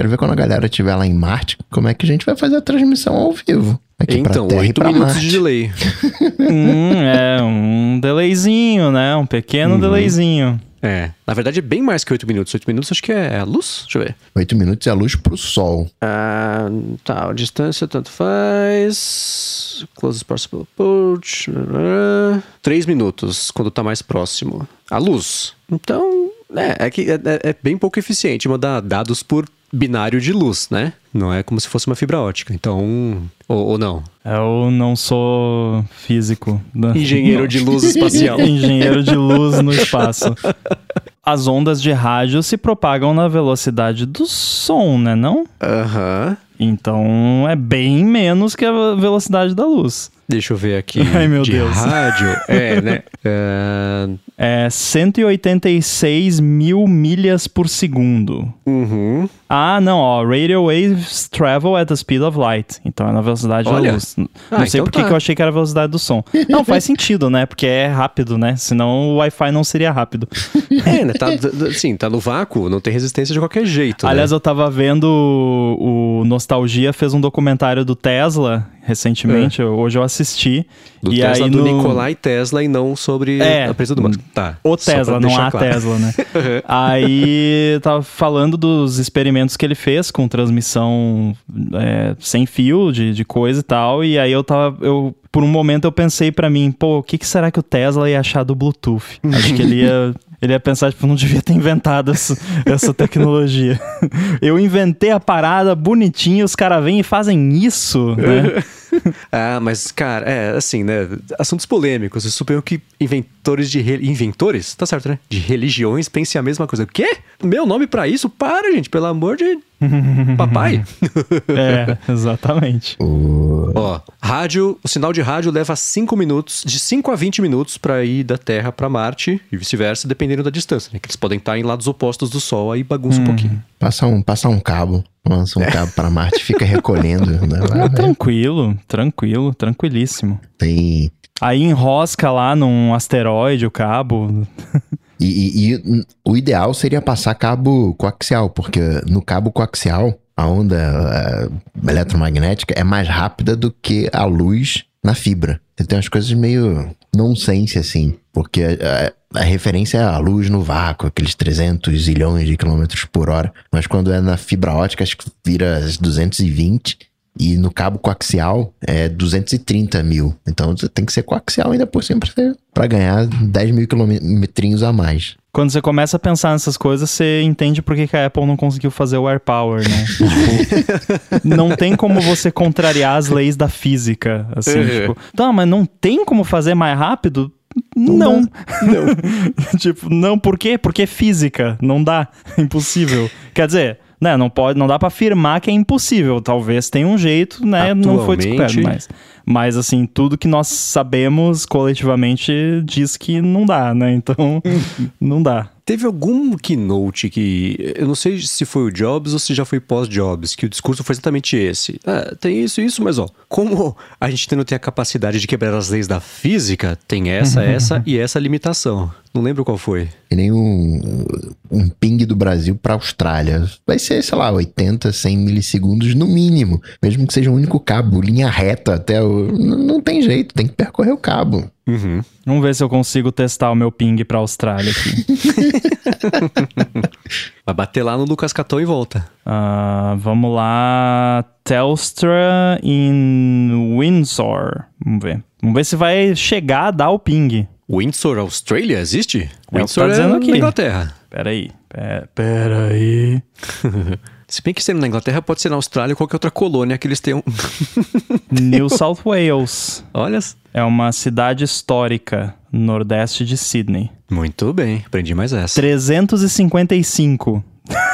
Quero ver quando a galera estiver lá em Marte, como é que a gente vai fazer a transmissão ao vivo. Aqui então, pra Terra e 8 pra minutos Marte. de delay. hum, é, um delayzinho, né? Um pequeno delayzinho. É, na verdade é bem mais que 8 minutos. 8 minutos acho que é a luz? Deixa eu ver. Oito minutos é a luz pro sol. Ah, tá, a distância tanto faz. Closest possible approach. 3 minutos, quando tá mais próximo. A luz. Então, é, é que é, é- é bem pouco eficiente mandar dados por binário de luz, né? Não é como se fosse uma fibra ótica. Então. Ou, ou não. Eu não sou físico. né? Engenheiro de luz espacial. Engenheiro de luz no espaço. As ondas de rádio se propagam na velocidade do som, né? Não? Aham. Então é bem menos que a velocidade da luz. Deixa eu ver aqui. Ai, meu de Deus. rádio. É, né? É, É 186 mil milhas por segundo. uhum. Ah, não, ó. Radio waves travel at the speed of light. Então é na velocidade Olha. da luz. Não Ah, sei então por que tá. que eu achei que era a velocidade do som. Não, faz sentido, né? Porque é rápido, né? Senão o Wi-Fi não seria rápido. É, né? Tá, assim, tá no vácuo, não tem resistência de qualquer jeito. né? Aliás, eu tava vendo o Nostalgia fez um documentário do Tesla recentemente. eu- Hoje eu assisti. É. Do e Tesla aí do no... Nikolai Tesla e não sobre É. a empresa do Musk. Tá. O Tesla, não a claro. Tesla, né? Aí tava falando dos experimentos que ele fez com transmissão é, sem fio de, de coisa e tal. E aí eu tava. Eu, por um momento eu pensei pra mim, pô, o que, que será que o Tesla ia achar do Bluetooth? Acho que ele ia. Ele ia pensar, tipo, não devia ter inventado essa, essa tecnologia. Eu inventei a parada bonitinha, os caras vêm e fazem isso, né? Ah, mas, cara, é assim, né? Assuntos polêmicos. Eu suponho que inventores de. re- Inventores? Tá certo, né? De religiões pensem a mesma coisa. O quê? Meu nome pra isso? Para, gente, pelo amor de. Papai. É, exatamente. Ó, rádio, o sinal de rádio leva 5 minutos, de 5 a 20 minutos pra ir da Terra pra Marte e vice-versa, dependendo da distância, né? Que eles podem estar em lados opostos do Sol, aí bagunça um pouquinho. Passa um, passa um cabo, lança um cabo pra Marte, fica recolhendo. Né? Vai, vai. Tranquilo, tranquilo, tranquilíssimo. Tem. Aí enrosca lá num asteroide o cabo. E, e- e o ideal seria passar cabo coaxial, porque no cabo coaxial a onda eh, eletromagnética é mais rápida do que a luz na fibra. Então, Tem umas coisas meio nonsense assim, porque eh, a, referência é a luz no vácuo, aqueles 300 zilhões de quilômetros por hora, mas quando é na fibra ótica acho que vira 220 e no cabo coaxial é 230 mil. Então você tem que ser coaxial ainda por cima pra ganhar 10 mil quilometrinhos a mais. Quando você começa a pensar nessas coisas, você entende por que, que a Apple não conseguiu fazer o AirPower, né? tipo, não tem como você contrariar as leis da física, assim, Uhum. tipo, tá, mas não tem como fazer mais rápido? Não. tipo, não, por quê? Porque é física, não dá, impossível. Quer dizer, né, não pode, não dá pra afirmar que é impossível, talvez tenha um jeito, né, não foi descoberto, Atualmente- mas Mas, assim, tudo que nós sabemos coletivamente diz que não dá, né? Então, não dá. Teve algum keynote que. Eu não sei se foi o Jobs ou se já foi pós-Jobs, que o discurso foi exatamente esse. Ah, tem isso, isso, mas ó, como a gente não tem a capacidade de quebrar as leis da física, tem essa, essa e essa limitação. Não lembro qual foi. Que nem um, um ping do Brasil pra Austrália. Vai ser, sei lá, 80, 100 milissegundos no mínimo. Mesmo que seja um único cabo, linha reta até o. Não, tem jeito, tem que percorrer o cabo. Uhum. Vamos ver se eu consigo testar o meu ping pra Austrália aqui. Vai bater lá no Lucas Catão e volta. Ah, vamos lá. Telstra em Windsor. Vamos ver. Vamos ver se vai chegar a dar o ping. Windsor, Austrália, existe? É o que Windsor tá dizendo aqui. na Inglaterra. Peraí. Pera, peraí. Se bem que sendo na Inglaterra, pode ser na Austrália ou qualquer outra colônia que eles tenham. New South Wales. Olha. É uma cidade histórica, nordeste de Sydney. Muito bem, aprendi mais essa. 355.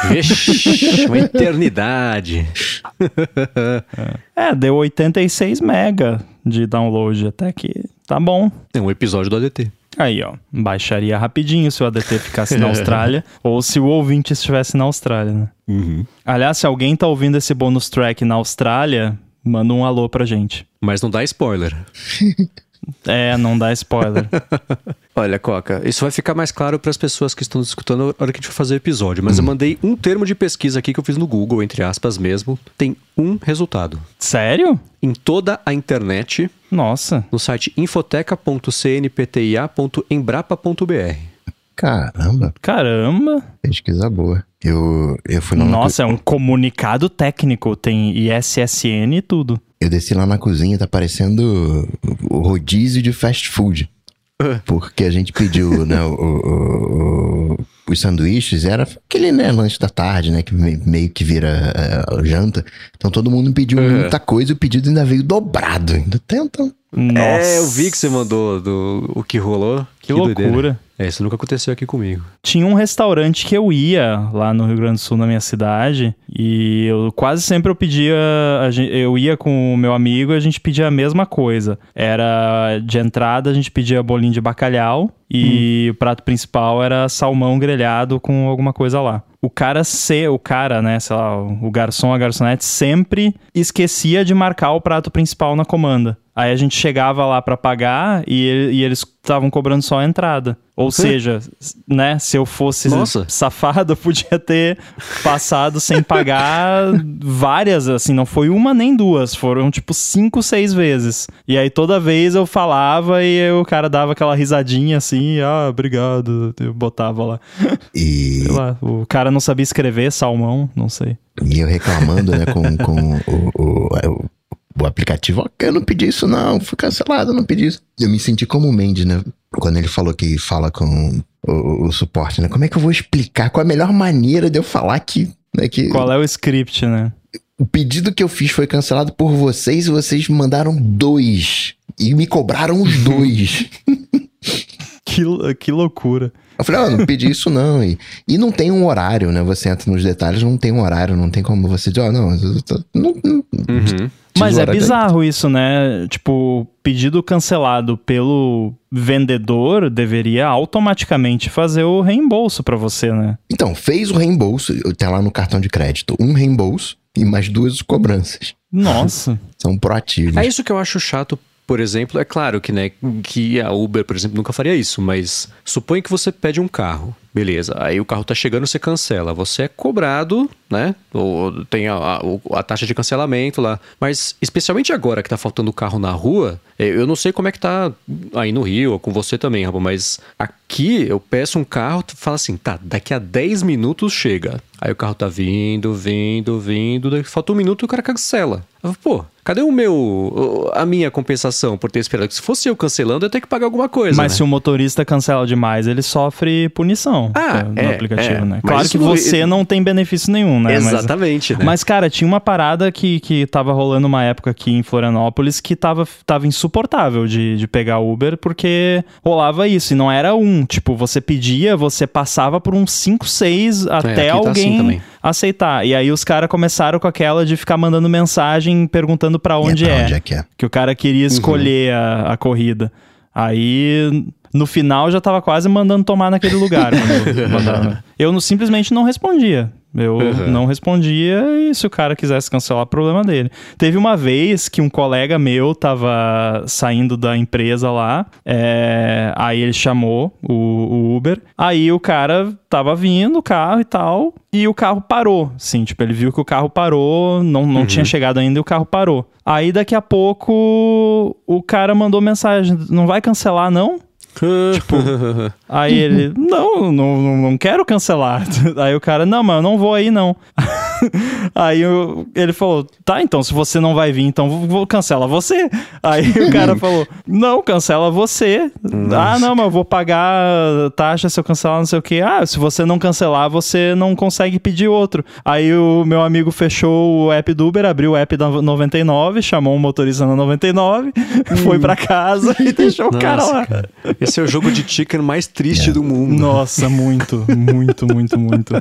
Vixe, uma eternidade. É, deu 86 mega de download, até que tá bom. É um episódio do ADT. Aí, ó, baixaria rapidinho se o ADT ficasse na Austrália ou se o ouvinte estivesse na Austrália, né? Uhum. Aliás, se alguém tá ouvindo esse bônus track na Austrália, manda um alô pra gente. Mas não dá spoiler. É, não dá spoiler. Olha, Coca, isso vai ficar mais claro para as pessoas que estão escutando na hora que a gente for fazer o episódio. Mas eu mandei um termo de pesquisa aqui que eu fiz no Google, entre aspas mesmo. Tem um resultado. Sério? Em toda a internet, Nossa. no site infoteca.cnptia.embrapa.br. Caramba, Caramba. pesquisa boa. Eu, eu fui lá na Nossa, é um comunicado técnico. Tem ISSN e tudo. Eu desci lá na cozinha, tá parecendo o rodízio de fast food. Porque a gente pediu, né, o, o- o- os sanduíches, era aquele, né, lanche da tarde, né, que me- meio que vira eh, janta. Então todo mundo pediu muita coisa e o pedido ainda veio dobrado. Ainda tenta. Nossa. É, eu vi que você mandou do, o que rolou. Que doideira. loucura. É, isso nunca aconteceu aqui comigo. Tinha um restaurante que eu ia lá no Rio Grande do Sul, na minha cidade, e eu quase sempre eu pedia, a gen- eu ia com o meu amigo e a gente pedia a mesma coisa. Era de entrada a gente pedia bolinho de bacalhau e o prato principal era salmão grelhado com alguma coisa lá. O cara se, o cara, né, sei lá, o garçom, a garçonete sempre esquecia de marcar o prato principal na comanda. Aí a gente chegava lá pra pagar e, ele- e eles estavam cobrando só a entrada. Ou seja, né, se eu fosse Nossa. safado, eu podia ter passado sem pagar várias, assim, não foi uma nem duas, foram tipo cinco, seis vezes. E aí toda vez eu falava e o cara dava aquela risadinha assim, ah, obrigado, eu botava lá. E, Sei lá, o cara não sabia escrever salmão, não sei. e eu reclamando, né, com, com o, o, o, o aplicativo. "Ó, Eu não pedi isso, não. Fui cancelado, eu não pedi isso. Eu me senti como o Mendes, né? Quando ele falou que fala com o, o suporte, né? Como é que eu vou explicar? Qual é a melhor maneira de eu falar que. Né, que Qual é o script, né? o pedido que eu fiz foi cancelado por vocês e vocês mandaram dois. E me cobraram os dois. Que, que loucura. Eu falei, ó, não pedi isso não. E, e não tem um horário, né? Você entra nos detalhes, não tem um horário, não tem como você dizer, ó, não, eu tô- não, não Uhum. Mas é bizarro isso, né? Tipo, pedido cancelado pelo vendedor deveria automaticamente fazer o reembolso pra você, né? Então, fez o reembolso, tá lá no cartão de crédito, um reembolso e mais duas cobranças. Nossa. São proativos. É isso que eu acho chato, por exemplo. É claro que, né, que a Uber, por exemplo, nunca faria isso, mas suponha que você pede um carro. Beleza, aí o carro tá chegando, você cancela. Você é cobrado, né? Ou tem a, a, a taxa de cancelamento lá. Mas, especialmente agora que tá faltando carro na rua, eh, eu não sei como é que tá aí no Rio, ou com você também, rapaz, mas aqui eu peço um carro, fala assim, tá, daqui a 10 minutos chega. Aí o carro tá vindo, vindo, vindo, daqui falta um minuto e o cara cancela. Pô, cadê o meu, a minha compensação por ter esperado? Se fosse eu cancelando, eu ia ter que pagar alguma coisa. Mas né? se o motorista cancela demais, ele sofre punição Ah, no é, aplicativo, é. né? Mas Claro que não- você não tem benefício nenhum, um, né? Exatamente, mas, né? Mas, cara, tinha uma parada que, que tava rolando uma época aqui em Florianópolis que tava, tava insuportável de, de pegar Uber, porque rolava isso. E não era um. Tipo, você pedia, você passava por uns 5, 6 até aqui tá assim alguém também. Aceitar. E aí os caras começaram com aquela de ficar mandando mensagem perguntando pra onde pra é. onde é que é? Que o cara queria escolher a, a corrida. Aí, no final, já tava quase mandando tomar naquele lugar. eu eu simplesmente não respondia. Eu Uhum. não respondia e se o cara quisesse cancelar, problema dele. Teve uma vez que um colega meu tava saindo da empresa lá, é, aí ele chamou o, o Uber, aí o cara tava vindo, o carro e tal, e o carro parou, sim, tipo, ele viu que o carro parou, não, não tinha chegado ainda e o carro parou. Aí daqui a pouco o cara mandou mensagem, não vai cancelar não? Tipo, Aí ele, não, não, não, quero cancelar. Aí o cara, não, mas eu não vou aí não. Aí eu- ele falou, tá, então se você não vai vir, então vou, vou- cancela você. Aí o cara falou, não, cancela você. Ah, não, mas eu vou pagar taxa se eu cancelar não sei o que. Ah, se você não cancelar, você não consegue pedir outro. Aí o meu amigo fechou o app do Uber, abriu o app da 99, chamou um motorista na 99, foi pra casa e deixou o cara Nossa, lá. cara. Esse é o jogo de chicken mais triste do mundo. Nossa, muito, muito, muito, muito.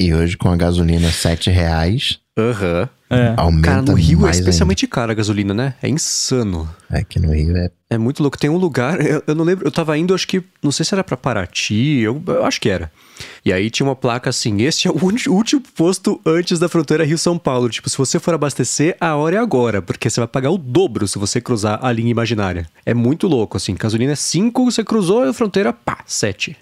E hoje com a gasolina 7 reais, Aham. É. aumenta Cara, no Rio é especialmente cara a gasolina, né? É insano. ainda. Aqui no Rio é... É muito louco. Tem um lugar, eu, eu não lembro, eu tava indo, acho que, não sei se era pra Paraty, eu, eu acho que era. E aí tinha uma placa assim: este é o último posto antes da fronteira Rio-São Paulo. Tipo, se você for abastecer, a hora é agora, porque você vai pagar o dobro se você cruzar a linha imaginária. É muito louco, assim. Gasolina é 5, você cruzou a fronteira, pá, 7.